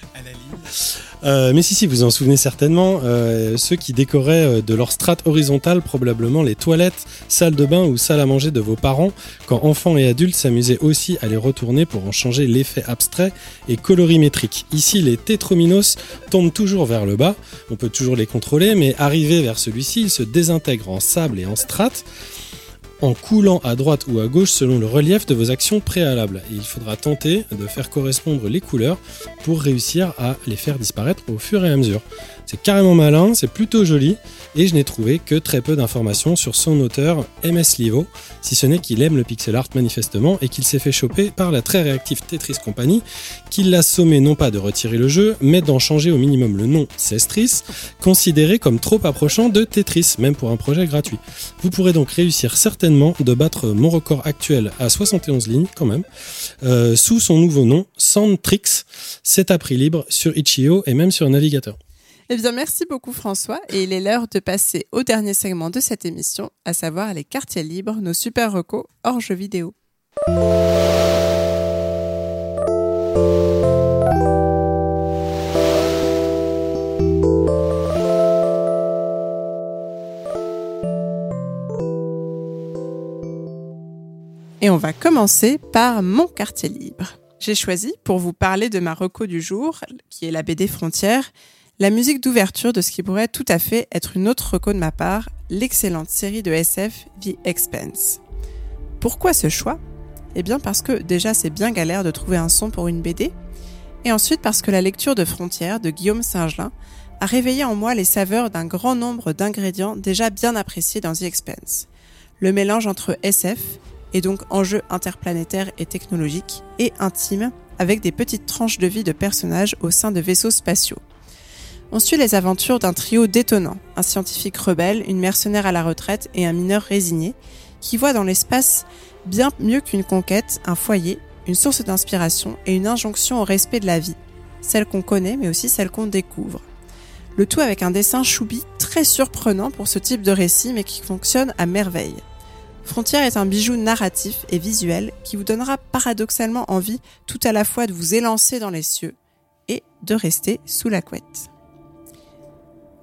Euh, mais si, si, vous en souvenez certainement, euh, ceux qui décoraient euh, de leur strate horizontale probablement les toilettes, salles de bain ou salles à manger de vos parents, quand enfants et adultes s'amusaient aussi à les retourner pour en changer l'effet abstrait et colorimétrique. Ici, les tétrominos tombent toujours vers le bas, on peut toujours les contrôler, mais arrivé vers celui-ci, ils se désintègrent en sable et en strates. En coulant à droite ou à gauche selon le relief de vos actions préalables. Et il faudra tenter de faire correspondre les couleurs pour réussir à les faire disparaître au fur et à mesure. C'est carrément malin, c'est plutôt joli, et je n'ai trouvé que très peu d'informations sur son auteur MS Livo, si ce n'est qu'il aime le pixel art manifestement et qu'il s'est fait choper par la très réactive Tetris Company, qui l'a sommé non pas de retirer le jeu, mais d'en changer au minimum le nom Cestris, considéré comme trop approchant de Tetris, même pour un projet gratuit. Vous pourrez donc réussir certainement de battre mon record actuel à 71 lignes quand même, euh, sous son nouveau nom, Sandtrix. C'est à prix libre sur Itch.io et même sur navigateur. Eh bien, merci beaucoup François. Et il est l'heure de passer au dernier segment de cette émission, à savoir les quartiers libres, nos super recos hors jeux vidéo. Et on va commencer par mon quartier libre. J'ai choisi, pour vous parler de ma reco du jour, qui est la BD Frontières, la musique d'ouverture de ce qui pourrait tout à fait être une autre reco de ma part, l'excellente série de SF The Expense. Pourquoi ce choix? Eh bien parce que déjà c'est bien galère de trouver un son pour une BD, et ensuite parce que la lecture de Frontières de Guillaume Singelin a réveillé en moi les saveurs d'un grand nombre d'ingrédients déjà bien appréciés dans The Expense. Le mélange entre SF, et donc enjeux interplanétaires et technologiques, et intime, avec des petites tranches de vie de personnages au sein de vaisseaux spatiaux. On suit les aventures d'un trio détonnant, un scientifique rebelle, une mercenaire à la retraite et un mineur résigné, qui voit dans l'espace bien mieux qu'une conquête, un foyer, une source d'inspiration et une injonction au respect de la vie, celle qu'on connaît mais aussi celle qu'on découvre. Le tout avec un dessin choubi très surprenant pour ce type de récit mais qui fonctionne à merveille. Frontière est un bijou narratif et visuel qui vous donnera paradoxalement envie tout à la fois de vous élancer dans les cieux et de rester sous la couette.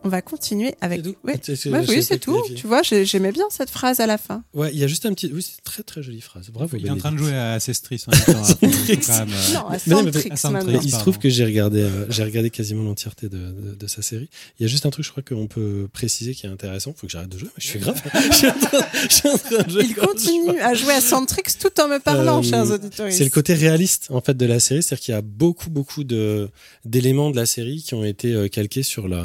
On va continuer avec. C'est tout Ouais. C'est- c'est- Ouais, je oui, c'est tout. Tu vois, j'ai- j'aimais bien cette phrase à la fin. Ouais, il y a juste un petit. Oui, c'est une très très jolie phrase. Bravo. Il est en train de jouer à Cestris en même temps. hein. *laughs* Euh, Non, à Centrix. Il se trouve que j'ai regardé, euh, j'ai regardé quasiment l'entièreté de, de, de sa série. Il y a juste un truc, je crois qu'on peut préciser qui est intéressant. Faut que j'arrête de jouer. mais Je suis grave. *laughs* je, suis en train, je suis en train de jouer. Il continue à jouer à Centrix tout en me parlant, Euh, chers auditeurs. C'est le côté réaliste en fait de la série, c'est-à-dire qu'il y a beaucoup beaucoup de d'éléments de la série qui ont été calqués sur la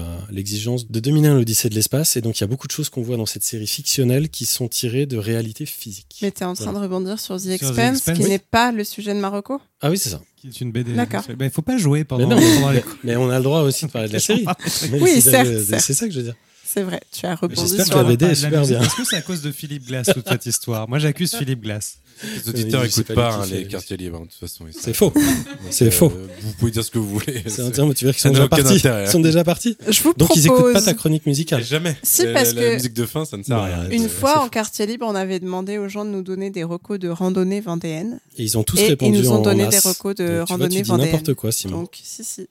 l'exigence de 2001 l'Odyssée de l'espace, et donc il y a beaucoup de choses qu'on voit dans cette série fictionnelle qui sont tirées de réalités physiques. Mais t'es en train de rebondir sur The Expanse. qui Oui. n'est pas le sujet de Marocco. Ah oui, c'est ça. Qui est une BD. D'accord. Ben, il faut pas jouer Mais pendant, non, mais, pendant les mais on a le droit aussi de parler de la *laughs* série. Oui, certes. C'est ça que je veux dire. C'est vrai, tu as rebondi J'espère que la BD est la super bien. Est-ce que c'est à cause de Philippe Glass toute cette histoire? Moi, j'accuse *laughs* Philippe Glass. Les auditeurs n'écoutent pas hein, les quartiers libres, hein, de toute façon. C'est faux. C'est euh, faux. Vous pouvez dire ce que vous voulez. *laughs* C'est un terme, tu veux dire qu'ils sont déjà partis. Ils sont déjà partis. *laughs* Je vous Donc ils écoutent pas ta chronique Et musicale. Jamais. Si, La- parce la, que- musique de fin, ça ne sert à Bah, rien. Une fois en quartier libre, on avait demandé aux gens de nous donner des recos de randonnée vendéenne. Et ils ont tous Et ils répondu nous ont donné des recos de randonnée vendéenne. n'importe quoi, Simon. Donc, si, si.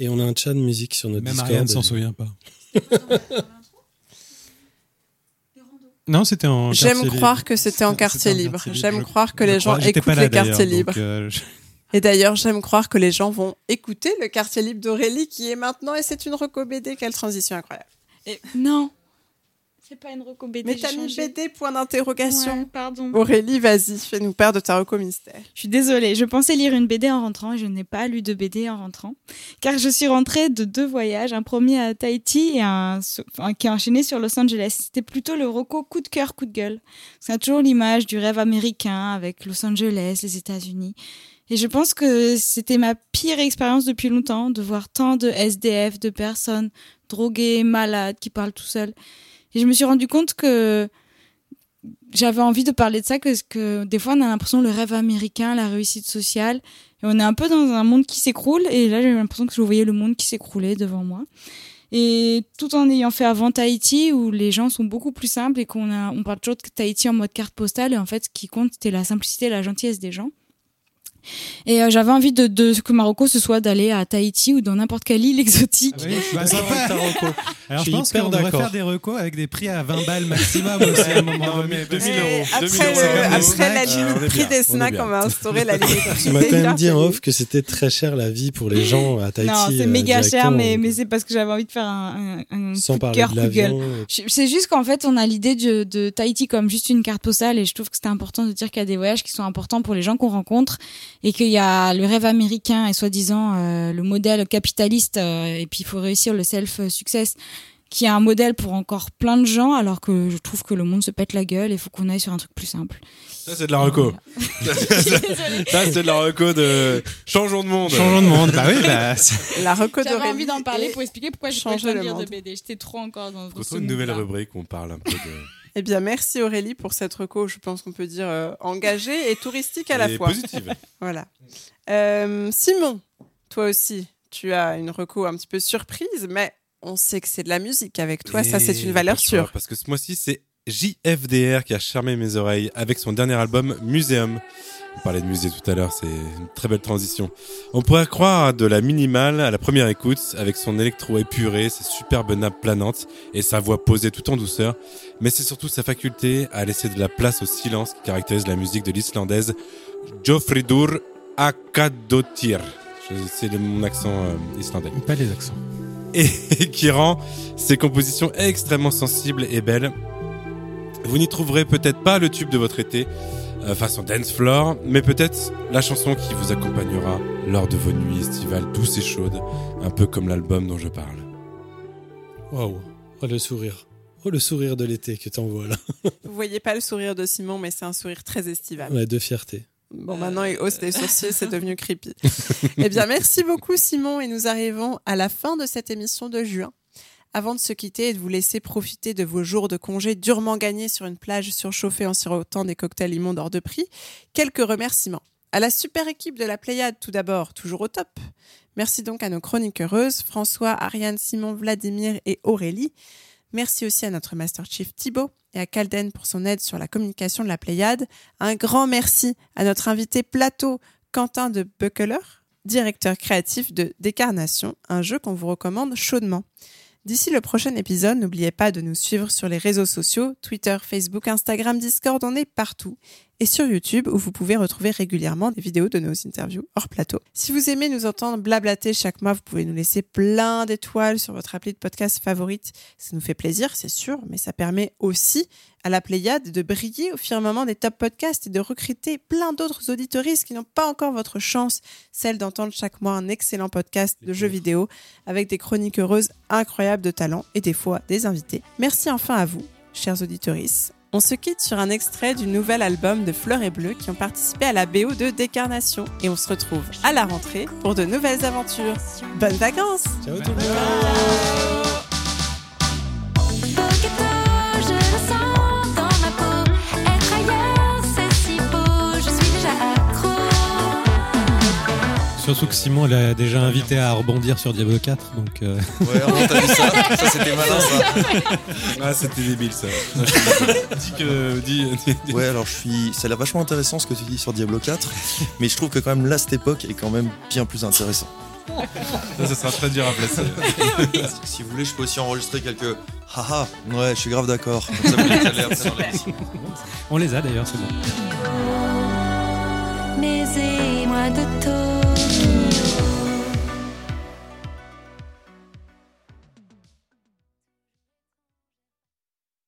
Et on a un chat de musique sur notre Même Discord. Ariane s'en souvient pas. Non, c'était en J'aime croire que c'était en quartier libre. J'aime croire que je les gens écoutent les quartiers libres. euh, je- Et d'ailleurs, j'aime croire que les gens vont écouter le quartier libre d'Aurélie qui est maintenant et c'est une reco BD. Quelle transition incroyable. Non. C'est pas une reco BD. Mais t'as mis. BD point d'interrogation. Ouais, pardon. Aurélie, vas-y, fais-nous part de ta reco mystère. Je suis désolée, je pensais lire une BD en rentrant et je n'ai pas lu de BD en rentrant. Car je suis rentrée de deux voyages, un premier à Tahiti et un enfin, qui est enchaîné sur Los Angeles. C'était plutôt le roco coup de cœur, coup de gueule. C'est toujours l'image du rêve américain avec Los Angeles, les États-Unis. Et je pense que c'était ma pire expérience depuis longtemps de voir tant de SDF, de personnes droguées, malades, qui parlent tout seuls. Et je me suis rendu compte que j'avais envie de parler de ça, que, des fois on a l'impression le rêve américain, la réussite sociale, et on est un peu dans un monde qui s'écroule, et là j'ai l'impression que je voyais le monde qui s'écroulait devant moi. Et tout en ayant fait avant Tahiti, où les gens sont beaucoup plus simples et qu'on on parle toujours de Tahiti en mode carte postale, et en fait ce qui compte c'était la simplicité et la gentillesse des gens. Et euh, j'avais envie de, de que Marocco ce soit d'aller à Tahiti ou dans n'importe quelle île exotique. Ah oui, je. *laughs* Alors Je pense qu'on devrait faire des recos avec des prix à 20 balles maximum aussi à un moment Non, donné. mais parce 2000 que- euros. Après, 2000 le- euros, c'est après quand la limite est prix des snacks, on va instaurer la limite *laughs* prix Tu m'as quand même dit en off que c'était très cher la vie pour les gens à Tahiti. non, c'est euh, méga cher, mais, mais c'est parce que j'avais envie de faire un, un, un Sans coup de parler cœur, de euh, Je- C'est juste qu'en fait, on a l'idée de, de Tahiti comme juste une carte postale et je trouve que c'était important de dire qu'il y a des voyages qui sont importants pour les gens qu'on rencontre et qu'il y a le rêve américain et soi-disant euh, le modèle capitaliste euh, et puis il faut réussir le self-success qui est un modèle pour encore plein de gens alors que je trouve que le monde se pète la gueule et il faut qu'on aille sur un truc plus simple. Ça, c'est de la reco. *laughs* Ça, c'est de la reco de changeons de monde. Changeons de monde. Bah oui, bah, *laughs* La reco J'avais d'Aurélie envie d'en parler pour expliquer pourquoi pas le le lire de monde. BD. J'étais trop encore dans, retrouve une nouvelle rubrique où on parle un peu de. Eh bien, merci Aurélie pour cette reco, je pense qu'on peut dire euh, engagée et touristique à la fois. positive. *laughs* Voilà. Euh, Simon, toi aussi, tu as une reco un petit peu surprise, mais on sait que c'est de la musique avec toi, ça c'est une valeur sûre. Parce que ce mois-ci, c'est JFDR qui a charmé mes oreilles avec son dernier album Muséum. On parlait de musée tout à l'heure, c'est une très belle transition. On pourrait croire de la minimale à la première écoute, avec son électro épuré, ses superbes nappes planantes et sa voix posée tout en douceur. Mais c'est surtout sa faculté à laisser de la place au silence qui caractérise la musique de l'islandaise Jofridur Akadottir. Je- C'est mon accent euh, islandais pas les accents. et *laughs* qui rend ses compositions extrêmement sensibles et belles. Vous n'y trouverez peut-être pas le tube de votre été euh, façon dance floor, mais peut-être la chanson qui vous accompagnera lors de vos nuits estivales douces et chaudes, un peu comme l'album dont je parle. Waouh. Oh le sourire. Oh le sourire de l'été que t'envoies là. Vous voyez pas le sourire de Simon, mais c'est un sourire très estival. Ouais, de fierté. Bon, maintenant, il hausse les sourcils, c'est devenu creepy. eh bien, merci beaucoup, Simon, et nous arrivons à la fin de cette émission de juin. Avant de se quitter et de vous laisser profiter de vos jours de congé durement gagnés sur une plage surchauffée en sirotant des cocktails immondes hors de prix, quelques remerciements. À la super équipe de la Pléiade, tout d'abord, toujours au top. Merci donc à nos chroniqueuses, François, Ariane, Simon, Vladimir et Aurélie. Merci aussi à notre Master Chief Thibaut et à Calden pour son aide sur la communication de la Pléiade. Un grand merci à notre invité plateau, Quentin de Buckler, directeur créatif de Décarnation, un jeu qu'on vous recommande chaudement. D'ici le prochain épisode, n'oubliez pas de nous suivre sur les réseaux sociaux, Twitter, Facebook, Instagram, Discord, on est partout. Et sur YouTube, où vous pouvez retrouver régulièrement des vidéos de nos interviews hors plateau. Si vous aimez nous entendre blablater chaque mois, vous pouvez nous laisser plein d'étoiles sur votre appli de podcast favorite. Ça nous fait plaisir, c'est sûr, mais ça permet aussi à la Pléiade de briller au firmament des top podcasts et de recruter plein d'autres auditoristes qui n'ont pas encore votre chance, celle d'entendre chaque mois un excellent podcast de jeux vidéo avec des chroniques heureuses incroyables de talent et des fois des invités. Merci enfin à vous, chers auditoristes. On se quitte sur un extrait du nouvel album de Fleur et Bleu qui ont participé à la BO de Décarnation et on se retrouve à la rentrée pour de nouvelles aventures. Bonnes vacances Ciao tout le monde. Surtout que Simon l'a déjà invité à rebondir sur Diablo 4, donc euh, Ouais, on t'as vu ça Ça c'était malin ça. *laughs* Ah, c'était débile ça. dis que. Dis, dis- Ouais, alors je suis. Ça a l'air vachement intéressant ce que tu dis sur Diablo 4, mais je trouve que quand même là, cette époque est quand même bien plus intéressant. Ça, ça sera très dur à placer. *laughs* Si vous voulez, je peux aussi enregistrer quelques. Haha, ouais, je suis grave d'accord. On les a d'ailleurs, c'est bon. Mais et moi de tôt.